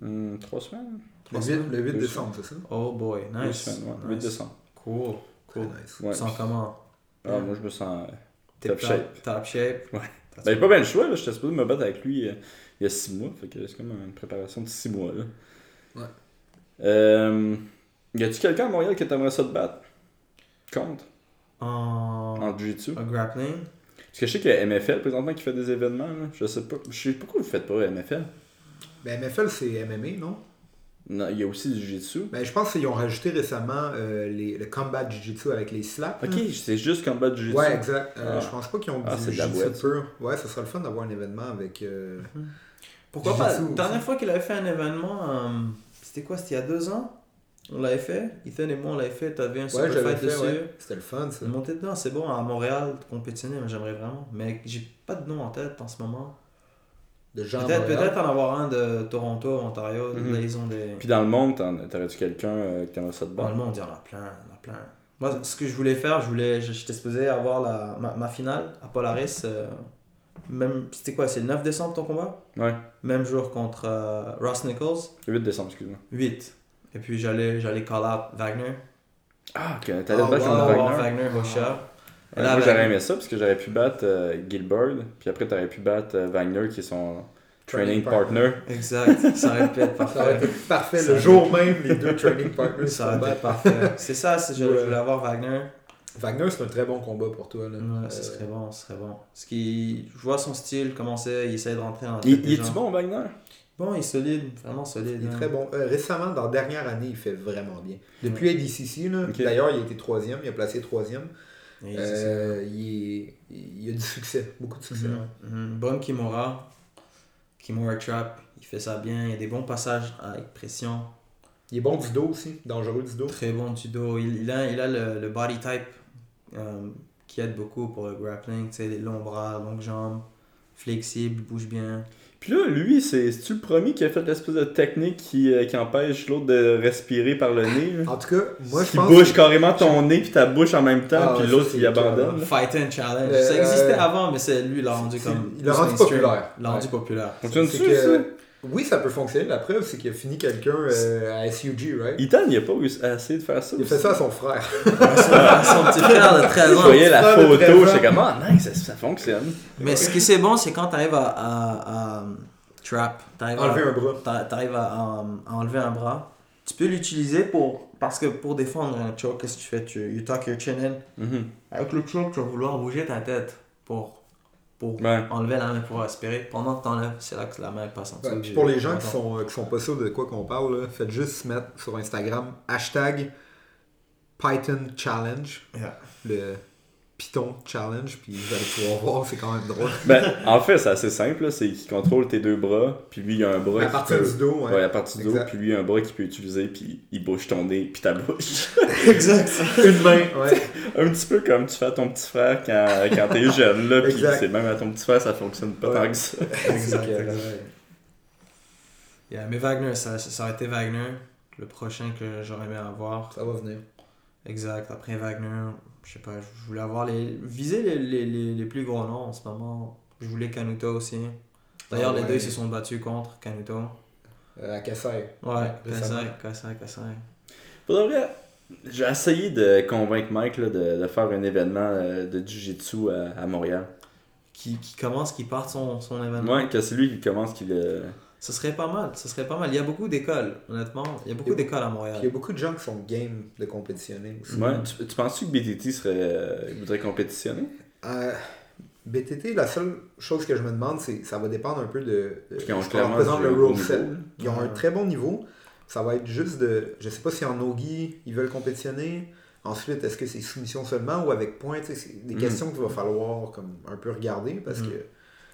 [SPEAKER 1] Hum, trois semaines
[SPEAKER 5] Le
[SPEAKER 4] Trois
[SPEAKER 5] 8,
[SPEAKER 4] semaines.
[SPEAKER 5] le 8
[SPEAKER 1] Deux
[SPEAKER 5] décembre, c'est ça?
[SPEAKER 4] Oh boy, nice.
[SPEAKER 1] semaines, ouais.
[SPEAKER 4] nice.
[SPEAKER 1] 8 décembre.
[SPEAKER 4] Cool, cool.
[SPEAKER 5] Nice.
[SPEAKER 1] Ouais.
[SPEAKER 4] Tu sens comment?
[SPEAKER 1] Ah, moi, je me sens. euh, Top
[SPEAKER 4] top
[SPEAKER 1] shape.
[SPEAKER 4] Top shape?
[SPEAKER 1] Ouais. Ben, pas bien le choix, là. J'étais supposé me battre avec lui euh, il y a 6 mois. Fait que c'est comme une préparation de 6 mois, là.
[SPEAKER 5] Ouais.
[SPEAKER 1] Euh, y a-tu quelqu'un à Montréal que t'aimerais ça te battre? Contre?
[SPEAKER 4] En,
[SPEAKER 1] en Jiu-Jitsu?
[SPEAKER 4] en grappling?
[SPEAKER 1] Parce que je sais qu'il y a MFL présentement qui fait des événements. Là. Je sais pas. Je sais pas pourquoi vous faites pas MFL.
[SPEAKER 5] Ben, MFL, c'est MMA, non?
[SPEAKER 1] Non, il y a aussi du Jiu-Jitsu.
[SPEAKER 5] Ben, je pense qu'ils ont rajouté récemment euh, les, le combat jiu-jitsu avec les slaps.
[SPEAKER 1] Ok, c'est juste combat de Jiu-Jitsu.
[SPEAKER 5] Ouais, exact. Euh,
[SPEAKER 1] Ah.
[SPEAKER 5] Je pense pas qu'ils ont
[SPEAKER 1] Ah,
[SPEAKER 5] du jiu-jitsu pur. Ouais, ça serait le fun d'avoir un événement avec. euh,
[SPEAKER 4] Pourquoi pas? La dernière fois qu'il avait fait un événement, euh, c'était quoi? C'était il y a deux ans? On l'avait fait. Ethan et moi, on l'avait fait. T'avais un
[SPEAKER 5] Ouais,
[SPEAKER 4] super
[SPEAKER 5] j'avais
[SPEAKER 4] fight
[SPEAKER 5] fait,
[SPEAKER 4] dessus.
[SPEAKER 5] ouais. C'était le fun, ça.
[SPEAKER 4] Monter dedans, c'est bon. À Montréal, compétitionner, mais j'aimerais vraiment. Mais j'ai pas de nom en tête en ce moment.
[SPEAKER 5] De gens à
[SPEAKER 4] Peut-être en avoir un de Toronto, Ontario.
[SPEAKER 1] Mhm.
[SPEAKER 4] Ils ont des.
[SPEAKER 1] Puis dans le monde, t'en- t'aurais-tu quelqu'un euh, qui t'aimerait ça de
[SPEAKER 4] Dans le
[SPEAKER 1] bon?
[SPEAKER 4] monde, il y en a plein, il y en a plein. Moi, ce que je voulais faire, je voulais, j'étais supposé avoir la, ma, ma finale à Polaris. euh, même, c'était quoi, c'est le 9 décembre ton combat?
[SPEAKER 1] Ouais,
[SPEAKER 4] Même jour contre euh, Ross Nichols,
[SPEAKER 1] le 8 décembre, excuse-moi.
[SPEAKER 4] 8. Et puis j'allais, j'allais call out Wagner.
[SPEAKER 1] Ah, ok, t'allais
[SPEAKER 5] Ah,
[SPEAKER 1] battre Wagner?
[SPEAKER 4] Wagner. Et
[SPEAKER 1] Ouais, moi
[SPEAKER 4] Wagner-
[SPEAKER 1] j'aurais aimé ça parce que j'aurais pu battre euh, Gilbert, puis après t'aurais pu battre euh, Wagner qui est son training
[SPEAKER 5] Training
[SPEAKER 1] partner.
[SPEAKER 4] Exact, ça aurait pu être
[SPEAKER 5] Ça aurait
[SPEAKER 4] parfait.
[SPEAKER 5] été parfait.
[SPEAKER 4] Ça
[SPEAKER 5] Le jour même, les deux training partners
[SPEAKER 4] Ça aurait été parfait. C'est ça, c'est, je, voulais avoir Wagner.
[SPEAKER 5] Wagner, c'est un très bon combat pour toi. Là.
[SPEAKER 4] Ouais,
[SPEAKER 5] Euh,
[SPEAKER 4] ce serait bon, ce serait bon. Parce qu'il, je vois son style, comment c'est, il essaie de rentrer la
[SPEAKER 1] Il, il est-tu
[SPEAKER 4] gens.
[SPEAKER 1] bon, Wagner?
[SPEAKER 4] Bon, il est solide, vraiment solide.
[SPEAKER 5] Il est
[SPEAKER 4] hein.
[SPEAKER 5] très bon. Euh, récemment, dans la dernière année, il fait vraiment bien. Depuis ADCC, là,
[SPEAKER 1] Ok.
[SPEAKER 5] d'ailleurs, il a été troisième, il a placé troisième.
[SPEAKER 4] Et
[SPEAKER 5] Euh, il, il a du succès, beaucoup de succès.
[SPEAKER 4] Mhm. Mhm. Bon Kimura. Kimura Trap, il fait ça bien. Il y a des bons passages avec pression.
[SPEAKER 5] Il est bon du dos aussi, dangereux du dos.
[SPEAKER 4] Très bon judo. Il, il a, il a le, le body type euh, qui aide beaucoup pour le grappling. Les longs bras, longues jambes, flexible, bouge bien.
[SPEAKER 1] Puis là, lui, c'est- c'est-tu le premier qui a fait l'espèce de technique qui, euh, qui empêche l'autre de respirer par le nez? là?
[SPEAKER 5] En tout cas, moi je
[SPEAKER 1] qui
[SPEAKER 5] pense.
[SPEAKER 1] bouge carrément ton nez puis ta bouche en même temps,
[SPEAKER 5] Ah,
[SPEAKER 1] puis l'autre il abandonne. là.
[SPEAKER 4] Fight and challenge.
[SPEAKER 5] Euh,
[SPEAKER 4] ça existait
[SPEAKER 5] euh,
[SPEAKER 4] avant, mais c'est lui, il l'a rendu comme.
[SPEAKER 5] il l'a rendu
[SPEAKER 4] mainstream.
[SPEAKER 5] populaire.
[SPEAKER 4] Il l'a rendu
[SPEAKER 5] Ouais.
[SPEAKER 4] populaire.
[SPEAKER 5] Que-
[SPEAKER 1] ça?
[SPEAKER 5] Oui, ça peut fonctionner. La preuve, c'est qu'il a fini quelqu'un euh, à SUG, right?
[SPEAKER 1] Ethan, il a pas à essayer de faire ça.
[SPEAKER 5] Il a fait ça à son frère.
[SPEAKER 4] son, son petit frère de 13
[SPEAKER 1] Je
[SPEAKER 4] ans.
[SPEAKER 1] voyais la
[SPEAKER 5] frère de 13
[SPEAKER 1] photo, j'étais comme, ah, nice, ça, ça fonctionne.
[SPEAKER 4] Mais ce qui c'est bon, c'est quand tu arrives à, à, à, trap, t'arrives à-
[SPEAKER 5] Enlever un bras.
[SPEAKER 4] t'a- t'arrives à, à- à enlever un bras, tu peux l'utiliser pour. Parce que pour défendre un choke, qu'est-ce que tu fais? Tu, You tuck your chin in.
[SPEAKER 1] Mhm.
[SPEAKER 4] Avec le choke, tu vas vouloir bouger ta tête pour, pour
[SPEAKER 1] Ouais.
[SPEAKER 4] enlever la main pour respirer. Pendant que t'enlèves, c'est là que la main passe en dessous.
[SPEAKER 5] Ouais,
[SPEAKER 4] du-
[SPEAKER 5] puis pour les gens qui sont, euh, qui sont pas sûrs de quoi qu'on parle, là, faites juste mettre sur Instagram hashtag Python Challenge,
[SPEAKER 4] Yeah.
[SPEAKER 5] le Python Challenge, puis vous allez pouvoir voir, c'est quand même drôle.
[SPEAKER 1] Ben, en fait, c'est assez simple, c'est qu'il contrôle tes deux bras, puis lui, il a un bras
[SPEAKER 5] à
[SPEAKER 1] qui
[SPEAKER 5] partir
[SPEAKER 1] peut...
[SPEAKER 5] du dos, ouais.
[SPEAKER 1] Ouais, à partir du dos, puis lui, il a un bras qu'il peut utiliser, puis il bouge ton nez, puis ta bouche.
[SPEAKER 4] Exact.
[SPEAKER 5] Une main, ouais.
[SPEAKER 1] un petit peu comme tu fais à ton petit frère quand, quand t'es jeune, là, puis c'est même à ton petit frère, ça fonctionne pas
[SPEAKER 5] Ouais.
[SPEAKER 1] tant que ça.
[SPEAKER 4] exact. Yeah, mais Wagner, ça, ça aurait été Wagner, le prochain que j'aurais aimé avoir.
[SPEAKER 5] Ça va venir.
[SPEAKER 4] Exact. Après Wagner, je sais pas, je voulais avoir les. viser les, les, les, les plus gros noms en ce moment. Je voulais Kanuto aussi. D'ailleurs,
[SPEAKER 5] Ah
[SPEAKER 4] les
[SPEAKER 5] ouais.
[SPEAKER 4] deux ils se sont battus contre Kanuto.
[SPEAKER 5] Euh, à Kassai.
[SPEAKER 4] Ouais,
[SPEAKER 5] récemment.
[SPEAKER 4] Kasai, Kasai, Kasai.
[SPEAKER 1] Pour de vrai, j'ai essayé de convaincre Mike là, de, de faire un événement euh, de Jiu-Jitsu à, à Montréal.
[SPEAKER 4] Qui, qui commence, qui parte son, son événement.
[SPEAKER 1] Ouais, que c'est lui qui commence, qui le...
[SPEAKER 4] Ce serait pas mal, ce serait pas mal. Il y a beaucoup d'écoles, honnêtement. Il y a beaucoup d'écoles à
[SPEAKER 5] Puis il y a
[SPEAKER 4] Montréal.
[SPEAKER 5] beaucoup de gens qui sont game de compétitionner aussi.
[SPEAKER 1] Ouais, tu, tu penses-tu que BTT serait, euh, voudrait compétitionner?
[SPEAKER 5] Euh, BTT, la seule chose que je me demande, c'est ça va dépendre un peu de. de
[SPEAKER 1] Qui ont clairement
[SPEAKER 5] le rule
[SPEAKER 1] niveau,
[SPEAKER 5] set. Ils ont un très bon niveau. Ça va être juste de. Je sais pas si en Nogi, ils veulent compétitionner. Ensuite, est-ce que c'est soumission seulement ou avec points? C'est des
[SPEAKER 1] Mm.
[SPEAKER 5] questions qu'il va falloir comme un peu regarder parce
[SPEAKER 4] Mm.
[SPEAKER 5] que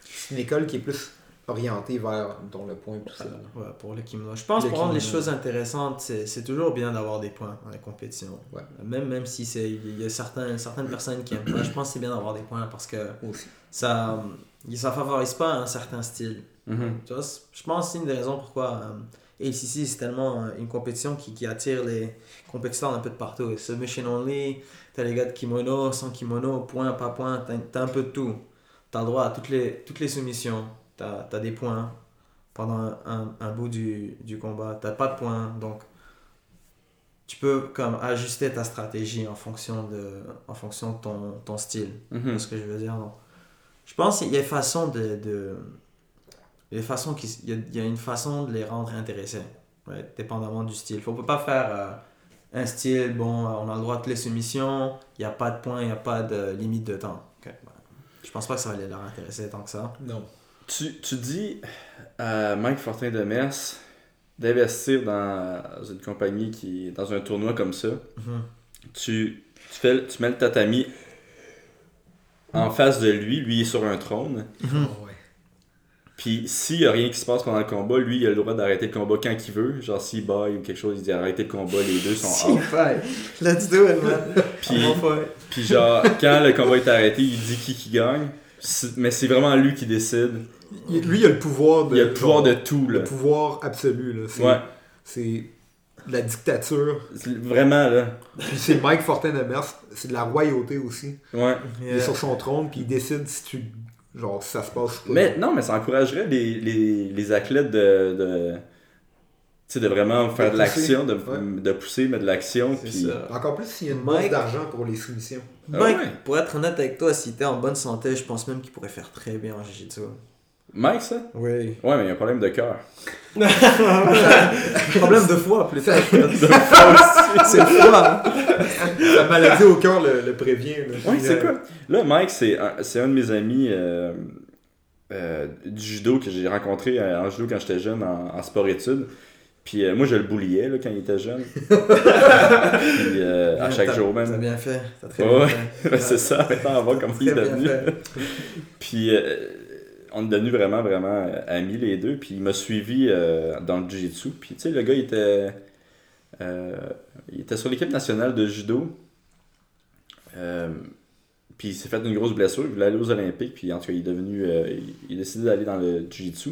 [SPEAKER 5] c'est une école qui est plus orientée vers dont le point tout ça.
[SPEAKER 4] Ouais, pour le kimono. Je pense
[SPEAKER 5] Le
[SPEAKER 4] pour rendre les choses intéressantes, c'est c'est toujours bien d'avoir des points dans les compétitions.
[SPEAKER 5] Ouais.
[SPEAKER 4] Même, même si c'est il y a certains, certaines personnes qui aiment pas, je pense que c'est bien d'avoir des points parce que
[SPEAKER 5] Aussi.
[SPEAKER 4] ça ça favorise pas un certain style.
[SPEAKER 1] Mhm.
[SPEAKER 4] Tu vois, je pense que c'est une des raisons pourquoi euh, ACC c'est tellement euh, une compétition qui, qui attire les compétiteurs un peu de partout. Submission only, t'as les gars de kimono, sans kimono, point, pas point, t'as t'as un peu de tout. T'as le droit à toutes les, toutes les soumissions, t'as as des points pendant un, un, un bout du, du combat, t'as pas de points, donc tu peux comme ajuster ta stratégie en fonction de, en fonction de ton, ton style.
[SPEAKER 1] Mhm.
[SPEAKER 4] C'est ce que je veux dire? Donc, je pense qu'il y a une façon de. de il y a une façon qui, il, y a, il y a une façon de les rendre intéressés, right, dépendamment du style. Faut pas faire euh, un style, bon, on a le droit de les soumissions, il n'y a pas de points, il n'y a pas de limite de temps. Ok, bah, Je pense pas que ça va leur intéresser tant que ça.
[SPEAKER 5] Non.
[SPEAKER 1] Tu, tu dis à Mike Fortin de Mers d'investir dans une compagnie qui dans un tournoi comme ça.
[SPEAKER 4] Mhm.
[SPEAKER 1] Tu, tu, fais, tu mets le tatami en face de lui, lui il est sur un trône.
[SPEAKER 5] Ouais.
[SPEAKER 1] Puis s'il y a rien qui se passe pendant le combat, lui il a le droit d'arrêter le combat quand il veut. Genre s'il baille ou quelque chose, il dit arrêter le combat, les deux sont off.
[SPEAKER 4] Let's do it, man.
[SPEAKER 1] Puis, puis genre quand le combat est arrêté, il dit qui qui gagne. C'est- Mais c'est vraiment lui qui décide.
[SPEAKER 5] Il- lui, il a le pouvoir de.
[SPEAKER 1] Il a le pouvoir de tout là.
[SPEAKER 5] Le pouvoir absolu, là. C'est,
[SPEAKER 1] Ouais,
[SPEAKER 5] c'est la dictature.
[SPEAKER 1] c'est vraiment là.
[SPEAKER 5] Puis c'est Mike Fortin de Mers. C'est de la royauté aussi.
[SPEAKER 1] Ouais.
[SPEAKER 5] Il est sur son trône, puis il décide si tu. Genre, si ça se passe ou pas.
[SPEAKER 1] Mais non, mais ça encouragerait les, les, les athlètes de, de, tu sais, de vraiment faire de l'action, de,
[SPEAKER 5] Ouais.
[SPEAKER 1] de pousser, mettre de l'action.
[SPEAKER 4] C'est
[SPEAKER 1] Puis...
[SPEAKER 4] ça.
[SPEAKER 5] Encore plus s'il y a une
[SPEAKER 4] Mike-
[SPEAKER 5] d'argent pour les soumissions.
[SPEAKER 1] Ah ouais.
[SPEAKER 4] pour être honnête avec toi, si t'es en bonne santé, je pense même qu'il pourrait faire très bien en jiu-jitsu.
[SPEAKER 1] Mike, ça?
[SPEAKER 4] Oui.
[SPEAKER 1] Ouais, mais il y a un problème de cœur.
[SPEAKER 4] Problème de foi, plus tard. C'est le foie. hein.
[SPEAKER 5] La maladie au cœur le, le prévient. Là.
[SPEAKER 1] Ouais, c'est
[SPEAKER 5] euh,
[SPEAKER 1] quoi? Là, Mike, c'est un, c'est un de mes amis euh, euh, du judo que j'ai rencontré euh, en judo quand j'étais jeune en, en sport-études. Puis euh, moi, je le bouliais là, quand il était jeune. Puis euh, à chaque
[SPEAKER 4] t'as-
[SPEAKER 1] jour
[SPEAKER 4] T'as
[SPEAKER 1] même.
[SPEAKER 4] bien fait. T'as très
[SPEAKER 1] Ouais,
[SPEAKER 4] bien
[SPEAKER 1] ouais.
[SPEAKER 4] fait.
[SPEAKER 1] c'est ça, maintenant, on va voir comment il est devenu. Puis euh, on est devenus vraiment, vraiment euh, amis les deux. Puis il m'a suivi euh, dans le jiu-jitsu. Puis tu sais, le gars, il était, euh, il était sur l'équipe nationale de judo. Euh, puis il s'est fait une grosse blessure. Il voulait aller aux Olympiques. Puis en tout cas, il est devenu. il, il a décidé d'aller dans le jiu-jitsu.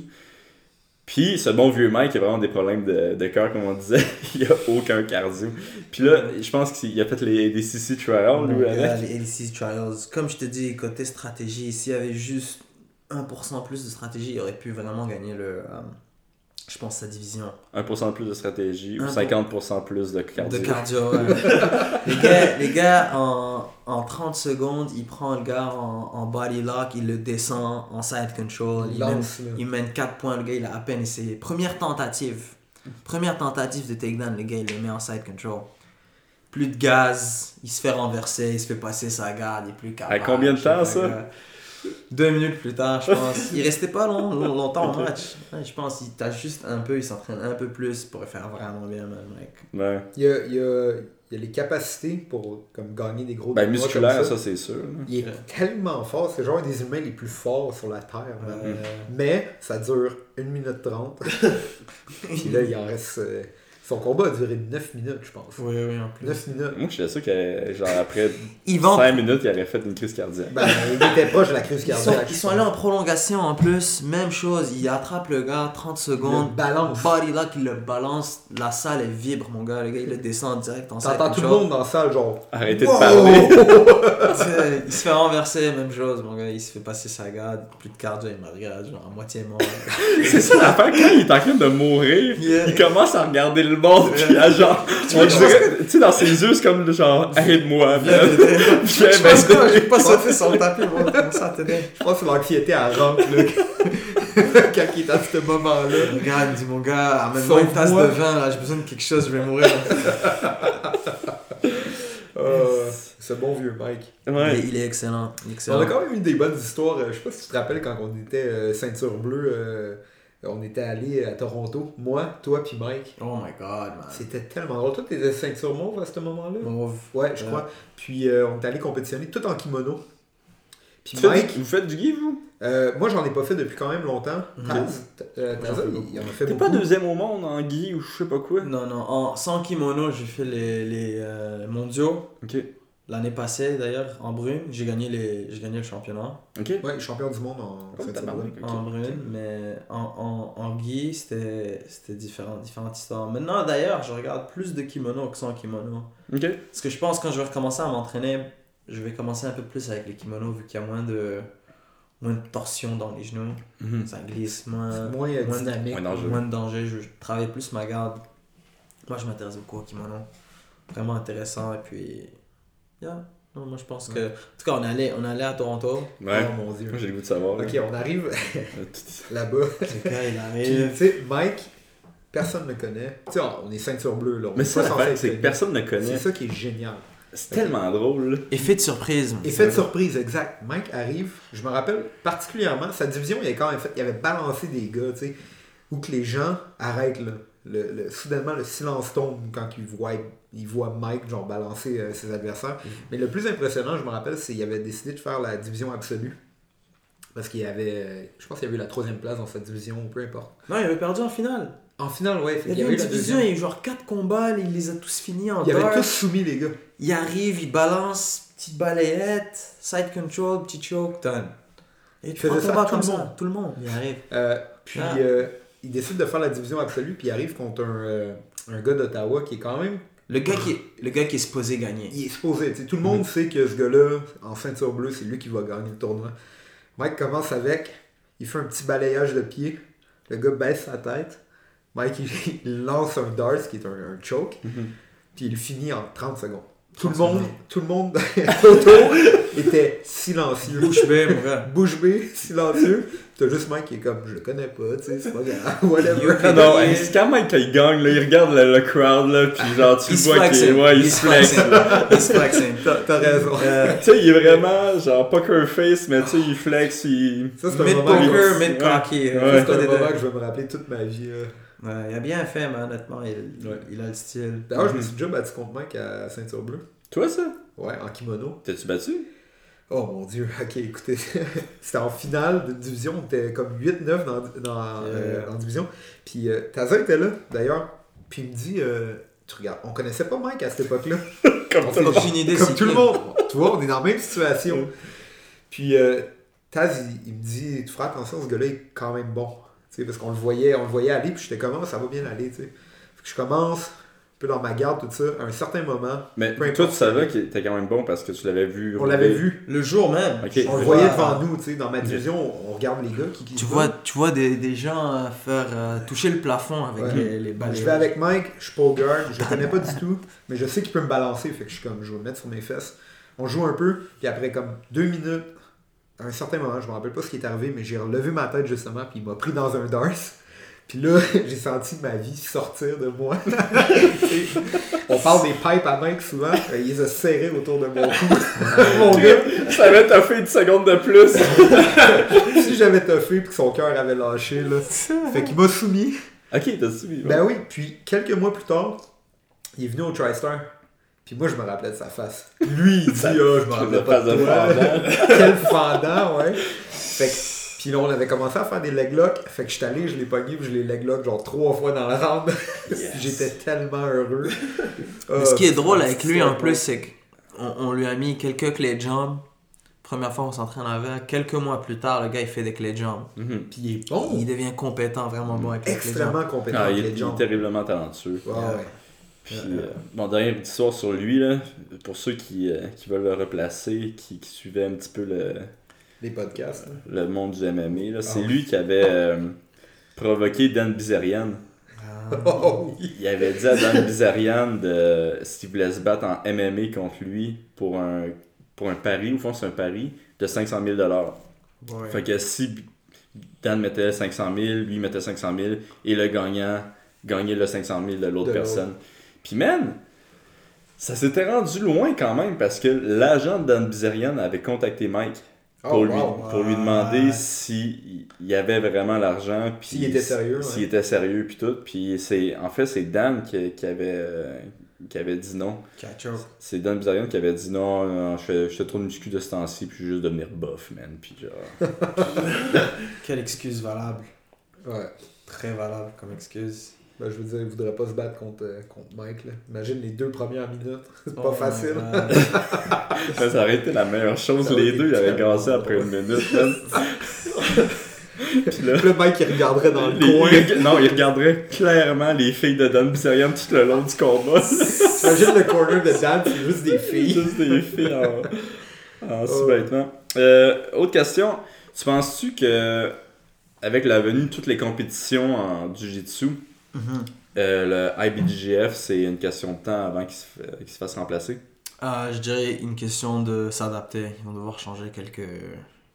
[SPEAKER 1] Puis ce bon vieux Mike a vraiment des problèmes de, de cœur, comme on disait. il a aucun cardio. Puis là, je pense qu'il a fait les, CC trials, lui, avec.
[SPEAKER 4] les Trials, comme je te dis, côté stratégie, s'il y avait juste 1% plus de stratégie, il aurait pu vraiment gagner le. euh, je pense sa division.
[SPEAKER 1] 1% de plus de stratégie ou
[SPEAKER 4] Un
[SPEAKER 1] 50% plus de cardio.
[SPEAKER 4] De cardio, ouais. les gars, les gars en, en 30 secondes, il prend le gars en, en body lock, il le descend en side control, il mène,
[SPEAKER 5] lance,
[SPEAKER 4] il mène 4 points, le gars il a à peine essayé. Première tentative, première tentative de takedown, le gars il le met en side control. Plus de gaz, il se fait renverser, il se fait passer sa garde, il est plus capable.
[SPEAKER 1] À combien de temps, ça?
[SPEAKER 4] Deux minutes plus tard, je pense. Il restait pas long, long- longtemps au match. Ouais, je pense qu'il tâche juste un peu, il s'entraîne un peu plus pour faire vraiment bien, man, mec.
[SPEAKER 1] Ouais.
[SPEAKER 5] Il y a, il y, a, il y a les capacités pour comme, gagner des gros
[SPEAKER 1] Ben, musculaire,
[SPEAKER 5] comme
[SPEAKER 1] ça, c'est sûr.
[SPEAKER 5] Il est tellement fort, c'est genre un des humains les plus forts sur la Terre.
[SPEAKER 4] Euh,
[SPEAKER 5] Mais ça dure 1 minute 30. Puis là, il en reste. euh, son combat a duré 9 minutes, je pense.
[SPEAKER 4] Oui, oui, en plus.
[SPEAKER 5] 9 minutes.
[SPEAKER 1] Moi, j'étais sûr que, genre, après
[SPEAKER 4] Ils vont
[SPEAKER 1] 5 minutes, il aurait fait une crise cardiaque.
[SPEAKER 5] Ben, il était proche de la crise
[SPEAKER 4] Ils sont,
[SPEAKER 5] cardiaque.
[SPEAKER 4] ils sont allés en prolongation en plus, même chose, il attrape le gars 30 secondes,
[SPEAKER 5] Le balance.
[SPEAKER 4] body lock, il le balance, la salle elle vibre mon gars, le gars il le descend direct en salle.
[SPEAKER 5] T'entends tout le monde dans la salle, genre.
[SPEAKER 1] Arrêtez
[SPEAKER 5] Wow!
[SPEAKER 1] de parler.
[SPEAKER 4] Il se fait renverser, même chose mon gars, il se fait passer sa garde, plus de cardio, il me regarde genre à moitié mort.
[SPEAKER 1] c'est ça l'affaire, quand il est en train de mourir,
[SPEAKER 4] Yeah.
[SPEAKER 1] il commence à regarder le monde, puis à genre, on dirait, tu sais, dans ses yeux, c'est comme genre, aide-moi,
[SPEAKER 4] Viens.
[SPEAKER 1] Viens
[SPEAKER 4] Je pense
[SPEAKER 1] m'aider.
[SPEAKER 4] que j'ai pas sauté sur le tapis, moi,
[SPEAKER 5] Je pense que l'anxiété elle rentre là. quand il est à ce moment-là.
[SPEAKER 4] Regarde, il dit mon gars, amène-moi une tasse de vin là, j'ai besoin de quelque chose, je vais mourir.
[SPEAKER 5] Euh, ce bon vieux Mike.
[SPEAKER 1] Ouais.
[SPEAKER 4] Il, est, il est excellent, il est
[SPEAKER 5] On a quand même eu des bonnes histoires. euh, Je sais pas si tu te rappelles quand on était euh, ceinture bleue, euh, on était allé à Toronto. Moi, toi puis Mike.
[SPEAKER 4] Oh my god, man.
[SPEAKER 5] C'était tellement drôle. Toi, t'étais ceinture mauve à ce moment-là?
[SPEAKER 4] Mauve.
[SPEAKER 5] Ouais, je
[SPEAKER 4] Ouais.
[SPEAKER 5] crois. Puis euh, on est allé compétitionner tout en kimono. Puis
[SPEAKER 1] Tu fais
[SPEAKER 5] Mike,
[SPEAKER 1] du- vous faites du gi, vous?
[SPEAKER 5] Euh, moi j'en ai pas fait depuis quand même longtemps.
[SPEAKER 4] Mhm.
[SPEAKER 5] Taz, euh, Taz, il, en a fait
[SPEAKER 1] T'es pas deuxième au monde en gi ou je sais pas quoi?
[SPEAKER 4] Non, non, en, sans kimono, j'ai fait les, les euh, mondiaux.
[SPEAKER 1] Ok.
[SPEAKER 4] L'année passée, d'ailleurs, en brune, j'ai gagné, les, j'ai gagné le championnat
[SPEAKER 1] Ok.
[SPEAKER 5] Ouais, champion du monde en
[SPEAKER 1] Oh. Ok,
[SPEAKER 4] en brune, mais en, en, en gi, c'était, c'était différent, différentes histoires. Maintenant, d'ailleurs, je regarde plus de kimono que sans kimono.
[SPEAKER 1] Ok.
[SPEAKER 4] Parce que je pense que quand je vais recommencer à m'entraîner, je vais commencer un peu plus avec les kimonos, vu qu'il y a moins de, moins de torsion dans les genoux.
[SPEAKER 1] Mhm.
[SPEAKER 4] Ça glisse moins.
[SPEAKER 5] Moins
[SPEAKER 4] Moins-
[SPEAKER 5] dynamique.
[SPEAKER 1] moins dangereux.
[SPEAKER 4] moins de danger, je, je travaille plus ma garde. Moi, je m'intéresse beaucoup au kimono. Vraiment intéressant. Et puis, yeah. Non, moi, je pense que. En tout cas, on est allé, on est allé à Toronto.
[SPEAKER 1] Ouais.
[SPEAKER 5] Oh mon dieu.
[SPEAKER 1] Moi, j'ai le goût de savoir.
[SPEAKER 5] Ok, on arrive
[SPEAKER 1] là.
[SPEAKER 5] là-bas.
[SPEAKER 4] Il arrive.
[SPEAKER 5] tu sais, Mike, personne ne le connaît. Tu sais, on est ceinture bleue, là. on
[SPEAKER 1] Mais ça, c'est que personne ne connaît.
[SPEAKER 5] C'est ça qui est génial.
[SPEAKER 1] C'est tellement drôle.
[SPEAKER 4] Effet de surprise.
[SPEAKER 5] Effet de surprise, exact. Mike arrive, je me rappelle particulièrement, sa division, il avait quand même fait, il avait balancé des gars, tu sais, où que les gens arrêtent, là. Le, le- soudainement, le silence tombe quand ils voient, ils voient Mike, genre, balancer euh, ses adversaires. Mais le plus impressionnant, je me rappelle, c'est qu'il avait décidé de faire la division absolue. Parce qu'il y avait, euh, je pense qu'il y avait eu la troisième place dans sa division, ou peu importe.
[SPEAKER 4] Non, il avait perdu en finale.
[SPEAKER 5] En finale, ouais,
[SPEAKER 4] Il y
[SPEAKER 5] il y
[SPEAKER 4] avait
[SPEAKER 5] avait
[SPEAKER 4] une division, il y a eu genre 4 combats, il les a tous finis en
[SPEAKER 5] Il avait
[SPEAKER 4] dark.
[SPEAKER 5] tous soumis, les gars.
[SPEAKER 4] Il arrive, il balance, petite balayette, side control, petit choke, done. Et tu le
[SPEAKER 5] ça tout
[SPEAKER 4] comme
[SPEAKER 5] le
[SPEAKER 4] ça,
[SPEAKER 5] monde.
[SPEAKER 4] tout le monde, il arrive.
[SPEAKER 5] Euh, puis
[SPEAKER 4] Ah.
[SPEAKER 5] euh, il décide de faire la division absolue, puis il arrive contre un, euh, un gars d'Ottawa qui est quand même.
[SPEAKER 4] Le gars, qui est, le gars qui est supposé gagner.
[SPEAKER 5] Il est supposé. Tout le monde sait que ce gars-là, en ceinture bleue, c'est lui qui va gagner le tournoi. Mike commence avec, il fait un petit balayage de pied. Le gars baisse sa tête. Mike, il, il lance un dart, qui est un, un choke, puis il finit en 30 secondes. Tout le
[SPEAKER 4] 30
[SPEAKER 5] monde,
[SPEAKER 4] secondes.
[SPEAKER 5] tout le monde autour était silencieux.
[SPEAKER 4] Bouche bée, mon gars.
[SPEAKER 5] Bouche bée, silencieux. T'as juste Mike qui est comme, je le connais pas, tu sais, c'est pas grave, whatever.
[SPEAKER 1] Non, non, c'est quand même qu'il gagne, là, il regarde le, le crowd, là, pis genre, tu
[SPEAKER 4] Il
[SPEAKER 1] vois qu'il ouais, il se flexe.
[SPEAKER 4] Il se flexe.
[SPEAKER 5] T'as raison.
[SPEAKER 4] Euh,
[SPEAKER 1] Tu sais, il est vraiment, genre, poker face, mais tu sais, il flex, il...
[SPEAKER 5] Ça, c'est un
[SPEAKER 4] Mid
[SPEAKER 5] moment,
[SPEAKER 4] poker,
[SPEAKER 1] Ouais.
[SPEAKER 4] mid cocky.
[SPEAKER 1] Ouais.
[SPEAKER 5] c'est un
[SPEAKER 4] des
[SPEAKER 5] moment que je vais me rappeler toute ma vie. là.
[SPEAKER 4] Ouais, il a bien fait, mais honnêtement, il,
[SPEAKER 5] Ouais.
[SPEAKER 4] il a le style.
[SPEAKER 5] D'ailleurs, je me suis déjà battu contre Mike à ceinture bleue.
[SPEAKER 1] Toi, ça?
[SPEAKER 5] Ouais, en kimono.
[SPEAKER 1] T'es-tu battu?
[SPEAKER 5] Oh mon dieu, ok, écoutez. C'était en finale de division, on était comme 8-9 dans, dans, euh, en division. Puis euh, Taza était là, d'ailleurs. Puis il me dit, euh, tu regardes, on connaissait pas Mike à cette époque-là.
[SPEAKER 1] Comme
[SPEAKER 5] On
[SPEAKER 1] tout le
[SPEAKER 5] s'est-
[SPEAKER 1] monde.
[SPEAKER 4] Aucune idée
[SPEAKER 5] Comme tout le monde. tu vois, on est dans la même situation. Puis euh, Taz, il, il me dit, tu feras attention, ce gars-là est quand même bon. Tu sais, parce qu'on le voyait, on le voyait aller, puis j'étais comment ça va bien aller, tu sais. Fait que je commence, peu dans ma garde, tout ça. À un certain moment,
[SPEAKER 1] Mais toi, tu savais qu'il était quand même bon parce que tu l'avais vu.
[SPEAKER 5] on l'avait vu.
[SPEAKER 4] Le jour même.
[SPEAKER 5] On le voyait devant nous, tu sais, dans ma division, on, on regarde les gars qui, qui
[SPEAKER 4] Tu vois, tu vois des, des gens euh, faire euh, toucher le plafond avec
[SPEAKER 5] Ouais.
[SPEAKER 4] les, les
[SPEAKER 5] Donc,
[SPEAKER 4] balais.
[SPEAKER 5] je vais avec Mike, je suis pole guard, je le connais pas du tout, mais je sais qu'il peut me balancer, fait que je suis comme, je vais le mettre sur mes fesses. On joue un peu, puis après comme deux minutes, à un certain moment, je me rappelle pas ce qui est arrivé, mais j'ai relevé ma tête justement, puis il m'a pris dans un dars. Puis là, j'ai senti ma vie sortir de moi. On parle des pipes à Mike souvent, euh, il les a serrés autour de mon cou. mon gars,
[SPEAKER 1] Je t'avais toffé une seconde de plus.
[SPEAKER 5] si j'avais toffé puis que son cœur avait lâché, là. Fait qu'il m'a soumis.
[SPEAKER 1] ok, t'as suivi.
[SPEAKER 5] Ben oui, puis quelques mois plus tard, il est venu au TriStar. Puis moi, je me rappelais de sa face. Lui, il dit, ah, je me rappelais pas de toi.
[SPEAKER 1] fendant.
[SPEAKER 5] Quel fendant, ouais. Fait que, puis là, on avait commencé à faire des leg locks. Fait que je suis allé, je l'ai pogné, puis je l'ai leg lock genre trois fois dans la rampe. J'étais tellement heureux.
[SPEAKER 4] Mais ce qui est
[SPEAKER 5] Ah,
[SPEAKER 4] drôle avec lui en plus, c'est qu'on on lui a mis quelques clés de jambes. Première fois, on s'entraîne avec. Quelques mois plus tard, le gars, il fait des clés de jambes.
[SPEAKER 1] Mhm.
[SPEAKER 5] Puis il est bon.
[SPEAKER 4] Il devient compétent, vraiment bon avec les clés de jambes.
[SPEAKER 5] Extrêmement compétent
[SPEAKER 1] Ah,
[SPEAKER 5] avec
[SPEAKER 1] il, est,
[SPEAKER 5] les
[SPEAKER 1] il est
[SPEAKER 5] jambes.
[SPEAKER 1] terriblement talentueux.
[SPEAKER 5] Ouais, ouais.
[SPEAKER 1] Puis, euh, mon dernier petit soir sur lui, là, pour ceux qui, euh, qui veulent le replacer, qui, qui suivaient un petit peu le,
[SPEAKER 5] Les podcasts. là.
[SPEAKER 1] le monde du MMA, là, c'est
[SPEAKER 5] Ah.
[SPEAKER 1] lui qui avait euh, provoqué Dan Bizarian.
[SPEAKER 5] Oh oui.
[SPEAKER 1] Il avait dit à Dan Bizarian de s'il voulait se battre en MMA contre lui pour un, pour un pari, au fond c'est un pari, de 500 000
[SPEAKER 4] Ouais.
[SPEAKER 1] Fait que si Dan mettait 500 000, lui mettait 500 000 et le gagnant gagnait le 500 000 de l'autre
[SPEAKER 5] De
[SPEAKER 1] personne. Puis man, ça s'était rendu loin quand même parce que l'agent de Dan Bizarian avait contacté Mike pour,
[SPEAKER 5] Oh,
[SPEAKER 1] lui,
[SPEAKER 5] wow.
[SPEAKER 1] pour lui
[SPEAKER 4] Ah.
[SPEAKER 1] demander s'il y avait vraiment l'argent. puis
[SPEAKER 5] S'il était sérieux,
[SPEAKER 1] S'il
[SPEAKER 5] ouais.
[SPEAKER 1] était sérieux, puis tout. Puis c'est, en fait, c'est Dan qui, qui avait, euh, qui avait dit non. C'est Dan Bizarian qui avait dit non, non, je fais, je fais trop de muscu de ce temps-ci, puis juste devenir buff, man. Puis genre.
[SPEAKER 4] Quelle excuse valable.
[SPEAKER 5] Ouais.
[SPEAKER 4] Très valable comme excuse.
[SPEAKER 5] Ben, je veux dire, il voudrait pas se battre contre, euh, contre Mike. Là. Imagine les deux premières minutes. C'est
[SPEAKER 4] Oh
[SPEAKER 5] pas
[SPEAKER 4] my
[SPEAKER 5] facile.
[SPEAKER 1] Ça, ça aurait été la meilleure chose.
[SPEAKER 5] Ça
[SPEAKER 1] Les deux, ils avaient gassé après une minute. man. Puis là,
[SPEAKER 5] le mec, il regarderait dans le
[SPEAKER 1] les-
[SPEAKER 5] coin.
[SPEAKER 1] il- non, il regarderait clairement les filles de Dan Bizarian tout le long du combat.
[SPEAKER 5] Imagine le corner de Dan, c'est juste des filles.
[SPEAKER 1] Juste des filles en, en sous-vêtements. Euh, autre question. Tu penses-tu que avec la venue de toutes les compétitions en Jiu-Jitsu,
[SPEAKER 4] Mhm.
[SPEAKER 1] euh, le IBJJF, c'est une question de temps avant qu'il se, fa- qu'il se fasse remplacer?
[SPEAKER 4] Euh, je dirais une question de s'adapter. Ils vont devoir changer quelques,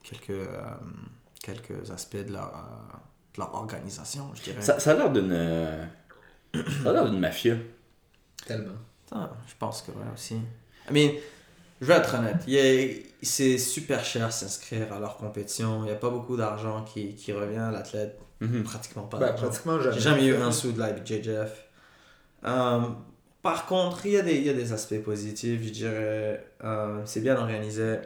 [SPEAKER 4] quelques, euh, quelques aspects de leur, euh, de leur organisation, je dirais.
[SPEAKER 1] Ça, ça a l'air d'une euh, Ça a l'air d'une mafia.
[SPEAKER 5] Tellement.
[SPEAKER 4] Ah, je pense que ouais aussi. I mean, je vais être honnête, c'est super cher s'inscrire à leur compétition. Il n'y a pas beaucoup d'argent qui, qui revient à l'athlète.
[SPEAKER 1] Mhm.
[SPEAKER 4] Pratiquement pas
[SPEAKER 5] pratiquement jamais.
[SPEAKER 4] J'ai jamais eu un sou de la BJJF. Euh, par contre, il y, a des, il y a des aspects positifs, je dirais. Euh, c'est bien organisé.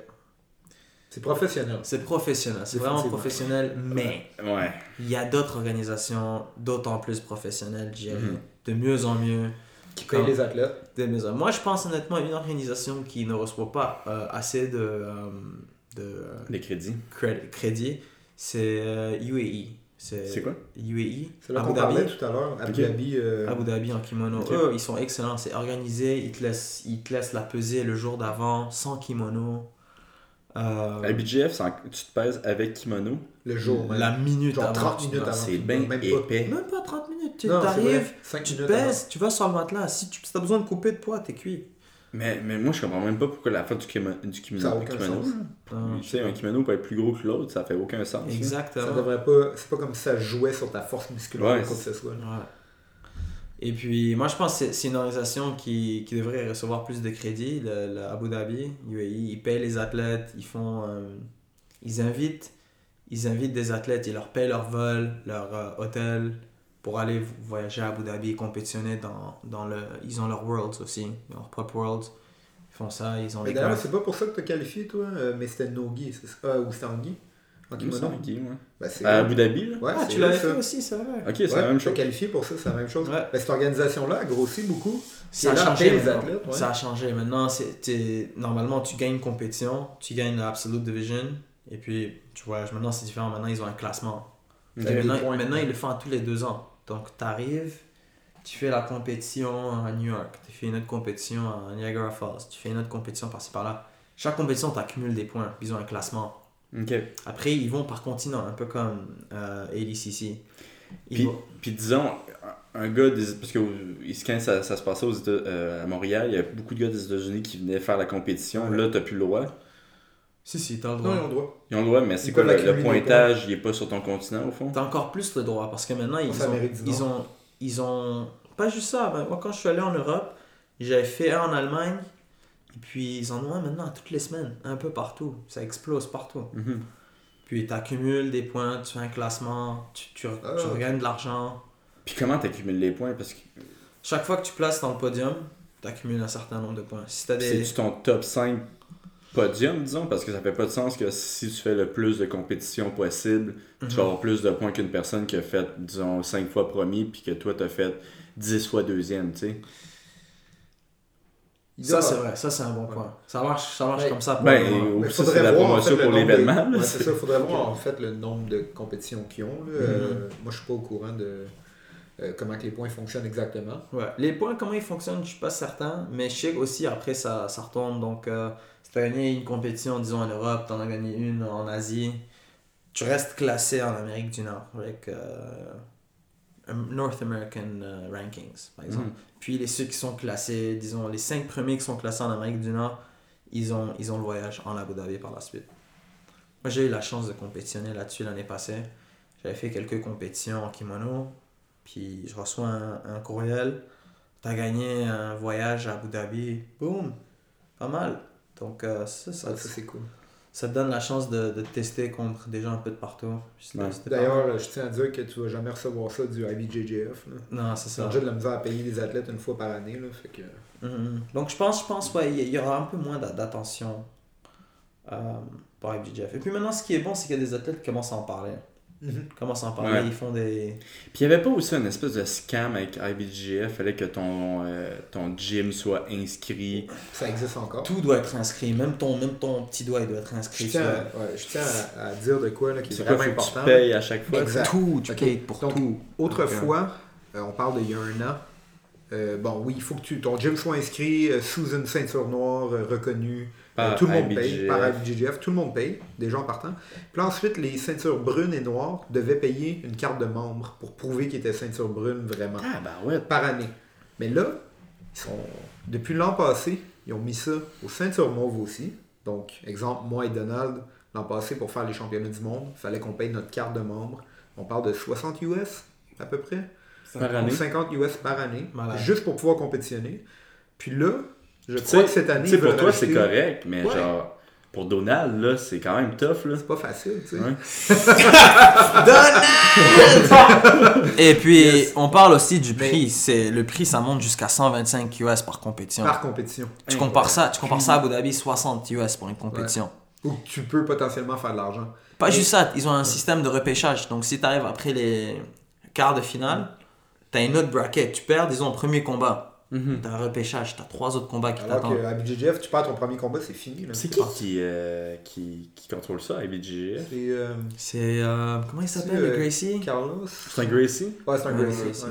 [SPEAKER 5] C'est professionnel.
[SPEAKER 4] C'est professionnel. C'est vraiment professionnel, mais
[SPEAKER 1] Ouais.
[SPEAKER 4] il y a d'autres organisations d'autant plus professionnelles, je dirais.
[SPEAKER 1] Mhm.
[SPEAKER 4] De mieux en mieux.
[SPEAKER 5] Qui paye
[SPEAKER 4] Comme-
[SPEAKER 5] les athlètes.
[SPEAKER 4] de mieux en- Moi, je pense honnêtement à une organisation qui ne reçoit pas euh, assez de, euh, de euh,
[SPEAKER 1] Les crédits.
[SPEAKER 4] cré- crédit, c'est euh, UAE.
[SPEAKER 1] C'est quoi?
[SPEAKER 4] UAE.
[SPEAKER 5] C'est là
[SPEAKER 4] Abu
[SPEAKER 5] qu'on
[SPEAKER 4] Dhabi.
[SPEAKER 5] parlait tout à l'heure. Abu. Dhabi. euh,
[SPEAKER 4] Abu Dhabi en kimono. Eux, ils sont excellents. C'est organisé. Ils te, laissent, ils te laissent la peser le jour d'avant, sans kimono. Euh,
[SPEAKER 1] À BGF, en- tu te pèses avec kimono?
[SPEAKER 5] le jour. même.
[SPEAKER 4] la minute
[SPEAKER 5] Genre
[SPEAKER 4] avant.
[SPEAKER 5] 30
[SPEAKER 4] tu
[SPEAKER 5] minutes avant.
[SPEAKER 1] C'est bien
[SPEAKER 5] même pas-
[SPEAKER 1] épais.
[SPEAKER 4] Même pas 30 minutes. Tu arrives, tu pèses, tu vas sur le matelas. Si tu as besoin de couper de poids, t'es cuit.
[SPEAKER 1] Mais, mais moi, je comprends même pas pourquoi la fin du kimono. Du kimono,
[SPEAKER 5] Ça a aucun
[SPEAKER 1] kimono,
[SPEAKER 5] sens.
[SPEAKER 4] Non,
[SPEAKER 1] Tu sais, un kimono peut être plus gros que l'autre, ça fait aucun sens. là.
[SPEAKER 5] Ça
[SPEAKER 4] Exactement.
[SPEAKER 5] devrait pas. C'est pas comme si ça jouait sur ta force musculaire
[SPEAKER 1] Ouais,
[SPEAKER 5] ou quoi que ce soit.
[SPEAKER 4] Ouais. Et puis, moi, je pense que c'est- c'est une organisation qui, qui devrait recevoir plus de crédit, le, le Abu Dhabi, UAE. Ils payent les athlètes, ils font. euh, ils invitent. Ils invitent des athlètes, ils leur payent leur vol, leur euh, hôtel pour aller voyager à Abu Dhabi et compétitionner dans, dans le. Ils ont leur Worlds aussi, leur propre Worlds. Ils font ça, ils ont
[SPEAKER 5] Mais
[SPEAKER 4] des
[SPEAKER 5] d'ailleurs, c'est pas pour ça que t'as qualifié, toi, euh, mais c'était Nogi, c'est ça? Ah, Ou c'était En kimono
[SPEAKER 1] qu'il- ouais.
[SPEAKER 5] Ben,
[SPEAKER 1] À Abu Dhabi, là?
[SPEAKER 5] Ouais,
[SPEAKER 4] Ah, tu l'avais
[SPEAKER 5] ça.
[SPEAKER 4] fait aussi, c'est vrai.
[SPEAKER 1] Ok, c'est
[SPEAKER 5] Ouais,
[SPEAKER 1] la même chose.
[SPEAKER 5] qualifié pour ça, c'est la même chose.
[SPEAKER 4] Ouais.
[SPEAKER 5] Ben, cette organisation-là a grossi beaucoup.
[SPEAKER 4] Ça a changé.
[SPEAKER 5] les athlètes, ouais.
[SPEAKER 4] Ça a changé. Maintenant, normalement, tu gagnes une compétition, tu gagnes l'Absolute Division, et puis tu voyages. Maintenant, c'est différent. Maintenant, ils ont un classement. Maintenant, ils le font à tous les deux ans. Donc, tu arrives, tu fais la compétition à New York, tu fais une autre compétition à Niagara Falls, tu fais une autre compétition par-ci par-là. Chaque compétition, tu accumules des points. Ils ont un classement. Après, ils vont par continent, un peu comme euh, ADCC. Ils
[SPEAKER 1] Puis,
[SPEAKER 4] vont-
[SPEAKER 1] puis disons, un gars des. Parce que quand ça, ça se passait aux États, euh, à Montréal, il y a beaucoup de gars des États-Unis qui venaient faire la compétition.
[SPEAKER 5] Ouais.
[SPEAKER 1] Là, t'as plus le droit.
[SPEAKER 4] Si, si, t'as le
[SPEAKER 5] Non,
[SPEAKER 4] droit.
[SPEAKER 5] ils ont le droit.
[SPEAKER 1] Ils ont le droit, mais c'est quoi le, pointage Il est pas sur ton continent, au fond?
[SPEAKER 4] T'as encore plus le droit parce que maintenant ils ont, ils ont ils ont pas juste ça ben, moi quand je suis allé en Europe j'avais fait un en Allemagne et puis ils en ont un maintenant toutes les semaines un peu partout ça explose partout
[SPEAKER 1] Mhm.
[SPEAKER 4] puis t'accumules des points tu fais un classement tu, tu,
[SPEAKER 5] Ah.
[SPEAKER 4] tu regagnes de l'argent
[SPEAKER 1] Puis comment t'accumules les points? Parce que
[SPEAKER 4] chaque fois que tu places dans le podium t'accumules un certain nombre de points si t'as des
[SPEAKER 1] c'est ton top 5 podium, disons, parce que ça fait pas de sens que si tu fais le plus de compétitions possible, tu vas avoir plus de points qu'une personne qui a fait, disons, 5 fois premier, puis que toi, t'as fait 10 fois deuxième, tu sais.
[SPEAKER 4] Ça c'est vrai ça c'est un bon point ça marche ça marche
[SPEAKER 5] Ouais.
[SPEAKER 4] comme ça pour
[SPEAKER 1] Ben, ou
[SPEAKER 5] Mais
[SPEAKER 1] ça,
[SPEAKER 5] faudrait
[SPEAKER 1] c'est la
[SPEAKER 5] en
[SPEAKER 1] promotion
[SPEAKER 5] fait,
[SPEAKER 1] pour l'événement.
[SPEAKER 5] de-
[SPEAKER 1] là,
[SPEAKER 5] Ouais,
[SPEAKER 1] c'est-
[SPEAKER 5] ça, il faudrait voir en fait le nombre de compétitions qu'ils ont. là. Euh, moi, je suis pas au courant de euh, comment que les points fonctionnent exactement.
[SPEAKER 4] Ouais. Les points, comment ils fonctionnent, je suis pas certain. Mais je sais aussi, après, ça, ça retourne. Donc, euh, tu as gagné une compétition, disons, en Europe, tu en as gagné une en Asie, tu restes classé en Amérique du Nord avec euh, North American euh, Rankings, par exemple.
[SPEAKER 1] Mhm.
[SPEAKER 4] Puis, les ceux qui sont classés, disons, les cinq premiers qui sont classés en Amérique du Nord, ils ont, ils ont le voyage en Abu Dhabi par la suite. Moi, j'ai eu la chance de compétitionner là-dessus l'année passée. J'avais fait quelques compétitions en kimono. Puis je reçois un, un courriel. T'as gagné un voyage à Abu Dhabi. Boum! Pas mal. Donc euh, ça, ça,
[SPEAKER 5] c'est cool.
[SPEAKER 4] ça te donne la chance de, de tester contre des gens un peu de partout.
[SPEAKER 1] Ouais.
[SPEAKER 5] D'ailleurs, je tiens à dire que tu vas jamais recevoir ça du IBJJF. là.
[SPEAKER 4] Non, c'est ça.
[SPEAKER 5] déjà de la misère à payer les athlètes une fois par année. Là, fait que...
[SPEAKER 4] Mhm. Donc je pense, je pense ouais, il y- aura un peu moins d'a- d'attention euh, pour IBJJF. Et puis maintenant, ce qui est bon, c'est qu'il y a des athlètes qui commencent à en parler. Ils commencent à en parler,
[SPEAKER 1] Ouais.
[SPEAKER 4] ils font des...
[SPEAKER 1] Puis il n'y avait pas aussi une espèce de scam avec IBGF, fallait que ton, euh, ton gym soit inscrit.
[SPEAKER 5] Ça existe encore.
[SPEAKER 4] Tout doit être inscrit, même ton, même ton petit doigt il doit être inscrit.
[SPEAKER 5] Je tiens, à, ouais, je tiens à, à dire de quoi là, qui est
[SPEAKER 1] quoi,
[SPEAKER 5] vraiment
[SPEAKER 1] que tu
[SPEAKER 5] important.
[SPEAKER 1] payes à chaque fois?
[SPEAKER 5] Exact.
[SPEAKER 4] Tout, tu
[SPEAKER 5] Ok.
[SPEAKER 4] payes pour
[SPEAKER 5] Donc,
[SPEAKER 4] tout.
[SPEAKER 5] Autrefois, euh, on parle d'il y a un an, euh, bon oui, il faut que tu, ton gym soit inscrit euh, sous une ceinture noire euh, reconnue.
[SPEAKER 1] Par
[SPEAKER 5] Euh, tout le monde paye, par IBJJF, tout le monde paye, des gens partant. Puis là, ensuite, les ceintures brunes et noires devaient payer une carte de membre pour prouver qu'ils étaient ceinture brune vraiment,
[SPEAKER 1] Ah, bah ouais.
[SPEAKER 5] par année. Mais là, ils sont, depuis l'an passé, ils ont mis ça aux ceintures mauves aussi. Donc, exemple, moi et Donald, l'an passé, pour faire les championnats du monde, il fallait qu'on paye notre carte de membre. On parle de 60 US, à peu près.
[SPEAKER 1] Par année.
[SPEAKER 5] 50 US par année,
[SPEAKER 4] Malade.
[SPEAKER 5] juste pour pouvoir compétitionner. Puis là, je
[SPEAKER 1] Tu
[SPEAKER 5] crois
[SPEAKER 1] sais,
[SPEAKER 5] que cette année,
[SPEAKER 1] tu sais,
[SPEAKER 5] ils
[SPEAKER 1] pour toi, c'est correct, mais
[SPEAKER 5] Ouais.
[SPEAKER 1] genre, pour Donald, là, c'est quand même tough, là.
[SPEAKER 5] C'est pas facile, tu sais.
[SPEAKER 1] Ouais.
[SPEAKER 4] Et puis,
[SPEAKER 5] Yes.
[SPEAKER 4] on parle aussi du prix. C'est Le prix, ça monte jusqu'à 125 US par compétition.
[SPEAKER 5] Par compétition.
[SPEAKER 4] Tu compares ça, tu compares ça à Abu Dhabi, 60 US pour une compétition.
[SPEAKER 5] Ou que tu peux potentiellement faire de l'argent.
[SPEAKER 4] Pas
[SPEAKER 5] Et-
[SPEAKER 4] juste ça, ils ont un système de repêchage. Donc si tu arrives après les quarts de finale, tu as une autre bracket. Tu perds, disons, au premier combat.
[SPEAKER 1] Mhm.
[SPEAKER 4] Tu as un repêchage, tu as trois autres combats qui
[SPEAKER 5] Alors
[SPEAKER 4] t'attendent.
[SPEAKER 5] que à BJJF, tu perds ton premier combat, c'est fini. là.
[SPEAKER 1] C'est qui qui, euh, qui qui contrôle ça à?
[SPEAKER 5] C'est euh,
[SPEAKER 4] C'est. euh, comment il s'appelle, le
[SPEAKER 5] euh,
[SPEAKER 4] Gracie?
[SPEAKER 5] Carlos.
[SPEAKER 1] C'est un Gracie?
[SPEAKER 5] Ouais, c'est un
[SPEAKER 4] Ouais,
[SPEAKER 5] Gracie.
[SPEAKER 4] Gracie.
[SPEAKER 5] ouais.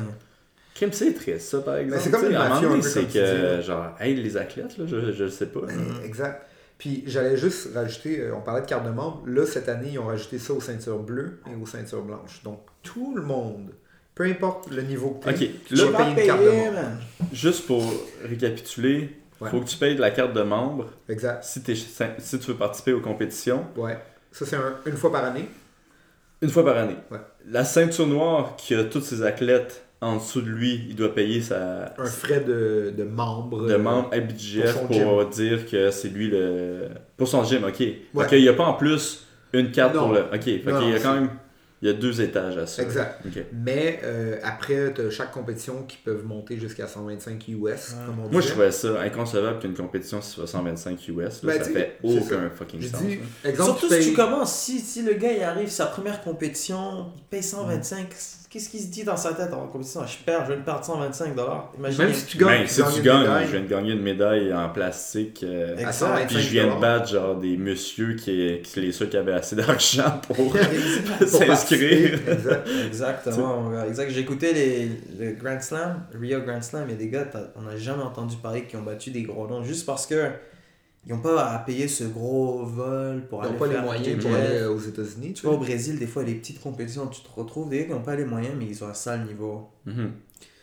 [SPEAKER 1] Kim, c'est triste, ça, par exemple.
[SPEAKER 5] c'est comme une mafia
[SPEAKER 1] moment
[SPEAKER 5] un
[SPEAKER 1] c'est
[SPEAKER 5] dis,
[SPEAKER 1] que, genre, hey, les athlètes, là, je, je le sais pas.
[SPEAKER 5] Exact. Puis j'allais juste rajouter, on parlait de carte de membre. Là, cette année, ils ont rajouté ça aux ceintures bleues et aux ceintures blanches. Donc tout le monde, peu importe le niveau que
[SPEAKER 1] Ok,
[SPEAKER 5] tu
[SPEAKER 1] là,
[SPEAKER 5] vas payer une carte de membre.
[SPEAKER 1] Juste pour récapituler,
[SPEAKER 5] Ouais.
[SPEAKER 1] faut que tu payes de la carte de membre
[SPEAKER 5] Exact.
[SPEAKER 1] si, tu veux participer aux compétitions
[SPEAKER 5] Ouais. Ça, c'est un- une fois par année.
[SPEAKER 1] une fois par année.
[SPEAKER 5] Ouais.
[SPEAKER 1] La ceinture noire qui a tous ses athlètes en dessous de lui, il doit payer sa,
[SPEAKER 5] Un frais de, de membre.
[SPEAKER 1] de
[SPEAKER 5] euh,
[SPEAKER 1] membre à BGF
[SPEAKER 5] pour
[SPEAKER 1] dire que c'est lui le. Pour son gym, ok.
[SPEAKER 5] Ouais.
[SPEAKER 1] Fait qu'il n'y a pas en plus une carte
[SPEAKER 5] Non.
[SPEAKER 1] pour le. Ok, fait
[SPEAKER 5] Non,
[SPEAKER 1] qu'il y a quand même. Il y a deux étages à ça.
[SPEAKER 5] Exact. Mais euh, après, tu as chaque compétition qui peuvent monter jusqu'à 125 US, comme on
[SPEAKER 1] Moi, je trouvais ça inconcevable qu'une compétition soit 125 US. là,
[SPEAKER 5] Ben,
[SPEAKER 1] ça fait aucun fucking sens.
[SPEAKER 5] exemple,
[SPEAKER 4] Surtout
[SPEAKER 5] tu
[SPEAKER 4] si tu commences, si, si le gars il arrive sa première compétition, il paye 125, qu'est-ce qu'il se dit dans sa tête en compétition? Je perds, je vais me perdre 125 dollars. Imagine.
[SPEAKER 5] Même si tu gagnes,
[SPEAKER 1] Ben, si tu gagnes, je viens de gagner une médaille en plastique. euh,
[SPEAKER 4] Exact.
[SPEAKER 5] à 125
[SPEAKER 1] Puis je viens de battre genre des messieurs qui, qui les ceux qui avaient assez d'argent pour s'inscrire.
[SPEAKER 4] Exactement, mon gars. Exact. J'ai écouté les, le Grand Slam, Rio Grand Slam, il y a des gars, on n'a jamais entendu parler qui ont battu des gros noms juste parce que ils n'ont pas à payer ce gros vol pour
[SPEAKER 5] Ils
[SPEAKER 4] aller
[SPEAKER 5] n'ont pas les moyens pour aller euh, aux États-Unis.
[SPEAKER 4] Tu vois, au Brésil, des fois, les petites compétitions, tu te retrouves des gars qui n'ont pas les moyens, mais ils ont un sale niveau.
[SPEAKER 1] Mhm.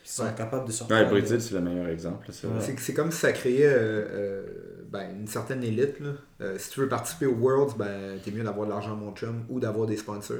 [SPEAKER 4] Ils sont
[SPEAKER 5] Ouais.
[SPEAKER 4] capables de sortir.
[SPEAKER 1] Ouais, le Brésil, c'est le meilleur exemple. c'est
[SPEAKER 5] comme si ça créait euh, euh, ben, une certaine élite. Là. Euh, si tu veux participer aux Worlds, ben, t'es mieux d'avoir de l'argent, mon chum, ou d'avoir des sponsors.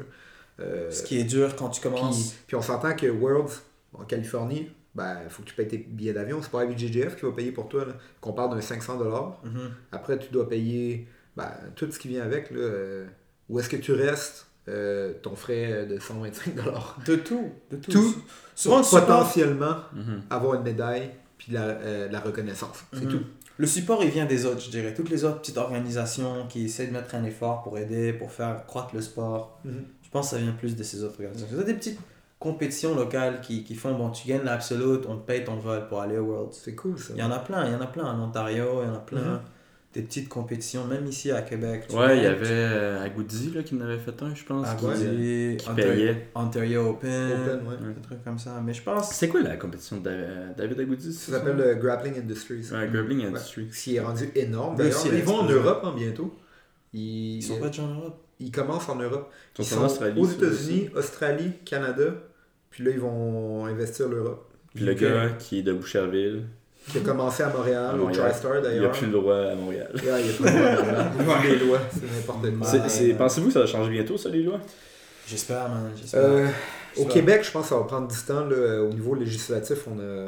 [SPEAKER 5] Euh,
[SPEAKER 4] Ce qui est dur quand tu commences.
[SPEAKER 5] puis, puis on s'entend que Worlds, en Californie, ben, faut que tu payes tes billets d'avion. C'est pas IBJJF qui va payer pour toi. Qu'on parle d'un 500$.
[SPEAKER 4] Mhm.
[SPEAKER 5] Après, tu dois payer ben, tout ce qui vient avec. Là, euh, où est-ce que tu restes? Euh, ton frais de 125$.
[SPEAKER 4] De tout. De tout.
[SPEAKER 5] Tout.
[SPEAKER 4] Souvent, le
[SPEAKER 5] Pour
[SPEAKER 4] support,
[SPEAKER 5] potentiellement
[SPEAKER 1] Mhm.
[SPEAKER 5] avoir une médaille puis la, euh, la reconnaissance. C'est
[SPEAKER 4] Mhm.
[SPEAKER 5] tout.
[SPEAKER 4] le support, il vient des autres, je dirais. Toutes les autres petites organisations qui essaient de mettre un effort pour aider, pour faire croître le sport. Je pense que ça vient plus de ces autres organisations. C'est des petites compétitions locales qui, qui font, bon, tu gagnes l'absolute, on te paye ton vol pour aller au Worlds.
[SPEAKER 5] C'est cool ça.
[SPEAKER 4] Il y en a plein, il y en a plein en Ontario, il y en a plein.
[SPEAKER 5] Mhm.
[SPEAKER 4] Des petites compétitions, même ici à Québec. tu
[SPEAKER 1] Ouais, il y avait euh, Agouti là, qui en avait fait un, je pense. Qui,
[SPEAKER 4] Gaudi,
[SPEAKER 1] euh, qui
[SPEAKER 4] Ontario,
[SPEAKER 1] payait.
[SPEAKER 4] Ontario Open,
[SPEAKER 5] Open, ouais.
[SPEAKER 4] des trucs comme ça. Mais je pense.
[SPEAKER 1] C'est quoi la compétition de Dav- David Agouti
[SPEAKER 5] Ça s'appelle le Grappling Industries.
[SPEAKER 1] Ouais, Grappling
[SPEAKER 5] Ouais. Ce qui est rendu énorme. D'ailleurs, ils vont en. Europe hein, bientôt. Ils,
[SPEAKER 4] Ils sont pas déjà en Europe?
[SPEAKER 5] ils commencent en Europe.
[SPEAKER 1] Ils
[SPEAKER 5] Ils
[SPEAKER 1] sont en Australie.
[SPEAKER 5] aux États-Unis, Australie, Canada. Puis là, ils vont investir l'Europe.
[SPEAKER 1] Puis le gars qui est de Boucherville,
[SPEAKER 5] Qui a commencé à Montréal, au. TriStar
[SPEAKER 1] il a
[SPEAKER 5] d'ailleurs.
[SPEAKER 1] plus le droit à Montréal.
[SPEAKER 5] Il y a plus le droit à Montréal. Les lois, c'est n'importe quoi.
[SPEAKER 1] Pensez-vous que ça va changer bientôt, ça, les lois?
[SPEAKER 4] J'espère, man. J'espère.
[SPEAKER 5] Euh, au. Québec, je pense que ça va prendre du temps. Là, au niveau législatif, on a...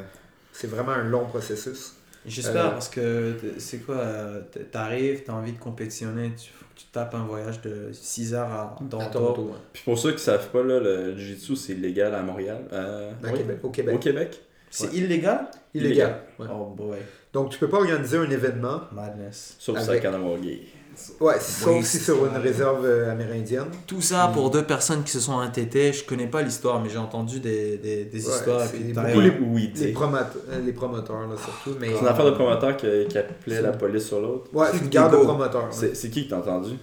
[SPEAKER 5] c'est vraiment un long processus.
[SPEAKER 4] J'espère
[SPEAKER 5] Euh,
[SPEAKER 4] parce que c'est quoi, euh, t'arrives, t'as envie de compétitionner, tu, tu tapes un voyage de 6 heures à
[SPEAKER 5] À
[SPEAKER 4] Toronto.
[SPEAKER 5] Ouais.
[SPEAKER 1] Puis pour ceux qui savent pas, là, le Jiu-Jitsu, c'est illégal à Montréal. Euh,
[SPEAKER 5] À
[SPEAKER 1] oui.
[SPEAKER 5] Québec, au Québec.
[SPEAKER 1] Au Québec?
[SPEAKER 4] C'est
[SPEAKER 5] Ouais.
[SPEAKER 4] illégal?
[SPEAKER 5] Illégal. ouais.
[SPEAKER 4] Oh boy,
[SPEAKER 5] Donc, tu peux pas organiser un événement
[SPEAKER 4] madness.
[SPEAKER 1] Sauf
[SPEAKER 5] Avec-
[SPEAKER 1] ça Kanawagé.
[SPEAKER 5] Ouais, sauf
[SPEAKER 4] Oui,
[SPEAKER 5] si
[SPEAKER 4] c'est
[SPEAKER 5] sur une réserve euh, amérindienne.
[SPEAKER 4] Tout ça
[SPEAKER 5] Mm.
[SPEAKER 4] pour deux personnes qui se sont entêtées. Je connais pas l'histoire, mais j'ai entendu des, des, des
[SPEAKER 5] Ouais,
[SPEAKER 4] histoires. puis
[SPEAKER 5] beaucoup les-
[SPEAKER 1] Oui,
[SPEAKER 5] Les,
[SPEAKER 1] sais.
[SPEAKER 5] promot- euh, les promoteurs, là, surtout. Mais...
[SPEAKER 1] C'est une affaire de promoteur qui, qui appelait la police sur l'autre.
[SPEAKER 5] Ouais, c'est une garde de promoteurs.
[SPEAKER 1] C'est qui que t'as entendu?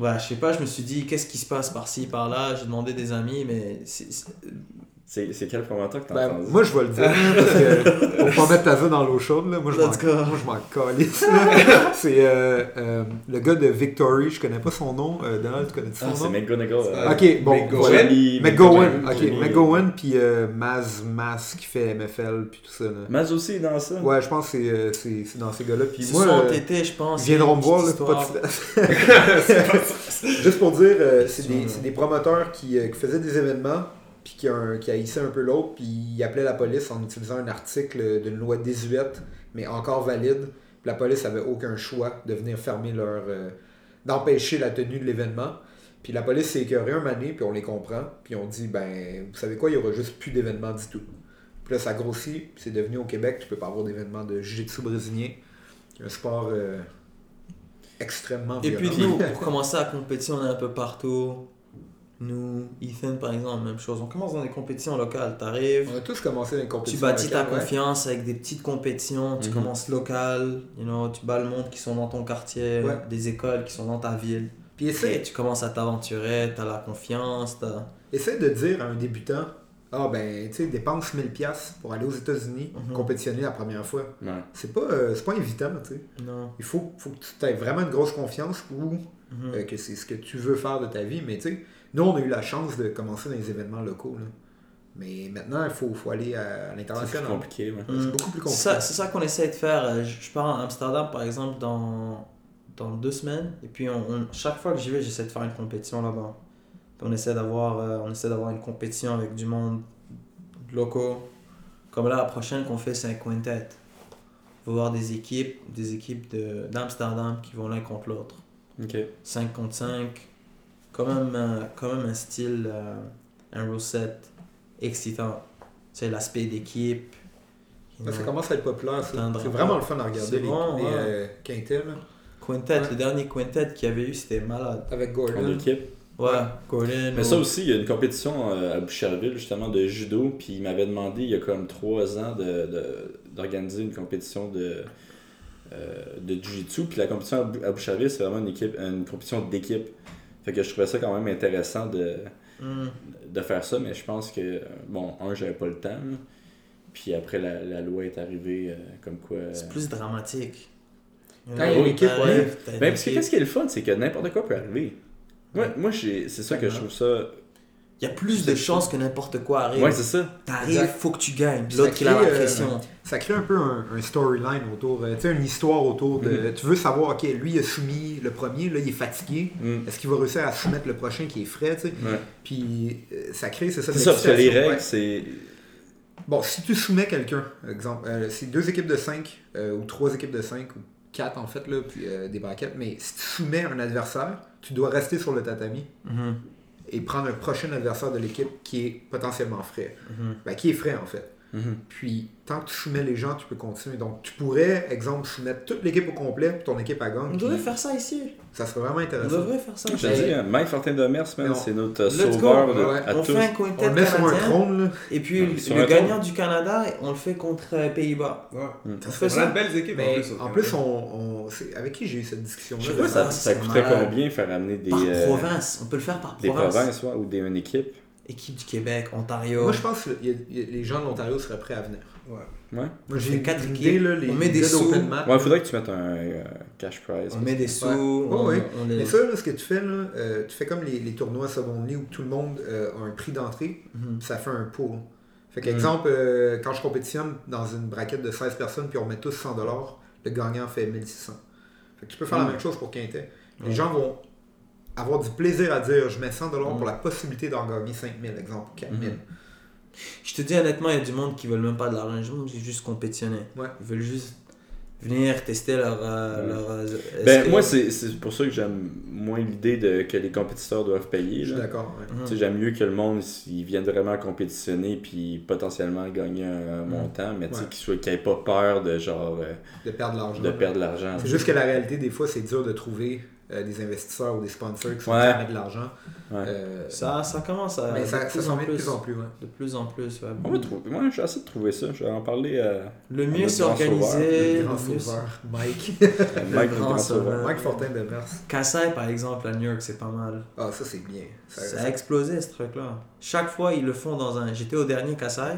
[SPEAKER 4] Ouais, je sais pas, je me suis dit, qu'est-ce qui se passe par-ci, par-là? J'ai demandé des amis, mais c'est
[SPEAKER 1] quel promoteur que t'as
[SPEAKER 5] Ben,
[SPEAKER 1] entendu?
[SPEAKER 5] moi, je vais le dire, parce que pour pas mettre ta vie dans l'eau chaude, là, moi, je m'en
[SPEAKER 4] Let's go.
[SPEAKER 5] moi, je m'en calisse. là. C'est euh, euh, le gars de Victory, je connais pas son nom. Euh, Donald, tu connais son
[SPEAKER 1] Ah, c'est
[SPEAKER 5] nom?
[SPEAKER 1] McGonagall. euh,
[SPEAKER 5] Ok, bon,
[SPEAKER 6] McGowan.
[SPEAKER 5] McGowan,
[SPEAKER 1] Johnny-
[SPEAKER 5] ok, McGowan, puis euh, Maz, Maz qui fait MFL, puis tout ça. Là.
[SPEAKER 1] Maz aussi est dans ça.
[SPEAKER 5] Ouais, je pense que c'est, euh, c'est, c'est dans ces gars-là. Puis moi, euh,
[SPEAKER 4] je pense.
[SPEAKER 5] ils viendront me voir, là, pas de. Juste pour dire, euh, c'est, des, c'est des promoteurs qui, euh, qui faisaient des événements, puis qui, a un- qui haïssait un peu l'autre, puis il appelait la police en utilisant un article d'une loi désuète, mais encore valide. Puis la police avait aucun choix de venir fermer leur. euh, d'empêcher la tenue de l'événement. Puis la police s'est écœurée un mané, puis on les comprend. Puis on dit, ben, vous savez quoi, il y aura juste plus d'événements du tout. Puis là, ça grossit, puis c'est devenu au Québec, tu peux pas avoir d'événements de jiu-jitsu brésilien, un sport euh, extrêmement
[SPEAKER 4] Et
[SPEAKER 5] violent.
[SPEAKER 4] puis nous, pour commencer à compétition, on est un peu partout. Nous, Ethan par exemple, même chose. On commence dans des compétitions locales. T'arrives,
[SPEAKER 5] On a tous commencé dans
[SPEAKER 4] tu
[SPEAKER 5] compétitions.
[SPEAKER 4] bâtis ta
[SPEAKER 5] locales, ouais.
[SPEAKER 4] confiance avec des petites compétitions. Tu
[SPEAKER 1] Mhm.
[SPEAKER 4] commences local, you know, tu bats le monde qui sont dans ton quartier,
[SPEAKER 5] Ouais.
[SPEAKER 4] des écoles qui sont dans ta ville.
[SPEAKER 5] Puis essaie,
[SPEAKER 4] Et tu commences à t'aventurer, t'as la confiance, t'as...
[SPEAKER 5] essaie de dire à un débutant Ah, ben, tu sais, dépense 1000$ pour aller aux États-Unis
[SPEAKER 4] Mhm.
[SPEAKER 5] compétitionner la première fois.
[SPEAKER 1] Ouais.
[SPEAKER 5] C'est pas, euh, c'est pas évident, tu sais.
[SPEAKER 4] Non.
[SPEAKER 5] Il faut, faut que tu aies vraiment une grosse confiance ou
[SPEAKER 4] Mhm.
[SPEAKER 5] euh, que c'est ce que tu veux faire de ta vie. Mais tu sais, nous, on a eu la chance de commencer dans les événements locaux. là. Mais maintenant, il faut, faut aller à, à
[SPEAKER 1] C'est
[SPEAKER 5] l'international.
[SPEAKER 1] compliqué, ouais.
[SPEAKER 5] C'est
[SPEAKER 4] Mhm.
[SPEAKER 5] beaucoup plus compliqué.
[SPEAKER 4] c'est ça qu'on essaie de faire. Euh, Je, je pars à Amsterdam, par exemple, dans, dans deux semaines. Et puis, on, on- chaque fois que j'y vais, j'essaie de faire une compétition là-bas. Puis on essaie d'avoir euh, on essaie d'avoir une compétition avec du monde locaux. Comme là, la prochaine qu'on fait, c'est un quintet. Il va y avoir des équipes, des équipes de- d'Amsterdam qui vont l'un contre l'autre.
[SPEAKER 1] Ok.
[SPEAKER 4] 5 contre 5. Quand même, euh, quand même un style, euh, un set excitant. Tu sais, l'aspect d'équipe.
[SPEAKER 5] Ça, ça commence à être populaire.
[SPEAKER 4] C'est
[SPEAKER 5] vraiment le fun à regarder
[SPEAKER 4] C'est
[SPEAKER 5] les,
[SPEAKER 4] bon,
[SPEAKER 5] les
[SPEAKER 4] ouais.
[SPEAKER 5] euh, quintets, là.
[SPEAKER 4] Quintet,
[SPEAKER 5] Ouais.
[SPEAKER 4] le dernier quintet qu'il y avait eu, c'était malade.
[SPEAKER 5] avec
[SPEAKER 1] En
[SPEAKER 5] Gordon.
[SPEAKER 1] équipe.
[SPEAKER 4] Ouais, Gordon.
[SPEAKER 1] Mais
[SPEAKER 4] ou-
[SPEAKER 1] ça aussi, il y a une compétition euh, à Boucherville, justement, de judo. Puis il m'avait demandé, il y a comme trois ans, de- de- d'organiser une compétition de, euh, de jiu-jitsu. Puis la compétition à Boucherville, c'est vraiment une, équipe, une compétition d'équipe. Fait que je trouvais ça quand même intéressant de,
[SPEAKER 4] Hmm.
[SPEAKER 1] de faire ça. Mais je pense que, bon, un, j'avais pas le temps. Puis après, la, la loi est arrivée euh, comme quoi. euh,
[SPEAKER 4] C'est plus dramatique.
[SPEAKER 5] Quand il y a une équipe, ouais.
[SPEAKER 1] Ben, parce que qu'est-ce qui est le fun, c'est que n'importe quoi peut arriver. Moi, moi j'ai- c'est ça que je trouve ça.
[SPEAKER 4] Il y a plus de chances que n'importe quoi arrive.
[SPEAKER 1] Ouais, c'est ça.
[SPEAKER 4] T'arrives, faut que tu gagnes. L'autre, a la
[SPEAKER 5] crée, euh. Ça crée un peu un, un storyline autour, euh, tu sais, une histoire autour de.
[SPEAKER 1] Mhm.
[SPEAKER 5] Tu veux savoir, ok, lui il a soumis le premier, là il est fatigué.
[SPEAKER 1] Mm.
[SPEAKER 5] Est-ce qu'il va réussir à soumettre le prochain qui est frais, tu sais?
[SPEAKER 1] Ouais.
[SPEAKER 5] Puis euh, ça crée, c'est ça.
[SPEAKER 1] C'est ça, parce que les règles,
[SPEAKER 5] Ouais.
[SPEAKER 1] c'est.
[SPEAKER 5] Bon, si tu soumets quelqu'un, exemple, euh, c'est deux équipes de 5 ou trois équipes de 5 ou quatre en fait, là, puis euh, des braquettes, mais si tu soumets un adversaire, tu dois rester sur le tatami
[SPEAKER 4] Mhm,
[SPEAKER 5] et prendre un prochain adversaire de l'équipe qui est potentiellement frais.
[SPEAKER 4] mhm.
[SPEAKER 5] Ben, qui est frais en fait.
[SPEAKER 1] Mhm.
[SPEAKER 5] Puis, tant que tu soumets les gens, tu peux continuer. Donc, tu pourrais, exemple, soumettre toute l'équipe au complet, puis ton équipe à gagne.
[SPEAKER 4] On
[SPEAKER 5] puis
[SPEAKER 4] devrait faire ça ici.
[SPEAKER 5] Ça serait vraiment
[SPEAKER 4] On
[SPEAKER 5] intéressant.
[SPEAKER 4] devrait faire ça.
[SPEAKER 1] Je te dis, Mike Fortin de Mers, man,
[SPEAKER 5] Non.
[SPEAKER 1] c'est notre
[SPEAKER 4] Let's
[SPEAKER 1] sauveur
[SPEAKER 4] go.
[SPEAKER 1] de,
[SPEAKER 5] Ouais.
[SPEAKER 1] à
[SPEAKER 4] on
[SPEAKER 1] tous.
[SPEAKER 4] fait un quintet
[SPEAKER 5] On le met sur un trône, là.
[SPEAKER 4] Et puis
[SPEAKER 1] Ouais,
[SPEAKER 4] le gagnant
[SPEAKER 1] trône.
[SPEAKER 4] du Canada, on le fait contre euh, Pays-Bas.
[SPEAKER 6] Ouais.
[SPEAKER 4] On fait
[SPEAKER 6] On a
[SPEAKER 4] ça.
[SPEAKER 6] de belles équipes
[SPEAKER 5] Mais
[SPEAKER 6] en plus.
[SPEAKER 5] en plus, on, on- avec qui j'ai eu cette discussion-là?
[SPEAKER 1] Je sais pas, ça, ça coûterait combien faire amener des,
[SPEAKER 4] Par
[SPEAKER 1] euh,
[SPEAKER 4] province. On peut le faire par
[SPEAKER 1] des
[SPEAKER 4] province.
[SPEAKER 1] provinces ouais, ou des, une équipe?
[SPEAKER 4] Équipe du Québec, Ontario.
[SPEAKER 5] Moi, je pense que y a- y a- les gens de l'Ontario seraient prêts à venir.
[SPEAKER 6] Ouais.
[SPEAKER 1] Ouais.
[SPEAKER 5] Moi, j'ai
[SPEAKER 4] quatre équipes.
[SPEAKER 5] là, les
[SPEAKER 4] On met des sous.
[SPEAKER 1] Ouais,
[SPEAKER 5] là.
[SPEAKER 1] faudrait que tu mettes un euh, cash prize.
[SPEAKER 4] on met des sous.
[SPEAKER 5] Ouais.
[SPEAKER 4] on,
[SPEAKER 5] Ouais, ouais.
[SPEAKER 4] on les...
[SPEAKER 5] Mais ça, là, ce que tu fais, là, euh, tu fais comme les, les tournois seconde ligue où tout le monde euh, a un prix d'entrée,
[SPEAKER 4] Mhm.
[SPEAKER 5] puis ça fait un pool. Fait
[SPEAKER 4] Mm.
[SPEAKER 5] qu'exemple, euh, quand je compétitionne dans une braquette de 16 personnes, puis on met tous 100$, le gagnant fait 1600. Fait que tu peux faire
[SPEAKER 1] Mm.
[SPEAKER 5] la même chose pour Quintet. Les gens vont avoir du plaisir à dire je mets 100$
[SPEAKER 4] Mm.
[SPEAKER 5] pour la possibilité d'en gagner 5000, exemple, ou 4000.
[SPEAKER 1] Mhm.
[SPEAKER 4] Je te dis honnêtement, il y a du monde qui veulent même pas de l'argent. Veulent juste compétitionner.
[SPEAKER 5] Ouais.
[SPEAKER 4] Ils veulent juste venir tester leur. euh, leur euh,
[SPEAKER 1] Ben, moi, c'est c'est pour ça que j'aime moins l'idée de que les compétiteurs doivent payer.
[SPEAKER 5] Je suis d'accord. ouais.
[SPEAKER 1] Tu sais, J'aime mieux que le monde ils viennent vraiment compétitionner puis potentiellement gagner un, un montant, mais tu sais,
[SPEAKER 5] Ouais.
[SPEAKER 1] qu'ils soient- qu'ils n'aient pas peur de genre euh,
[SPEAKER 5] De perdre l'argent.
[SPEAKER 1] de perdre de l'argent.
[SPEAKER 5] C'est juste que la réalité, des fois, c'est dur de trouver euh, des investisseurs ou des sponsors qui sont
[SPEAKER 1] Ouais.
[SPEAKER 5] prêts à mettre de l'argent.
[SPEAKER 1] Ouais.
[SPEAKER 5] Euh,
[SPEAKER 4] Ça, ça commence à.
[SPEAKER 5] mais ça, s'en
[SPEAKER 4] en
[SPEAKER 5] met de
[SPEAKER 4] plus.
[SPEAKER 5] en plus. ouais.
[SPEAKER 4] De plus en plus, ouais.
[SPEAKER 1] On va trouver. Moi, je vais essayer de trouver ça. Je vais en parler à
[SPEAKER 4] Le mieux c'est organisé.
[SPEAKER 5] Le grand sauveur, Mike.
[SPEAKER 1] Mike, le
[SPEAKER 4] grand sauveur.
[SPEAKER 1] sauveur.
[SPEAKER 5] Mike Fortin de Mers.
[SPEAKER 4] Kassai, par exemple, à New York, c'est pas mal.
[SPEAKER 5] Ah, ça, c'est bien. Ça-
[SPEAKER 4] a explosé ce truc-là. Chaque fois, ils le font dans un. J'étais au dernier Kassai.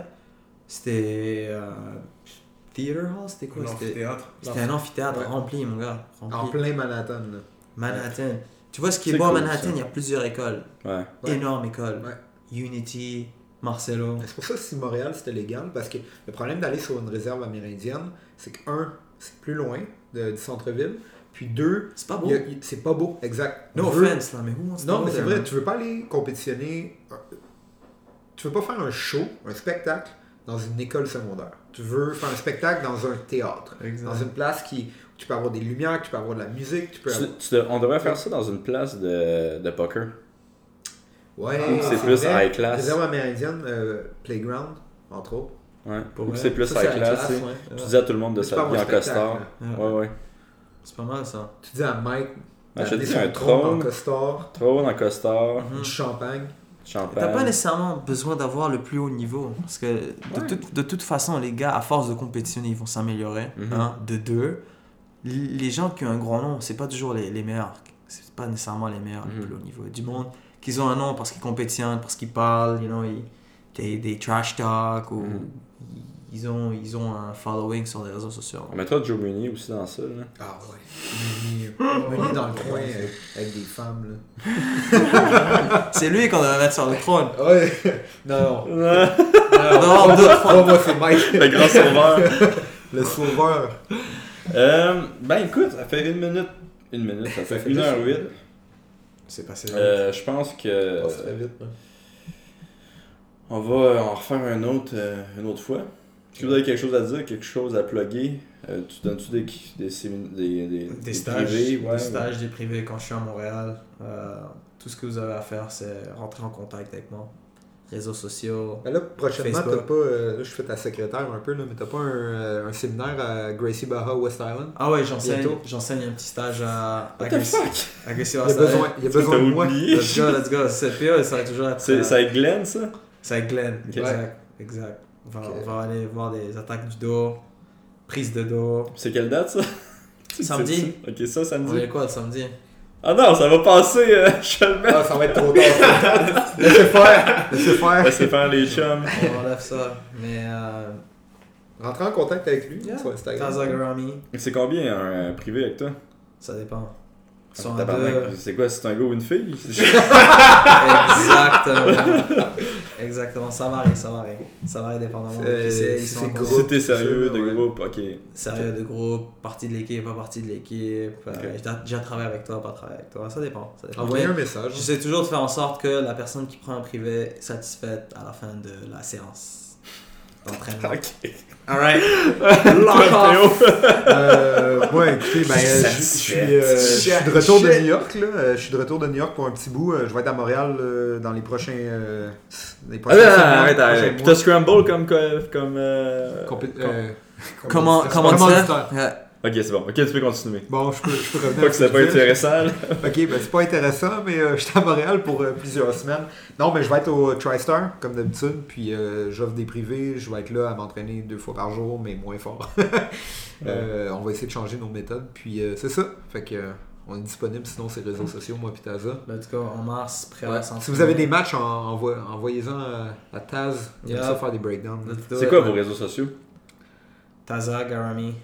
[SPEAKER 4] C'était. Euh... Theater Hall C'était quoi? C'était c'était un amphithéâtre
[SPEAKER 5] Ouais.
[SPEAKER 4] rempli, mon gars. Rempli.
[SPEAKER 5] En plein Manhattan. là.
[SPEAKER 4] Manhattan. Tu vois, ce qui est, beau à
[SPEAKER 1] cool,
[SPEAKER 4] Manhattan,
[SPEAKER 1] ça.
[SPEAKER 4] il y a plusieurs écoles.
[SPEAKER 1] Ouais.
[SPEAKER 4] Énormes écoles.
[SPEAKER 5] Ouais.
[SPEAKER 4] Unity, Marcelo.
[SPEAKER 5] C'est pour ça que si Montréal c'était légal, parce que le problème d'aller sur une réserve amérindienne, c'est que, un, c'est plus loin de- du centre-ville, puis deux,
[SPEAKER 4] C'est pas beau.
[SPEAKER 5] c'est pas beau, exact.
[SPEAKER 4] No
[SPEAKER 5] On veut-
[SPEAKER 4] offense, là, mais wants to
[SPEAKER 5] Non, mais c'est vrai,
[SPEAKER 4] man?
[SPEAKER 5] tu veux pas aller compétitionner. euh, tu veux pas faire un show, un spectacle dans une école secondaire. Tu veux faire un spectacle dans un théâtre.
[SPEAKER 4] Exact.
[SPEAKER 5] Dans une place qui, où tu peux avoir des lumières, que tu peux avoir de la musique, tu peux avoir...
[SPEAKER 1] tu- on devrait faire ça dans une place de, de poker.
[SPEAKER 5] Ouais,
[SPEAKER 1] Ou c'est plus
[SPEAKER 5] vrai.
[SPEAKER 1] high class.
[SPEAKER 5] Réserve amérindienne, euh, Playground, entre autres.
[SPEAKER 1] Ouais.
[SPEAKER 4] Pour
[SPEAKER 1] Ou
[SPEAKER 4] vrai.
[SPEAKER 1] c'est plus
[SPEAKER 5] Ça,
[SPEAKER 1] high
[SPEAKER 5] la
[SPEAKER 1] class.
[SPEAKER 5] classe,
[SPEAKER 1] tu
[SPEAKER 5] ouais.
[SPEAKER 1] Dis à tout le monde de s'habiller en costard. Ouais, ouais.
[SPEAKER 4] C'est pas mal ça.
[SPEAKER 5] Tu dis à Mike
[SPEAKER 1] Ben, je te dis, un
[SPEAKER 5] trône en
[SPEAKER 1] trône,
[SPEAKER 5] costard,
[SPEAKER 1] trône en costard,
[SPEAKER 4] Mhm.
[SPEAKER 5] du champagne.
[SPEAKER 1] champagne.
[SPEAKER 4] T'as pas nécessairement besoin d'avoir le plus haut niveau. Parce que de,
[SPEAKER 1] Ouais.
[SPEAKER 4] de toute façon, les gars, à force de compétitionner, ils vont s'améliorer.
[SPEAKER 1] Mhm.
[SPEAKER 4] hein, de deux. Les gens qui ont un grand nom, c'est pas toujours les, les meilleurs. C'est pas nécessairement les meilleurs le plus haut niveau. Du monde qu'ils ont un nom parce qu'ils compétitionnent, parce qu'ils parlent, you know, ils- des, des trash talk ou
[SPEAKER 1] Mhm.
[SPEAKER 4] ils, ont, ils ont un following sur les réseaux sociaux.
[SPEAKER 1] On mettra Joe Mooney aussi dans ça. Là.
[SPEAKER 5] Ah ouais. Meunier dans le coin avec, avec des femmes, là.
[SPEAKER 4] C'est lui qu'on devrait mettre sur le trône.
[SPEAKER 5] Ouais. Non, non.
[SPEAKER 4] On doit avoir deux trônes.
[SPEAKER 5] Moi, c'est Mike.
[SPEAKER 1] Le grand sauveur.
[SPEAKER 5] Le sauveur.
[SPEAKER 1] Euh, ben écoute, ça fait une minute. Une minute, ça fait
[SPEAKER 5] fait
[SPEAKER 1] une
[SPEAKER 5] juste
[SPEAKER 1] heure
[SPEAKER 5] une
[SPEAKER 1] huit.
[SPEAKER 5] minute. C'est passé.
[SPEAKER 1] Euh, je pense que
[SPEAKER 5] très vite, là.
[SPEAKER 1] on va en refaire un autre euh, une autre fois. Est-ce que vous avez quelque chose à dire, quelque chose à plugger? Euh, Tu donnes-tu des, des, sémin- des, des,
[SPEAKER 4] Des stages,
[SPEAKER 1] privés, ouais,
[SPEAKER 4] des stages, des privés quand je suis à Montréal. Tout ce que vous avez à faire, c'est rentrer en contact avec moi. Réseaux sociaux.
[SPEAKER 5] Mais là, prochainement, t'as pas. euh, là, je fais ta secrétaire un peu, là, mais t'as pas un, euh, un séminaire à Gracie Baja West Island?
[SPEAKER 4] Ah ouais, j'enseigne, j'enseigne un petit stage à, à Gracie- à Gracie
[SPEAKER 5] Il y a
[SPEAKER 4] West
[SPEAKER 5] besoin,
[SPEAKER 4] Island.
[SPEAKER 5] il y a
[SPEAKER 1] Ça,
[SPEAKER 5] besoin
[SPEAKER 1] t'as
[SPEAKER 5] de moi.
[SPEAKER 4] Let's go, let's go. Ça va toujours être.
[SPEAKER 1] C'est
[SPEAKER 4] euh,
[SPEAKER 1] c'est avec Glenn ça?
[SPEAKER 4] C'est avec Glenn.
[SPEAKER 1] Ok.
[SPEAKER 4] Exact, exact. On va, on va aller voir des attaques du dos, prise de dos.
[SPEAKER 1] C'est quelle date ça?
[SPEAKER 4] Samedi.
[SPEAKER 1] Ok, ça
[SPEAKER 4] On
[SPEAKER 1] samedi.
[SPEAKER 4] est quoi le samedi?
[SPEAKER 1] Ah non, ça va passer, euh, je le mets.
[SPEAKER 5] Ah, ça va être trop tard. Laissez faire. Laissez faire.
[SPEAKER 1] Laissez faire les chums.
[SPEAKER 4] On enlève ça. Mais. Euh,
[SPEAKER 5] Rentrez en contact avec lui
[SPEAKER 4] yeah.
[SPEAKER 5] sur Instagram.
[SPEAKER 1] C'est combien un euh, privé avec toi?
[SPEAKER 4] Ça dépend. Deux.
[SPEAKER 1] C'est quoi, c'est un gars ou une fille?
[SPEAKER 4] Exactement. Exactement. Ça varie, ça varie. Ça varie dépendamment de
[SPEAKER 5] C'est- gros.
[SPEAKER 1] T'es sérieux, de
[SPEAKER 5] ouais.
[SPEAKER 1] groupe, ok.
[SPEAKER 4] sérieux de groupe, partie de l'équipe, pas partie de l'équipe. Euh,
[SPEAKER 1] Ok.
[SPEAKER 4] J'ai déjà travaillé avec toi, pas travaillé avec toi. Ça dépend. Ça dépend.
[SPEAKER 5] Envoyez
[SPEAKER 4] Mais
[SPEAKER 5] un message.
[SPEAKER 4] J'essaie toujours de faire en sorte que la personne qui prend un privé est satisfaite à la fin de la séance d'entraînement.
[SPEAKER 1] Ok.
[SPEAKER 4] Alright.
[SPEAKER 5] Euh, ouais, écoutez, ben, euh, je je suis euh, je suis de retour de New York, là. Euh, Je suis de retour de New York pour un petit bout. Je vais être à Montréal euh, dans les prochains. euh, les prochains
[SPEAKER 1] Arrête,
[SPEAKER 5] semaines,
[SPEAKER 1] arrête,
[SPEAKER 5] prochains
[SPEAKER 1] arrête. Puis t'as Scramble comme. Comme. comme euh,
[SPEAKER 5] Compé- euh,
[SPEAKER 4] Comment,
[SPEAKER 1] Ok, c'est bon. Ok, tu peux continuer.
[SPEAKER 5] Bon, je peux, je peux revenir.
[SPEAKER 1] Pas que
[SPEAKER 5] ce
[SPEAKER 1] c'est pas intéressant, là.
[SPEAKER 5] Ok, ben c'est pas intéressant, mais euh, j'étais à Montréal pour euh, plusieurs semaines. Non, mais je vais être au TriStar, comme d'habitude, puis euh, j'offre des privés, je vais être là à m'entraîner deux fois par jour, mais moins fort. Euh, on va essayer de changer nos méthodes, puis euh, c'est ça. Fait que euh, on est disponible sinon sur les réseaux sociaux, moi puis Taza.
[SPEAKER 4] Let's go. En mars, prêt
[SPEAKER 5] Ouais.
[SPEAKER 4] à
[SPEAKER 5] Si vous avez des matchs, en- envoie- envoyez-en à, Taz, il aime
[SPEAKER 4] Yeah.
[SPEAKER 5] ça faire des breakdowns.
[SPEAKER 1] C'est quoi vos réseaux sociaux?
[SPEAKER 4] Taza, Garami.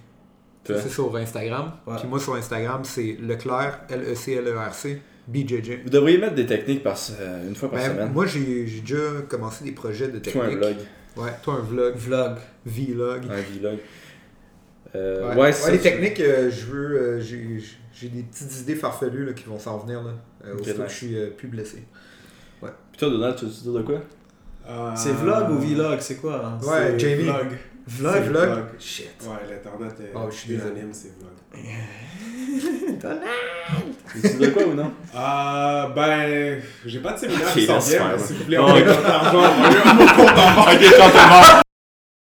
[SPEAKER 1] Toi?
[SPEAKER 5] C'est sur Instagram.
[SPEAKER 4] Ouais.
[SPEAKER 5] Puis moi sur Instagram, c'est Leclerc, E L-E-C-L-E-R-C, BJJ.
[SPEAKER 1] Vous devriez mettre des techniques par, euh, une fois par
[SPEAKER 5] Ben,
[SPEAKER 1] semaine.
[SPEAKER 5] moi, j'ai j'ai déjà commencé des projets de
[SPEAKER 1] Toi,
[SPEAKER 5] technique.
[SPEAKER 1] un vlog.
[SPEAKER 5] Ouais, toi un vlog,
[SPEAKER 4] Vlog.
[SPEAKER 5] vlog.
[SPEAKER 1] Un vlog. Euh,
[SPEAKER 5] Ouais,
[SPEAKER 1] ouais,
[SPEAKER 5] Ouais,
[SPEAKER 1] ça,
[SPEAKER 5] les techniques, euh, je veux, euh, j'ai j'ai des petites idées farfelues là, qui vont s'en venir là, euh,
[SPEAKER 1] Ok,
[SPEAKER 5] aussitôt que je suis euh, plus blessé.
[SPEAKER 1] Puis toi, Donald, tu veux dire de quoi?
[SPEAKER 6] Euh,
[SPEAKER 4] C'est vlog ou vlog C'est quoi hein?
[SPEAKER 5] Ouais, Jamie.
[SPEAKER 6] Vlog.
[SPEAKER 4] Vlog.
[SPEAKER 5] Vlog.
[SPEAKER 6] Vlog.
[SPEAKER 5] Shit.
[SPEAKER 6] Ouais, l'internet est
[SPEAKER 5] Oh, je suis désolé.
[SPEAKER 6] c'est vlog.
[SPEAKER 1] Tu veux dire de quoi ou non?
[SPEAKER 6] Euh, ben, j'ai pas de séminaire
[SPEAKER 1] Ok,
[SPEAKER 6] qui s'en vient, s'il vous plaît,
[SPEAKER 1] Oh,
[SPEAKER 6] envoyez
[SPEAKER 1] ok.
[SPEAKER 6] votre argent, envoyez à mon compte en banque.
[SPEAKER 1] Ok, quand t'es mort